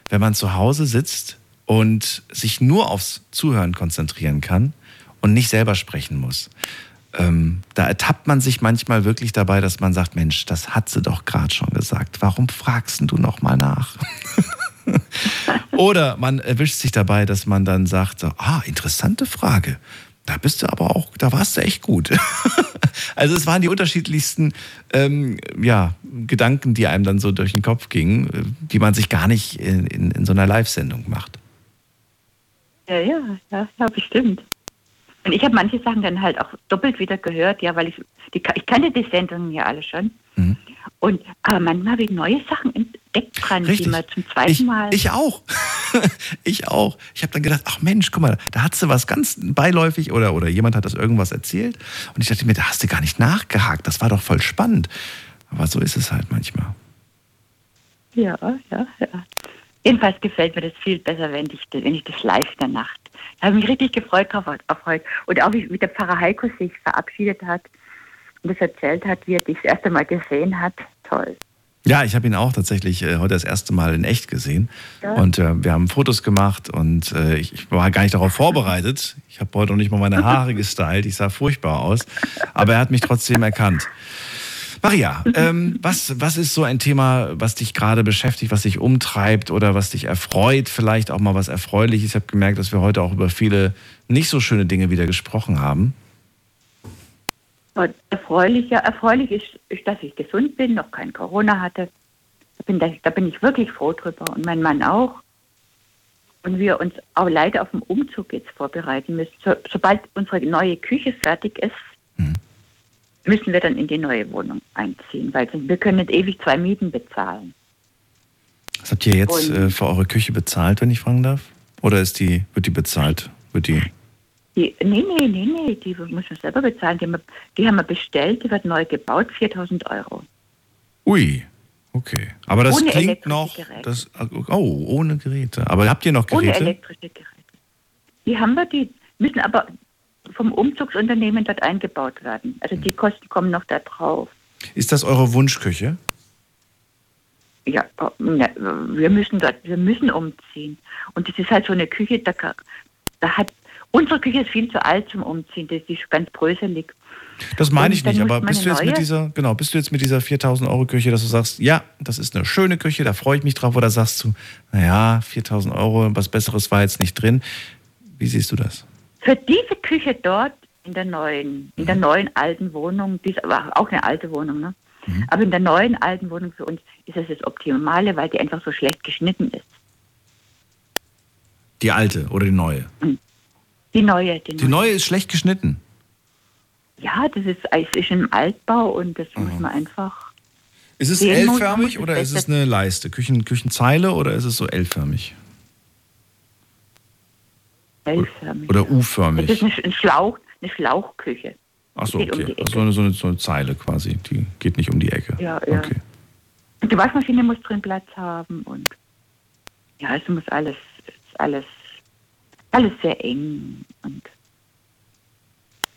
wenn man zu Hause sitzt und sich nur aufs Zuhören konzentrieren kann und nicht selber sprechen muss. Ähm, da ertappt man sich manchmal wirklich dabei, dass man sagt, Mensch, das hat sie doch gerade schon gesagt. Warum fragst du noch mal nach? Oder man erwischt sich dabei, dass man dann sagt, so, ah, interessante Frage. Da bist du aber auch, da warst du echt gut. also es waren die unterschiedlichsten ähm, ja, Gedanken, die einem dann so durch den Kopf gingen, äh, die man sich gar nicht in, in, in so einer Live-Sendung macht. Ja, ja, ja, ja, bestimmt. Und ich habe manche Sachen dann halt auch doppelt wieder gehört, ja, weil ich, die, ich kannte die Sendungen ja alle schon. Mhm. Und aber manchmal habe ich neue Sachen entdeckt dran, Richtig. die man zum zweiten Ich, Mal. ich auch. ich auch. Ich habe dann gedacht, ach Mensch, guck mal, da hat sie was ganz beiläufig oder, oder jemand hat das irgendwas erzählt. Und ich dachte mir, da hast du gar nicht nachgehakt. Das war doch voll spannend. Aber so ist es halt manchmal. Ja, ja, ja. Jedenfalls gefällt mir das viel besser, wenn ich, wenn ich das live Nacht. Da habe ich mich richtig gefreut auf, auf heute. Und auch wie, wie der Pfarrer Heiko sich verabschiedet hat und das erzählt hat, wie er dich das erste Mal gesehen hat. Toll. Ja, ich habe ihn auch tatsächlich äh, heute das erste Mal in echt gesehen. Ja. Und äh, wir haben Fotos gemacht und äh, ich, ich war gar nicht darauf vorbereitet. Ich habe heute noch nicht mal meine Haare gestylt. Ich sah furchtbar aus. Aber er hat mich trotzdem erkannt. Maria, ähm, was, was ist so ein Thema, was dich gerade beschäftigt, was dich umtreibt oder was dich erfreut? Vielleicht auch mal was Erfreuliches. Ich habe gemerkt, dass wir heute auch über viele nicht so schöne Dinge wieder gesprochen haben. Und erfreulich, ja, erfreulich ist, ist, dass ich gesund bin, noch kein Corona hatte. Da bin, da, da bin ich wirklich froh drüber. Und mein Mann auch. Und wir uns auch leider auf den Umzug jetzt vorbereiten müssen. So, sobald unsere neue Küche fertig ist, müssen wir dann in die neue Wohnung einziehen, weil wir können nicht ewig zwei Mieten bezahlen. Was habt ihr jetzt Und- äh, für eure Küche bezahlt, wenn ich fragen darf? Oder ist die, wird die bezahlt? Wird die. Die, nee, nee, nee, nee, die muss man selber bezahlen. Die haben, wir, die haben wir bestellt, die wird neu gebaut, 4000 Euro. Ui, okay. Aber das Ohne klingt noch. Das, oh, ohne Geräte. Aber habt ihr noch Ohne Geräte? elektrische Geräte. Die haben wir, die müssen aber vom Umzugsunternehmen dort eingebaut werden. Also die Kosten kommen noch da drauf. Ist das eure Wunschküche? Ja, oh, ne, wir müssen dort, wir müssen umziehen. Und das ist halt so eine Küche, da, da hat, unsere Küche ist viel zu alt zum Umziehen, das ist ganz bröselig. Das meine ich nicht, aber bist du jetzt mit neue- dieser, genau, bist du jetzt mit dieser 4000 Euro Küche, dass du sagst, ja, das ist eine schöne Küche, da freue ich mich drauf, oder sagst du, naja, 4000 Euro, was Besseres war jetzt nicht drin. Wie siehst du das? Für diese Küche dort in der neuen, in Mhm. der neuen alten Wohnung, die ist aber auch eine alte Wohnung, ne? Mhm. Aber in der neuen alten Wohnung für uns ist das das Optimale, weil die einfach so schlecht geschnitten ist. Die alte oder die neue? Die neue, die, Die neue ist schlecht geschnitten. Ja, das ist, es ist im Altbau und das muss man einfach. Ist es L-förmig oder ist es eine Leiste? Küchen, Küchenzeile oder ist es so L-förmig? L-förmig. Oder Das U-förmig? ist eine, ein Schlauch, eine Schlauchküche. Achso, um okay. die Also so, eine, so, eine, so Zeile quasi. Die geht nicht um die Ecke. Ja, ja. Okay. Und die Waschmaschine muss drin Platz haben und ja, es muss alles, alles, alles sehr eng und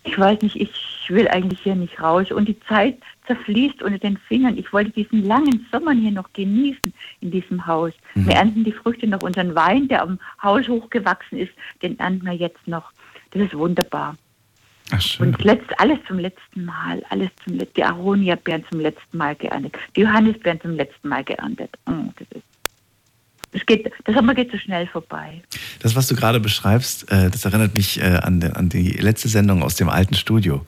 ich weiß nicht, ich will eigentlich hier nicht raus und die Zeit zerfließt unter den Fingern. Ich wollte diesen langen Sommer hier noch genießen in diesem Haus. Mhm. Wir ernten die Früchte noch, unseren Wein, der am Haus hochgewachsen ist, den ernten wir jetzt noch. Das ist wunderbar. Ach, schön. Und das letzte, alles zum letzten Mal, alles zum letzten Die Aronia-Beeren zum letzten Mal geerntet. Die Johannisbeeren zum letzten Mal geerntet. Mm, das ist. Das, geht, das Sommer geht so schnell vorbei. Das, was du gerade beschreibst, äh, das erinnert mich äh, an, die- an die letzte Sendung aus dem alten Studio.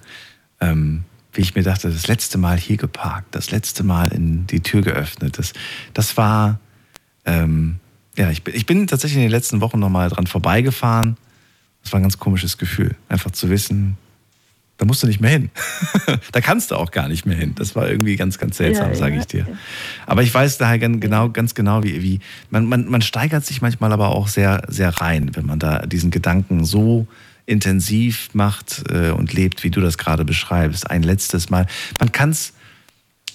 Ähm, wie ich mir dachte, das letzte Mal hier geparkt, das letzte Mal in die Tür geöffnet. Das, das war, ähm, ja, ich bin, ich bin tatsächlich in den letzten Wochen nochmal dran vorbeigefahren. Das war ein ganz komisches Gefühl, einfach zu wissen, da musst du nicht mehr hin. da kannst du auch gar nicht mehr hin. Das war irgendwie ganz, ganz seltsam, Ja, sage ja, ich dir. Aber ich weiß daher gan- genau, ganz genau, wie, wie man, man, man steigert sich manchmal aber auch sehr, sehr rein, wenn man da diesen Gedanken so intensiv macht äh, und lebt, wie du das gerade beschreibst. Ein letztes Mal. Man kann es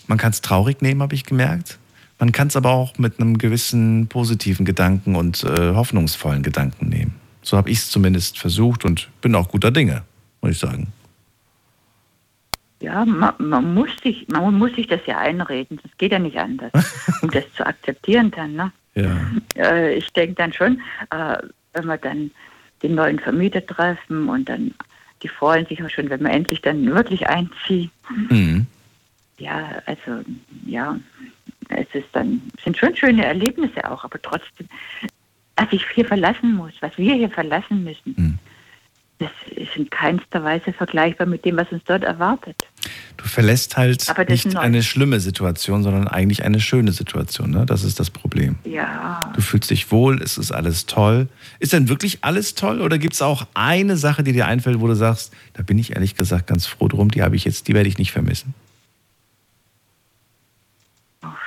man kann's traurig nehmen, habe ich gemerkt. Man Man kann es aber auch mit einem gewissen positiven Gedanken und äh, hoffnungsvollen Gedanken nehmen. So habe ich es zumindest versucht und bin auch guter Dinge, muss ich sagen. Ja, man, man, muss sich, man muss sich das ja einreden. Das geht ja nicht anders, um das zu akzeptieren dann. Ne? Ja. Äh, ich denke dann schon, äh, wenn wir dann den neuen Vermieter treffen und dann, die freuen sich auch schon, wenn wir endlich dann wirklich einziehen. Mhm. Ja, also, ja, es ist dann, sind schon schöne Erlebnisse auch, aber trotzdem, was ich hier verlassen muss, was wir hier verlassen müssen, Mhm. Das ist in keinster Weise vergleichbar mit dem, was uns dort erwartet. Du verlässt halt nicht eine schlimme Situation, sondern eigentlich eine schöne Situation. Ne? Das ist das Problem. Ja, Du fühlst dich wohl, es ist alles toll. Ist denn wirklich alles toll oder gibt es auch eine Sache, die dir einfällt, wo du sagst, da bin ich ehrlich gesagt ganz froh drum, die habe ich jetzt, die werde ich nicht vermissen?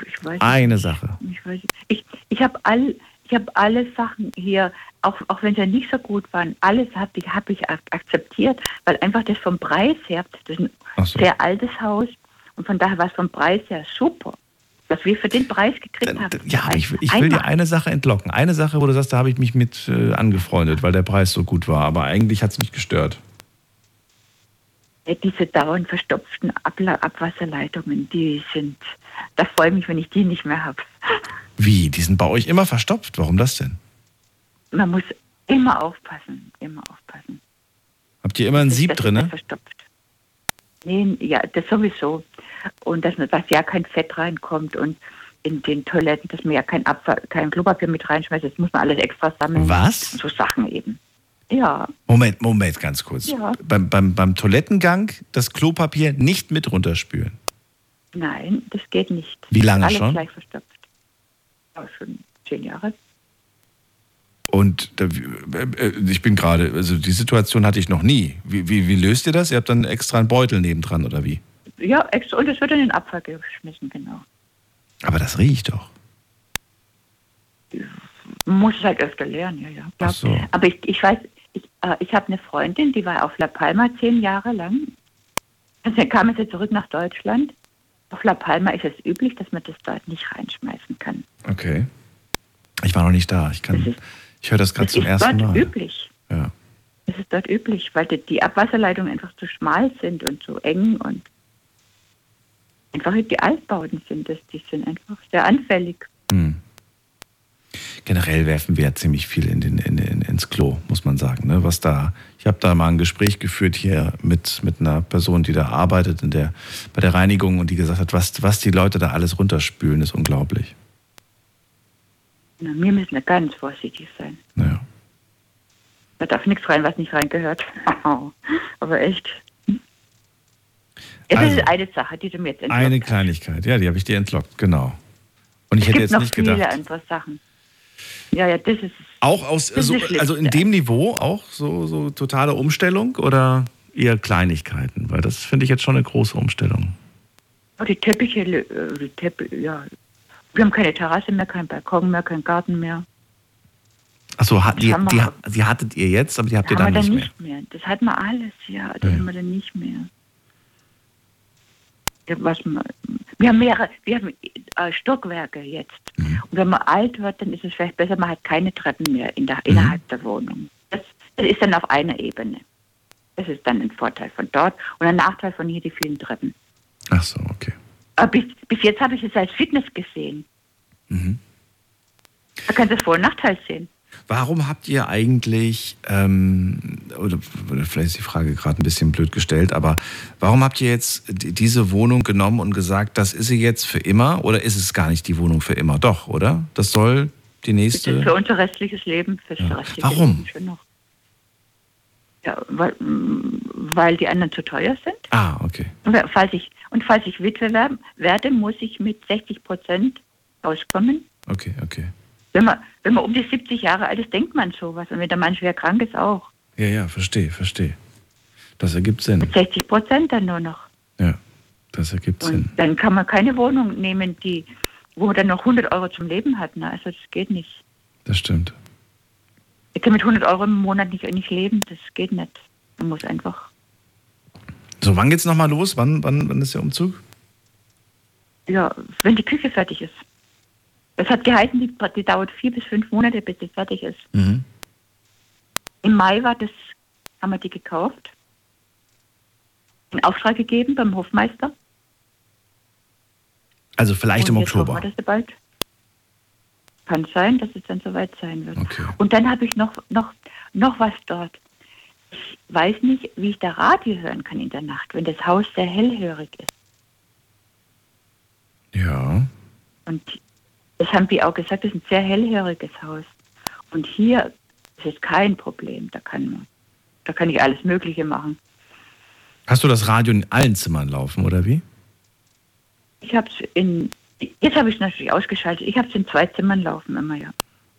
ich weiß Eine Sache. Ich, weiß- ich, ich habe all, ich hab alle Sachen hier, auch, auch wenn sie nicht so gut waren, alles habe ich, hab ich ak- akzeptiert, weil einfach das vom Preis her, das ist ein so. sehr altes Haus und von daher war es vom Preis her super, was wir für den Preis gekriegt haben. Ja, aber ich, ich will dir eine Sache entlocken. Eine Sache, wo du sagst, da habe ich mich mit äh, angefreundet, weil der Preis so gut war. Aber eigentlich hat es mich gestört. Diese dauernd verstopften Abwasserleitungen, die sind, da freue ich mich, wenn ich die nicht mehr habe. Wie? Die sind bei euch immer verstopft? Warum das denn? Man muss immer aufpassen, immer aufpassen. Habt ihr immer ein Sieb drin? nicht verstopft. Nee, ja, das sowieso. Und dass, dass ja kein Fett reinkommt und in den Toiletten, dass man ja kein, Abfall, kein Klopapier mit reinschmeißt, das muss man alles extra sammeln. Was? So Sachen eben. Ja, Moment, Moment, ganz kurz. Ja. Beim, beim, beim Toilettengang das Klopapier nicht mit runterspülen. nein, das geht nicht. Wie lange alles schon? gleich verstopft. Schon zehn Jahre. Und äh, ich bin gerade, also die Situation hatte ich noch nie. Wie, wie, wie löst ihr das? Ihr habt dann extra einen Beutel nebendran oder wie? Ja, extra, und es wird in den Abfall geschmissen, genau. Aber das riecht doch. Muss es halt öfter lernen, ja, ja. Ach so. Aber ich, ich weiß, ich, äh, ich habe eine Freundin, die war auf La Palma zehn Jahre lang. Und dann kam sie zurück nach Deutschland. Auf La Palma ist es üblich, dass man das dort nicht reinschmeißen kann. Okay. Ich war noch nicht da. Ich, kann, ich höre das gerade Das zum ist ersten dort Mal. üblich. Ja. Das ist dort üblich, weil die, die Abwasserleitungen einfach zu schmal sind und zu eng und einfach die Altbauten sind. Das, die sind einfach sehr anfällig. Hm. Generell werfen wir ja ziemlich viel in den, in, in, ins Klo, muss man sagen. Ne? Was da, ich habe da mal ein Gespräch geführt hier mit, mit einer Person, die da arbeitet in der, bei der Reinigung und die gesagt hat, was, was die Leute da alles runterspülen, ist unglaublich. Na, wir müssen ja ganz vorsichtig sein. Ja. Da darf nichts rein, was nicht reingehört. Aber echt. Es Also, ist eine Sache, die du mir jetzt entlockt Eine Kleinigkeit, ja, die habe ich dir entlockt, genau. Und ich es hätte gibt jetzt noch nicht viele gedacht. andere Sachen. Ja, ja, das ist. Auch aus, so, also in dem Niveau auch so, so totale Umstellung oder eher Kleinigkeiten? Weil das finde ich jetzt schon eine große Umstellung. Oh, die Teppiche, äh, die Teppiche, ja. Wir haben keine Terrasse mehr, keinen Balkon mehr, keinen Garten mehr. Achso, hat, die, die, die hattet ihr jetzt, aber die habt ihr dann wir nicht dann mehr. nicht mehr. Das hatten wir alles, ja. Das haben wir dann nicht mehr. Was man, wir haben mehrere, wir haben äh, Stockwerke jetzt. Mhm. Und wenn man alt wird, dann ist es vielleicht besser, man hat keine Treppen mehr in der, innerhalb der Wohnung. Das, das ist dann auf einer Ebene. Das ist dann ein Vorteil von dort und ein Nachteil von hier die vielen Treppen. Ach so, okay. Aber bis, bis jetzt habe ich es als Fitness gesehen. Mhm. Da kannst du das Vor- und Nachteil sehen. Warum habt ihr eigentlich, ähm, oder, oder vielleicht ist die Frage gerade ein bisschen blöd gestellt, aber warum habt ihr jetzt die- diese Wohnung genommen und gesagt, das ist sie jetzt für immer oder ist es gar nicht die Wohnung für immer? Doch, oder? Das soll die Das nächste. ist für unser restliches Leben, fürs restliche Warum? Leben noch. Ja, weil, mm, weil die anderen zu teuer sind. Ah, okay. Und falls ich, und falls ich Witwe wer- werde, muss ich mit 60 Prozent auskommen. Okay, okay. Wenn man, wenn man um die 70 Jahre alt ist, denkt man sowas. Und wenn der Mann schwer krank ist, auch. Ja, ja, verstehe, verstehe. Das ergibt Sinn. 60 Prozent dann nur noch. Ja, das ergibt Und Sinn. dann kann man keine Wohnung nehmen, die, wo man dann noch 100 Euro zum Leben hat. Ne? Also das geht nicht. Das stimmt. Ich kann mit 100 Euro im Monat nicht, nicht leben. Das geht nicht. Man muss einfach, So, wann geht's nochmal los? Wann, wann, wann ist der Umzug? ja, wenn die Küche fertig ist. Es hat geheißen, die, die dauert vier bis fünf Monate, bis sie fertig ist. Mhm. Im Mai war das, haben wir die gekauft, in Auftrag gegeben beim Hofmeister. Also vielleicht Und im Oktober. Wir, dass sie bald. Kann sein, dass es dann soweit sein wird. Okay. Und dann habe ich noch, noch, noch was dort. Ich weiß nicht, wie ich da Radio hören kann in der Nacht, wenn das Haus sehr hellhörig ist. Ja. Und das haben die auch gesagt, das ist ein sehr hellhöriges Haus. Und hier ist es kein Problem. Da kann man, da kann ich alles Mögliche machen. Hast du das Radio in allen Zimmern laufen, oder wie? Ich habe es in, jetzt habe ich es natürlich ausgeschaltet. Ich habe es in zwei Zimmern laufen immer, ja.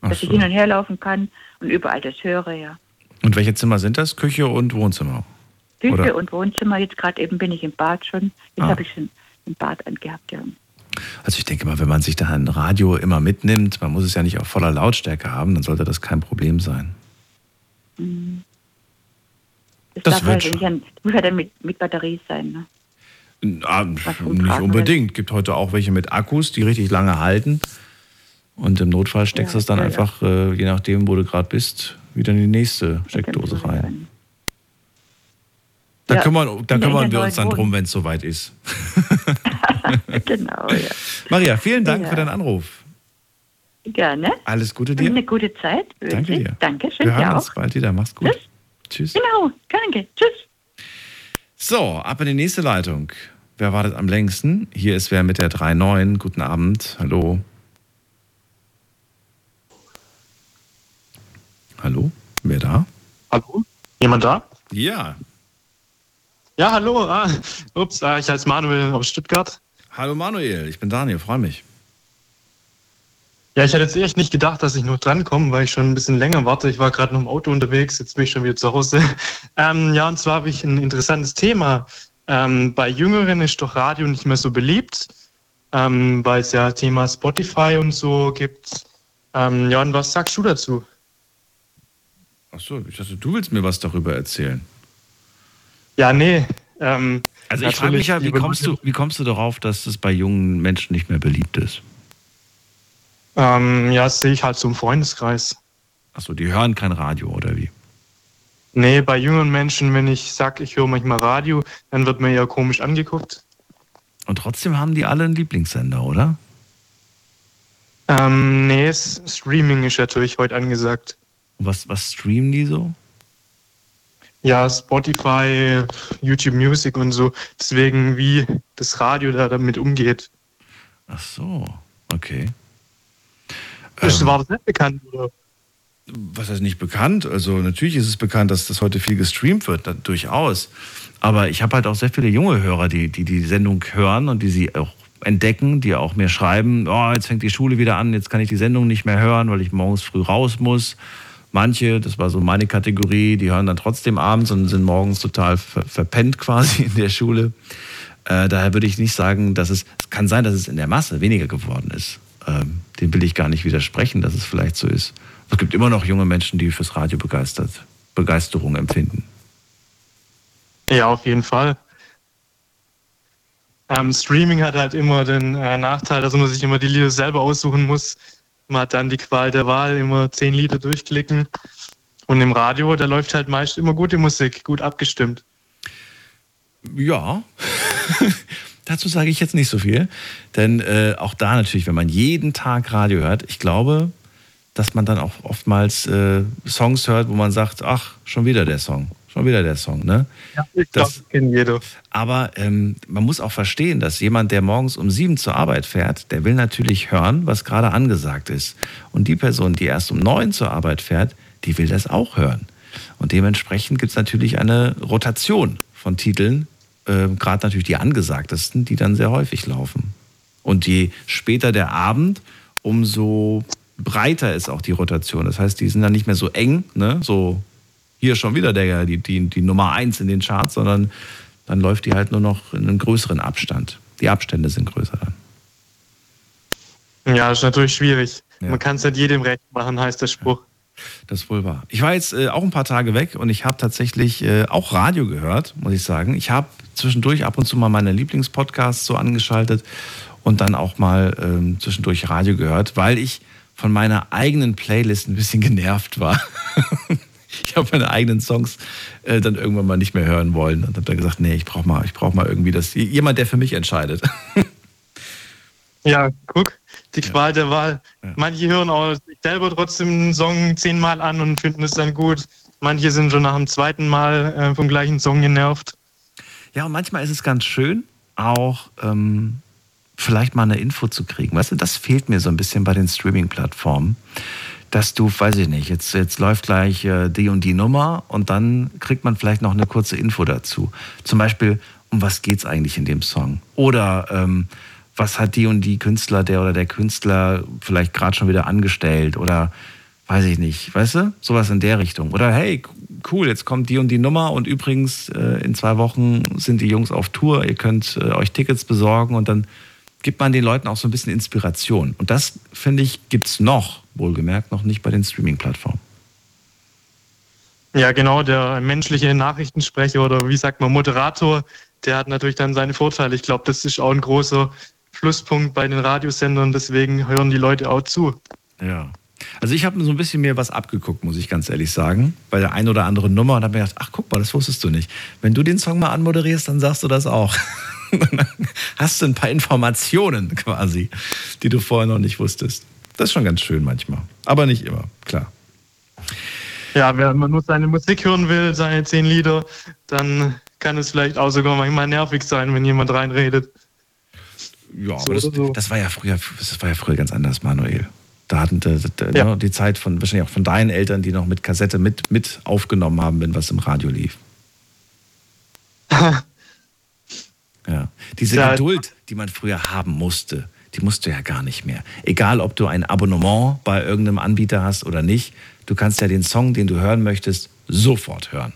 Ach Dass ich so. hin und her laufen kann und überall das höre, ja. Und welche Zimmer sind das? Küche und Wohnzimmer? Küche Oder? und Wohnzimmer. Jetzt gerade eben bin ich im Bad schon. Jetzt Ah. habe ich schon im Bad angehabt, ja. Also ich denke mal, wenn man sich da ein Radio immer mitnimmt, man muss es ja nicht auf voller Lautstärke haben, dann sollte das kein Problem sein. Mhm. Das, Das darf wird halt schon. muss ja dann mit, mit Batterie sein, ne? Ah, nicht unbedingt. Gibt heute auch welche mit Akkus, die richtig lange halten. Und im Notfall steckst du es dann ja, ja. einfach, äh, je nachdem, wo du gerade bist, wieder in die nächste Steckdose rein. Da Ja, kümmern, da kümmern wir uns dann drum, wenn es soweit ist. genau, ja. Maria, vielen Dank Ja. für deinen Anruf. Gerne. Alles Gute Und dir. eine gute Zeit. Danke dir. Danke, schön. Wir hören dir uns auch. bald wieder. Mach's gut. Tschüss. Genau, danke. Tschüss. So, ab in die nächste Leitung. Wer wartet am längsten? Hier ist wer mit der 3.9. Guten Abend. Hallo. Hallo? Wer da? Hallo? Jemand da? Ja. Ja, hallo. Ah, ups, ah, ich heiße Manuel aus Stuttgart. Hallo Manuel, ich bin Daniel, freue mich. Ja, ich hätte jetzt echt nicht gedacht, dass ich nur drankomme, weil ich schon ein bisschen länger warte. Ich war gerade noch im Auto unterwegs, jetzt bin ich schon wieder zu Hause. Ähm, ja, und zwar habe ich ein interessantes Thema. Ähm, bei Jüngeren ist doch Radio nicht mehr so beliebt, ähm, weil es ja Thema Spotify und so gibt. Ähm, ja, und was sagst du dazu? Achso, ich dachte, du willst mir was darüber erzählen. Ja, nee. Ähm, Also ich frage mich ja, wie kommst, du, wie kommst du darauf, dass es bei jungen Menschen nicht mehr beliebt ist? Ähm, ja, das sehe ich halt so im Freundeskreis. Achso, die hören kein Radio, oder wie? Nee, bei jüngeren Menschen, wenn ich sage, ich höre manchmal Radio, dann wird mir ja komisch angeguckt. Und trotzdem haben die alle einen Lieblingssender, oder? Ähm, nee, Streaming ist natürlich heute angesagt. Und was, was streamen die so? Ja, Spotify, YouTube Music und so. Deswegen, wie das Radio da damit umgeht. Ach so, okay. Ist, Ähm, war das nicht bekannt? Oder? was heißt nicht bekannt? Also natürlich ist es bekannt, dass das heute viel gestreamt wird, da, durchaus. Aber ich habe halt auch sehr viele junge Hörer, die, die die Sendung hören und die sie auch entdecken, die auch mir schreiben, oh, jetzt fängt die Schule wieder an, jetzt kann ich die Sendung nicht mehr hören, weil ich morgens früh raus muss. Manche, das war so meine Kategorie, die hören dann trotzdem abends und sind morgens total ver verpennt quasi in der Schule. Äh, daher würde ich nicht sagen, dass es, es kann sein, dass es in der Masse weniger geworden ist. Ähm, dem will ich gar nicht widersprechen, dass es vielleicht so ist. Es gibt immer noch junge Menschen, die fürs Radio begeistert, Begeisterung empfinden. Ja, auf jeden Fall. Ähm, Streaming hat halt immer den äh, Nachteil, dass man sich immer die Lieder selber aussuchen muss. Man hat dann die Qual der Wahl, immer zehn Lieder durchklicken. Und im Radio, da läuft halt meist immer gute Musik, gut abgestimmt. Ja, dazu sage ich jetzt nicht so viel. Denn äh, auch da natürlich, wenn man jeden Tag Radio hört, ich glaube, dass man dann auch oftmals äh, Songs hört, wo man sagt, ach, schon wieder der Song, schon wieder der Song. Ne? Ja, ich glaube, das kennt jeder. Aber ähm, man muss auch verstehen, dass jemand, der morgens um sieben zur Arbeit fährt, der will natürlich hören, was gerade angesagt ist. Und die Person, die erst um neun zur Arbeit fährt, die will das auch hören. Und dementsprechend gibt es natürlich eine Rotation von Titeln, äh, gerade natürlich die angesagtesten, die dann sehr häufig laufen. Und je später der Abend, umso breiter ist auch die Rotation. Das heißt, die sind dann nicht mehr so eng, ne? so hier schon wieder der, die, die, die Nummer eins in den Charts, sondern dann läuft die halt nur noch in einem größeren Abstand. Die Abstände sind größer dann. Ja, ist natürlich schwierig. Man kann es nicht jedem recht machen, heißt der Spruch. Das ist wohl wahr. Ich war jetzt äh, auch ein paar Tage weg und ich habe tatsächlich äh, auch Radio gehört, muss ich sagen. Ich habe zwischendurch ab und zu mal meine Lieblingspodcasts so angeschaltet und dann auch mal ähm, zwischendurch Radio gehört, weil ich von meiner eigenen Playlist ein bisschen genervt war. Ich habe meine eigenen Songs äh, dann irgendwann mal nicht mehr hören wollen und habe dann gesagt, nee, ich brauche mal, ich brauche mal irgendwie das jemand, der für mich entscheidet. ja, guck, die Qual der Wahl. Ja. Manche hören auch selber trotzdem einen Song zehnmal an und finden es dann gut. Manche sind schon nach dem zweiten Mal äh, vom gleichen Song genervt. Ja, und manchmal ist es ganz schön, auch ähm, vielleicht mal eine Info zu kriegen. Weißt du, das fehlt mir so ein bisschen bei den Streaming-Plattformen dass du, weiß ich nicht, jetzt, jetzt läuft gleich äh, die und die Nummer und dann kriegt man vielleicht noch eine kurze Info dazu. Zum Beispiel, um was geht es eigentlich in dem Song? Oder ähm, was hat die und die Künstler, der oder der Künstler vielleicht gerade schon wieder angestellt? Oder weiß ich nicht, weißt du? Sowas in der Richtung. Oder hey, cool, jetzt kommt die und die Nummer und übrigens äh, in zwei Wochen sind die Jungs auf Tour, ihr könnt äh, euch Tickets besorgen und dann gibt man den Leuten auch so ein bisschen Inspiration. Und das, finde ich, gibt es noch, wohlgemerkt, noch nicht bei den Streaming-Plattformen. Ja, genau, der menschliche Nachrichtensprecher oder wie sagt man, Moderator, der hat natürlich dann seine Vorteile. Ich glaube, das ist auch ein großer Pluspunkt bei den Radiosendern, deswegen hören die Leute auch zu. Ja. Also ich habe so ein bisschen mir was abgeguckt, muss ich ganz ehrlich sagen, bei der einen oder anderen Nummer und habe mir gedacht, ach guck mal, das wusstest du nicht. Wenn du den Song mal anmoderierst, dann sagst du das auch. hast du ein paar Informationen quasi, die du vorher noch nicht wusstest. Das ist schon ganz schön manchmal. Aber nicht immer, klar. Ja, wenn man nur seine Musik hören will, seine zehn Lieder, dann kann es vielleicht auch sogar manchmal nervig sein, wenn jemand reinredet. Ja, aber das, das, war ja früher, das war ja früher ganz anders, Manuel. Da hatten die, die, ja. die Zeit von wahrscheinlich auch von deinen Eltern, die noch mit Kassette mit, mit aufgenommen haben, wenn was im Radio lief. Ja. Diese ja. Geduld, die man früher haben musste, die musst du ja gar nicht mehr. Egal, ob du ein Abonnement bei irgendeinem Anbieter hast oder nicht, du kannst ja den Song, den du hören möchtest, sofort hören.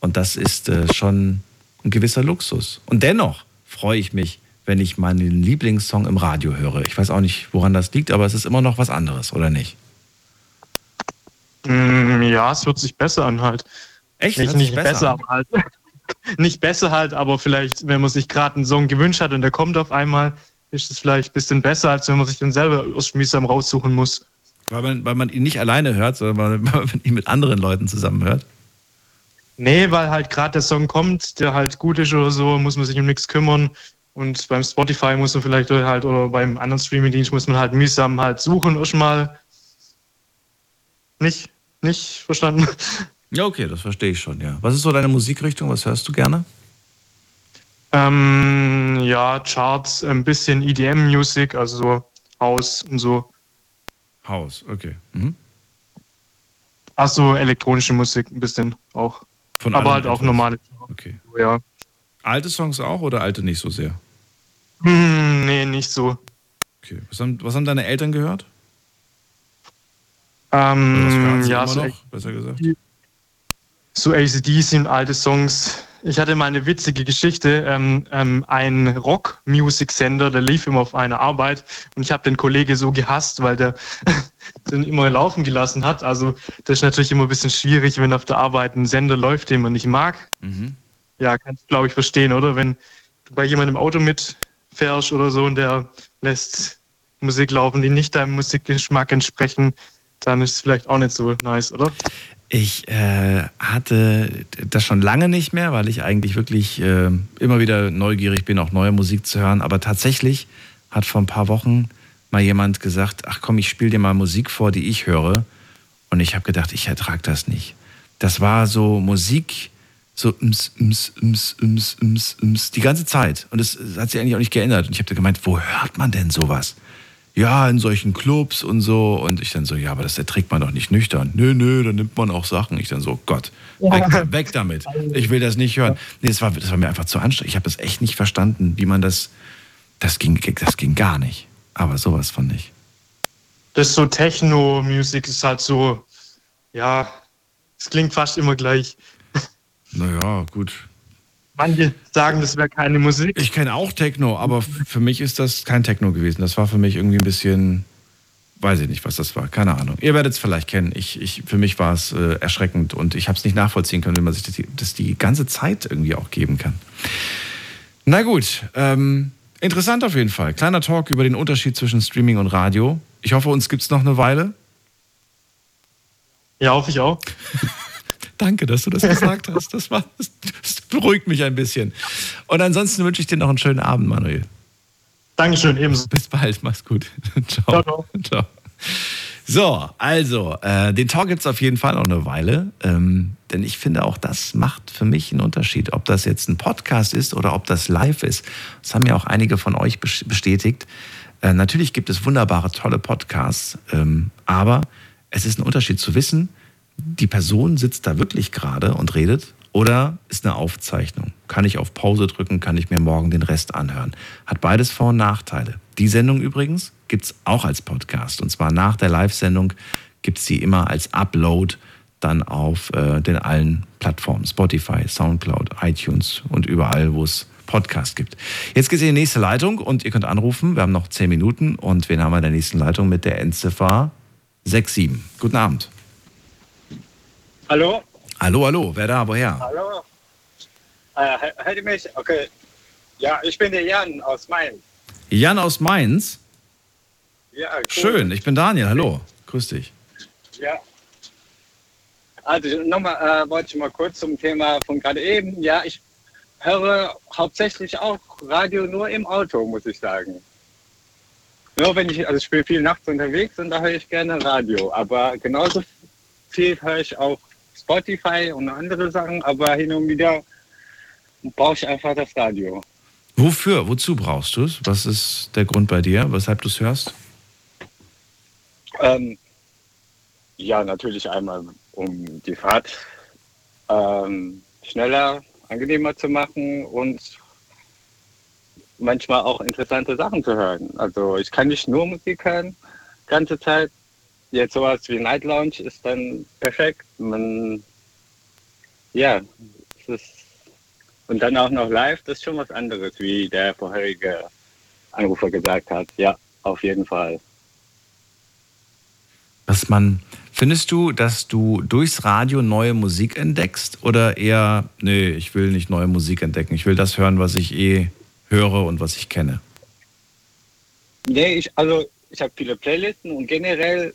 Und das ist äh, schon ein gewisser Luxus. Und dennoch freue ich mich, wenn ich meinen Lieblingssong im Radio höre. Ich weiß auch nicht, woran das liegt, aber es ist immer noch was anderes, oder nicht? Mm, ja, es hört sich besser an halt. Echt? Nicht, nicht besser, besser aber halt. nicht besser halt, aber vielleicht, wenn man sich gerade einen Song gewünscht hat und der kommt auf einmal, ist es vielleicht ein bisschen besser, als wenn man sich den selber aus mühsam raussuchen muss. Weil man, weil man ihn nicht alleine hört, sondern weil man ihn mit anderen Leuten zusammen hört? Nee, weil halt gerade der Song kommt, der halt gut ist oder so, muss man sich um nichts kümmern. Und beim Spotify muss man vielleicht halt, oder beim anderen Streaming-Dienst muss man halt mühsam halt suchen erstmal. Nicht, nicht verstanden? Ja, okay, das verstehe ich schon, ja. Was ist so deine Musikrichtung? Was hörst du gerne? Ähm, ja, Charts, ein bisschen EDM-Musik, also so House und so. House, okay. Mhm. Achso, elektronische Musik ein bisschen auch. Von Aber halt auch normale. Okay. Ja. Alte Songs auch oder alte nicht so sehr? Hm, nee, nicht so. Okay. Was haben, was haben deine Eltern gehört? Ähm, ja, so noch, besser gesagt so ACD sind alte Songs. Ich hatte mal eine witzige Geschichte. Ähm, ähm, ein Rock-Music-Sender, der lief immer auf einer Arbeit und ich habe den Kollege so gehasst, weil der den immer laufen gelassen hat. Also das ist natürlich immer ein bisschen schwierig, wenn auf der Arbeit ein Sender läuft, den man nicht mag. Mhm. Ja, kannst du, glaube ich, verstehen, oder? Wenn du bei jemandem im Auto mitfährst oder so und der lässt Musik laufen, die nicht deinem Musikgeschmack entsprechen, dann ist es vielleicht auch nicht so nice, oder? Ich äh, hatte das schon lange nicht mehr, weil ich eigentlich wirklich äh, immer wieder neugierig bin, auch neue Musik zu hören. Aber tatsächlich hat vor ein paar Wochen mal jemand gesagt, ach komm, ich spiele dir mal Musik vor, die ich höre. Und ich habe gedacht, ich ertrage das nicht. Das war so Musik, so ums, ums, ums, ums, ums, ums, die ganze Zeit. Und es hat sich eigentlich auch nicht geändert. Und ich habe gemeint, wo hört man denn sowas? Ja, in solchen Clubs und so. Und ich dann so, ja, aber das erträgt man doch nicht nüchtern. Nö, nö, dann nimmt man auch Sachen. Ich dann so, Gott, weg, weg damit. Ich will das nicht hören. Nee, das war, das war mir einfach zu anstrengend. Ich habe das echt nicht verstanden, wie man das, das ging, das ging gar nicht. Aber sowas fand ich. Das ist so Techno-Musik ist halt so, ja, es klingt fast immer gleich. Naja, gut. Manche sagen, das wäre keine Musik. Ich kenne auch Techno, aber für mich ist das kein Techno gewesen. Das war für mich irgendwie ein bisschen, weiß ich nicht, was das war. Keine Ahnung. Ihr werdet es vielleicht kennen. Ich, ich, für mich war es äh, erschreckend und ich habe es nicht nachvollziehen können, wie man sich das die, das die, ganze Zeit irgendwie auch geben kann. Na gut, ähm, Interessant auf jeden Fall. Kleiner Talk über den Unterschied zwischen Streaming und Radio. Ich hoffe, uns gibt es noch eine Weile. Ja, hoffe ich auch. Danke, dass du das gesagt hast. Das, war, das, das beruhigt mich ein bisschen. Und ansonsten wünsche ich dir noch einen schönen Abend, Manuel. Dankeschön, ebenso. Bis bald, mach's gut. Ciao. Ciao. Ciao. So, also, äh, den Talk gibt es auf jeden Fall noch eine Weile. Ähm, denn ich finde, auch das macht für mich einen Unterschied. Ob das jetzt ein Podcast ist oder ob das live ist. Das haben ja auch einige von euch bestätigt. Äh, natürlich gibt es wunderbare, tolle Podcasts. Ähm, aber es ist ein Unterschied zu wissen, die Person sitzt da wirklich gerade und redet oder ist eine Aufzeichnung. Kann ich auf Pause drücken, kann ich mir morgen den Rest anhören. Hat beides Vor- und Nachteile. Die Sendung übrigens gibt es auch als Podcast. Und zwar nach der Live-Sendung gibt es sie immer als Upload dann auf äh, den allen Plattformen. Spotify, Soundcloud, iTunes und überall, wo es Podcast gibt. Jetzt geht es in die nächste Leitung und ihr könnt anrufen. Wir haben noch zehn Minuten und wen haben wir in der nächsten Leitung mit der Endziffer 67. Guten Abend. Hallo? Hallo, hallo. Wer da? Woher? Hallo? Äh, hört ihr mich? Okay. Ja, ich bin der Jan aus Mainz. Jan aus Mainz? Ja, cool. Schön, ich bin Daniel. Hallo. Grüß dich. Ja. Also nochmal äh, wollte ich mal kurz zum Thema von gerade eben. Ja, ich höre hauptsächlich auch Radio nur im Auto, muss ich sagen. Nur wenn ich, also ich bin viel nachts unterwegs und da höre ich gerne Radio. Aber genauso viel höre ich auch Spotify und andere Sachen, aber hin und wieder brauche ich einfach das Radio. Wofür? Wozu brauchst du es? Was ist der Grund bei dir, weshalb du es hörst? Ähm, ja, natürlich einmal, um die Fahrt ähm, schneller, angenehmer zu machen und manchmal auch interessante Sachen zu hören. Also ich kann nicht nur Musik hören, ganze Zeit. Jetzt sowas wie Night Lounge ist dann perfekt. Man, ja, es ist, und dann auch noch live, das ist schon was anderes, wie der vorherige Anrufer gesagt hat. Ja, auf jeden Fall. Was man, findest du, dass du durchs Radio neue Musik entdeckst oder eher, nee, ich will nicht neue Musik entdecken, ich will das hören, was ich eh höre und was ich kenne? Nee, ich, also ich habe viele Playlisten und generell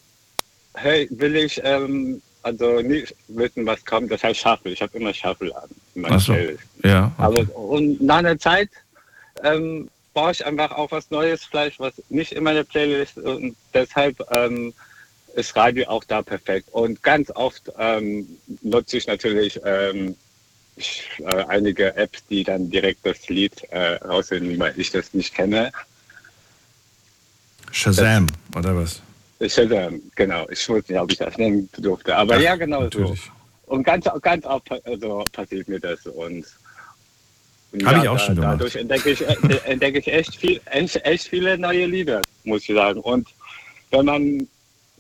hey, will ich ähm, also nicht wissen, was kommt. Das heißt Shuffle. Ich habe immer Shuffle an. Meiner so. Playlist. Ja. Aber und nach einer Zeit ähm, brauche ich einfach auch was Neues, vielleicht was nicht in meiner Playlist und deshalb ähm, ist Radio auch da perfekt. Und ganz oft ähm, nutze ich natürlich ähm, ich, äh, einige Apps, die dann direkt das Lied äh, rausfinden, weil ich das nicht kenne. Shazam, das, oder was? Shazam, genau. Ich weiß nicht, ob ich das nennen durfte. Aber Ach, ja, genau natürlich. so. Und ganz, ganz oft also, passiert mir das. Und habe ja, ich auch da, schon gemacht. Dadurch entdecke ich, äh, entdecke ich echt, viel, echt, echt viele neue Lieder, muss ich sagen. Und wenn man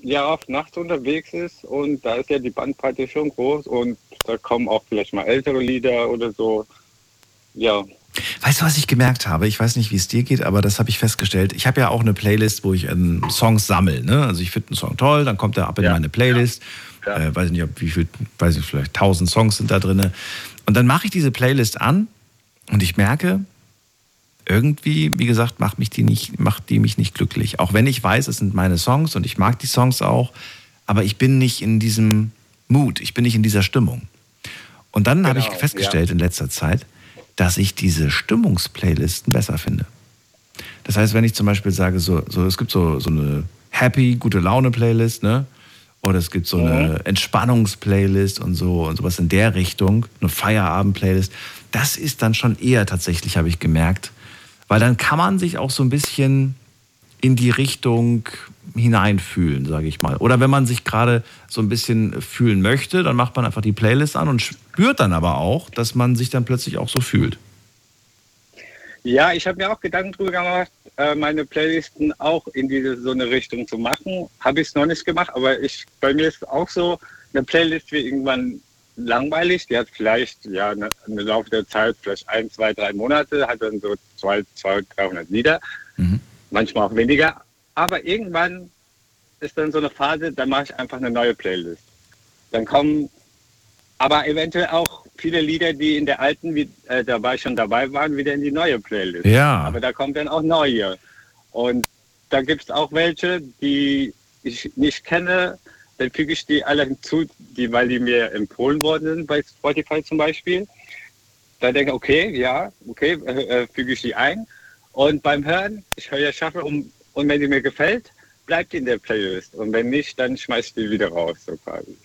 ja oft nachts unterwegs ist und da ist ja die Bandbreite schon groß und da kommen auch vielleicht mal ältere Lieder oder so. Ja. Weißt du, was ich gemerkt habe? Ich weiß nicht, wie es dir geht, aber das habe ich festgestellt. Ich habe ja auch eine Playlist, wo ich ähm, Songs sammle. Ne? Also ich finde einen Song toll, dann kommt er ab in ja. meine Playlist. Ja. Äh, weiß nicht, ob, wie viel, weiß nicht, vielleicht tausend Songs sind da drin. Und dann mache ich diese Playlist an und ich merke, irgendwie, wie gesagt, macht, mich die nicht, macht die mich nicht glücklich. Auch wenn ich weiß, es sind meine Songs und ich mag die Songs auch, aber ich bin nicht in diesem Mut, ich bin nicht in dieser Stimmung. Und dann genau, habe ich genau, festgestellt ja. in letzter Zeit, dass ich diese Stimmungsplaylisten besser finde. Das heißt, wenn ich zum Beispiel sage, so, so es gibt so, so eine Happy, gute Laune-Playlist, ne? Oder es gibt so eine mhm. Entspannungsplaylist und so und sowas in der Richtung, eine Feierabend-Playlist. Das ist dann schon eher tatsächlich, habe ich gemerkt, weil dann kann man sich auch so ein bisschen in die Richtung hineinfühlen, sage ich mal. Oder wenn man sich gerade so ein bisschen fühlen möchte, dann macht man einfach die Playlist an und spürt dann aber auch, dass man sich dann plötzlich auch so fühlt. Ja, ich habe mir auch Gedanken darüber gemacht, äh, meine Playlisten auch in diese so eine Richtung zu machen. Habe ich es noch nicht gemacht, aber ich bei mir ist auch so, eine Playlist wird irgendwann langweilig. Die hat vielleicht ja ne, im Laufe der Zeit vielleicht ein, zwei, drei Monate, hat dann so zwei, zwei 300 Lieder, mhm. Manchmal auch weniger. Aber irgendwann ist dann so eine Phase, da mache ich einfach eine neue Playlist. Dann kommen aber eventuell auch viele Lieder, die in der alten wie, äh, dabei schon dabei waren, wieder in die neue Playlist. Ja. Aber da kommt dann auch neue. Und da gibt es auch welche, die ich nicht kenne. Dann füge ich die alle hinzu, die, weil die mir empfohlen worden sind, bei Spotify zum Beispiel. Da denke ich, okay, ja, okay, äh, äh, füge ich die ein. Und beim Hören, ich höre ja Shuffle um, und wenn die mir gefällt, bleibt die in der Playlist. Und wenn nicht, dann schmeiß ich die wieder raus, so quasi.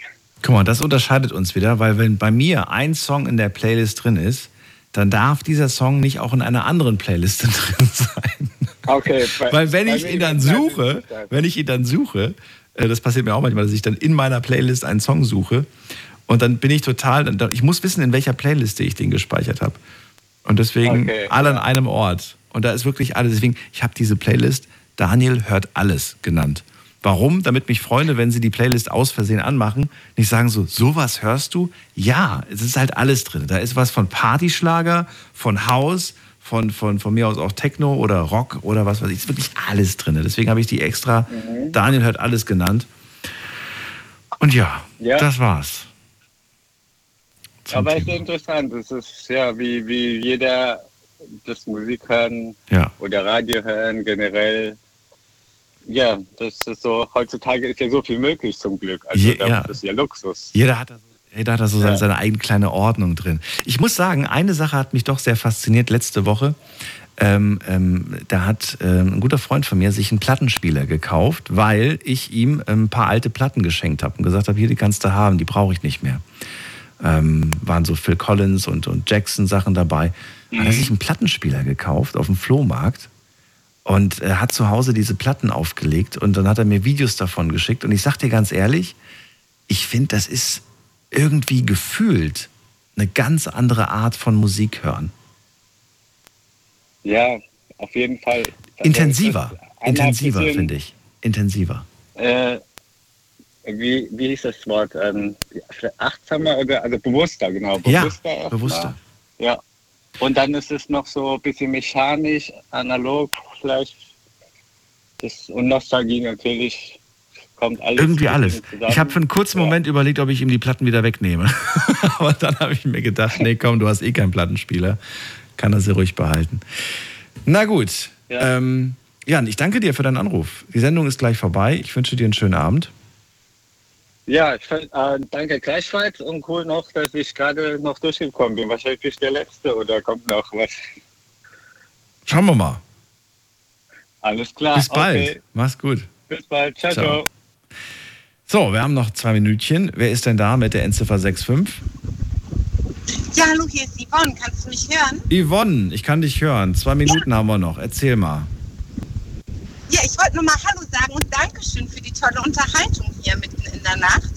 Guck mal, das unterscheidet uns wieder, weil wenn bei mir ein Song in der Playlist drin ist, dann darf dieser Song nicht auch in einer anderen Playlist drin sein. Okay. Bei, weil wenn ich ihn dann suche, wenn ich ihn dann suche, äh, das passiert mir auch manchmal, dass ich dann in meiner Playlist einen Song suche und dann bin ich total, ich muss wissen, in welcher Playliste ich den gespeichert habe. Und deswegen okay, alle ja. an einem Ort. Und da ist wirklich alles. Deswegen, ich habe diese Playlist Daniel hört alles genannt. Warum? Damit mich Freunde, wenn sie die Playlist aus Versehen anmachen, nicht sagen so, sowas hörst du? Ja, es ist halt alles drin. Da ist was von Partyschlager, von House, von, von, von mir aus auch Techno oder Rock oder was weiß ich. Es ist wirklich alles drin. Deswegen habe ich die extra, mhm. Daniel hört alles genannt. Und ja, ja. das war's. Aber es ist interessant. Es ist ja wie, wie jeder das Musik hören ja. oder Radio hören generell ja, das ist so, heutzutage ist ja so viel möglich zum Glück. Also Je, ja. das ist ja Luxus. Jeder hat da so, jeder hat da so ja. seine eigene kleine Ordnung drin. Ich muss sagen, eine Sache hat mich doch sehr fasziniert letzte Woche. Ähm, ähm, da hat ähm, ein guter Freund von mir sich einen Plattenspieler gekauft, weil ich ihm ein paar alte Platten geschenkt habe und gesagt habe, hier, die kannst du haben, die brauche ich nicht mehr. Ähm, waren so Phil Collins und, und Jackson Sachen dabei. Mhm. Hat er sich einen Plattenspieler gekauft auf dem Flohmarkt und er hat zu Hause diese Platten aufgelegt und dann hat er mir Videos davon geschickt. Und ich sag dir ganz ehrlich, ich finde, das ist irgendwie gefühlt eine ganz andere Art von Musik hören. Ja, auf jeden Fall. Intensiver. Intensiver, finde ich. Intensiver. Äh, wie, wie hieß das Wort? Ähm, achtsamer oder also bewusster, genau. Bewusster. Ja, bewusster. Ja. Und dann ist es noch so ein bisschen mechanisch, analog vielleicht. Das, und Nostalgie natürlich kommt alles. Irgendwie alles. Ich habe für einen kurzen ja. Moment überlegt, ob ich ihm die Platten wieder wegnehme. Aber dann habe ich mir gedacht, nee, komm, du hast eh keinen Plattenspieler. Kann er sie ruhig behalten. Na gut. Ja. Ähm, Jan, ich danke dir für deinen Anruf. Die Sendung ist gleich vorbei. Ich wünsche dir einen schönen Abend. Ja, äh, danke gleichfalls und cool noch, dass ich gerade noch durchgekommen bin. Wahrscheinlich bin ich der Letzte oder kommt noch was? Schauen wir mal. Alles klar. Bis bald. Okay. Mach's gut. Bis bald. Ciao, ciao, ciao. So, wir haben noch zwei Minütchen. Wer ist denn da mit der Endziffer 65? Ja, hallo, hier ist Yvonne. Kannst du mich hören? Yvonne, ich kann dich hören. Zwei Minuten ja. haben wir noch. Erzähl mal. Ja, ich wollte nur mal Hallo sagen und Dankeschön für die tolle Unterhaltung hier mitten in der Nacht.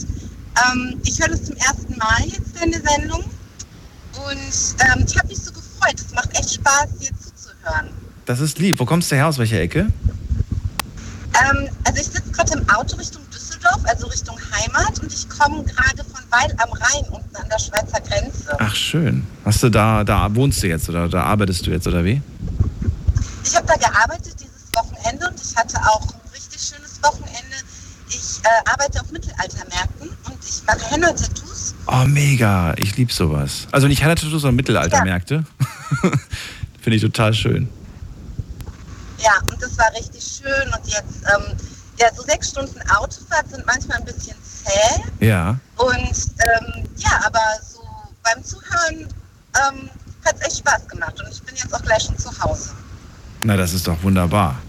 Ähm, ich höre das zum ersten Mal jetzt in der Sendung und ähm, ich habe mich so gefreut. Es macht echt Spaß, dir zuzuhören. Das ist lieb. Wo kommst du her? Aus welcher Ecke? Ähm, also ich sitze gerade im Auto Richtung Düsseldorf, also Richtung Heimat und ich komme gerade von Weil am Rhein unten an der Schweizer Grenze. Ach schön. Hast du da, da wohnst du jetzt oder da arbeitest du jetzt oder wie? Ich habe da gearbeitet Wochenende und ich hatte auch ein richtig schönes Wochenende. Ich äh, arbeite auf Mittelaltermärkten und ich mache Henna-Tattoos. Oh, mega. Ich liebe sowas. Also nicht Henna-Tattoos, sondern Mittelaltermärkte. Ja. Finde ich total schön. Ja, und das war richtig schön. Und jetzt, ähm, ja, so sechs Stunden Autofahrt sind manchmal ein bisschen zäh. Ja. Und ähm, ja, aber so beim Zuhören ähm, hat es echt Spaß gemacht. Und ich bin jetzt auch gleich schon zu Hause. Na, das ist doch wunderbar.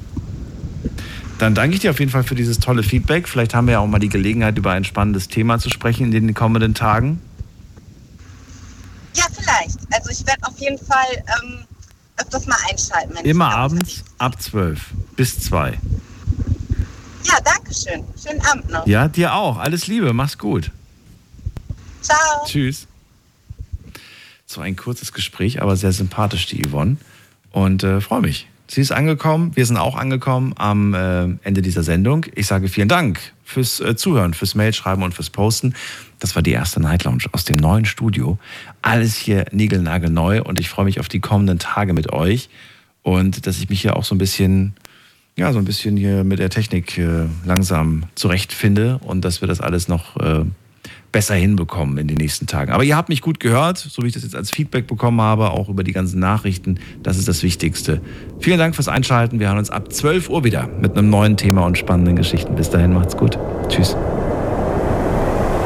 Dann danke ich dir auf jeden Fall für dieses tolle Feedback. Vielleicht haben wir ja auch mal die Gelegenheit, über ein spannendes Thema zu sprechen in den kommenden Tagen. Ja, vielleicht. Also ich werde auf jeden Fall ähm, öfters mal einschalten. Immer abends ab 12 bis 2. Ja, danke schön. Schönen Abend noch. Ja, dir auch. Alles Liebe. Mach's gut. Ciao. Tschüss. So ein kurzes Gespräch, aber sehr sympathisch, die Yvonne. Und äh, freue mich. Sie ist angekommen, wir sind auch angekommen am äh, Ende dieser Sendung. Ich sage vielen Dank fürs äh, Zuhören, fürs Mailschreiben und fürs Posten. Das war die erste Night Lounge aus dem neuen Studio. Alles hier niegelnagelneu und ich freue mich auf die kommenden Tage mit euch und dass ich mich hier auch so ein bisschen, ja, so ein bisschen hier mit der Technik äh, langsam zurechtfinde und dass wir das alles noch besser hinbekommen in den nächsten Tagen. Aber ihr habt mich gut gehört, so wie ich das jetzt als Feedback bekommen habe, auch über die ganzen Nachrichten. Das ist das Wichtigste. Vielen Dank fürs Einschalten. Wir hören uns ab 12 Uhr wieder mit einem neuen Thema und spannenden Geschichten. Bis dahin, macht's gut. Tschüss.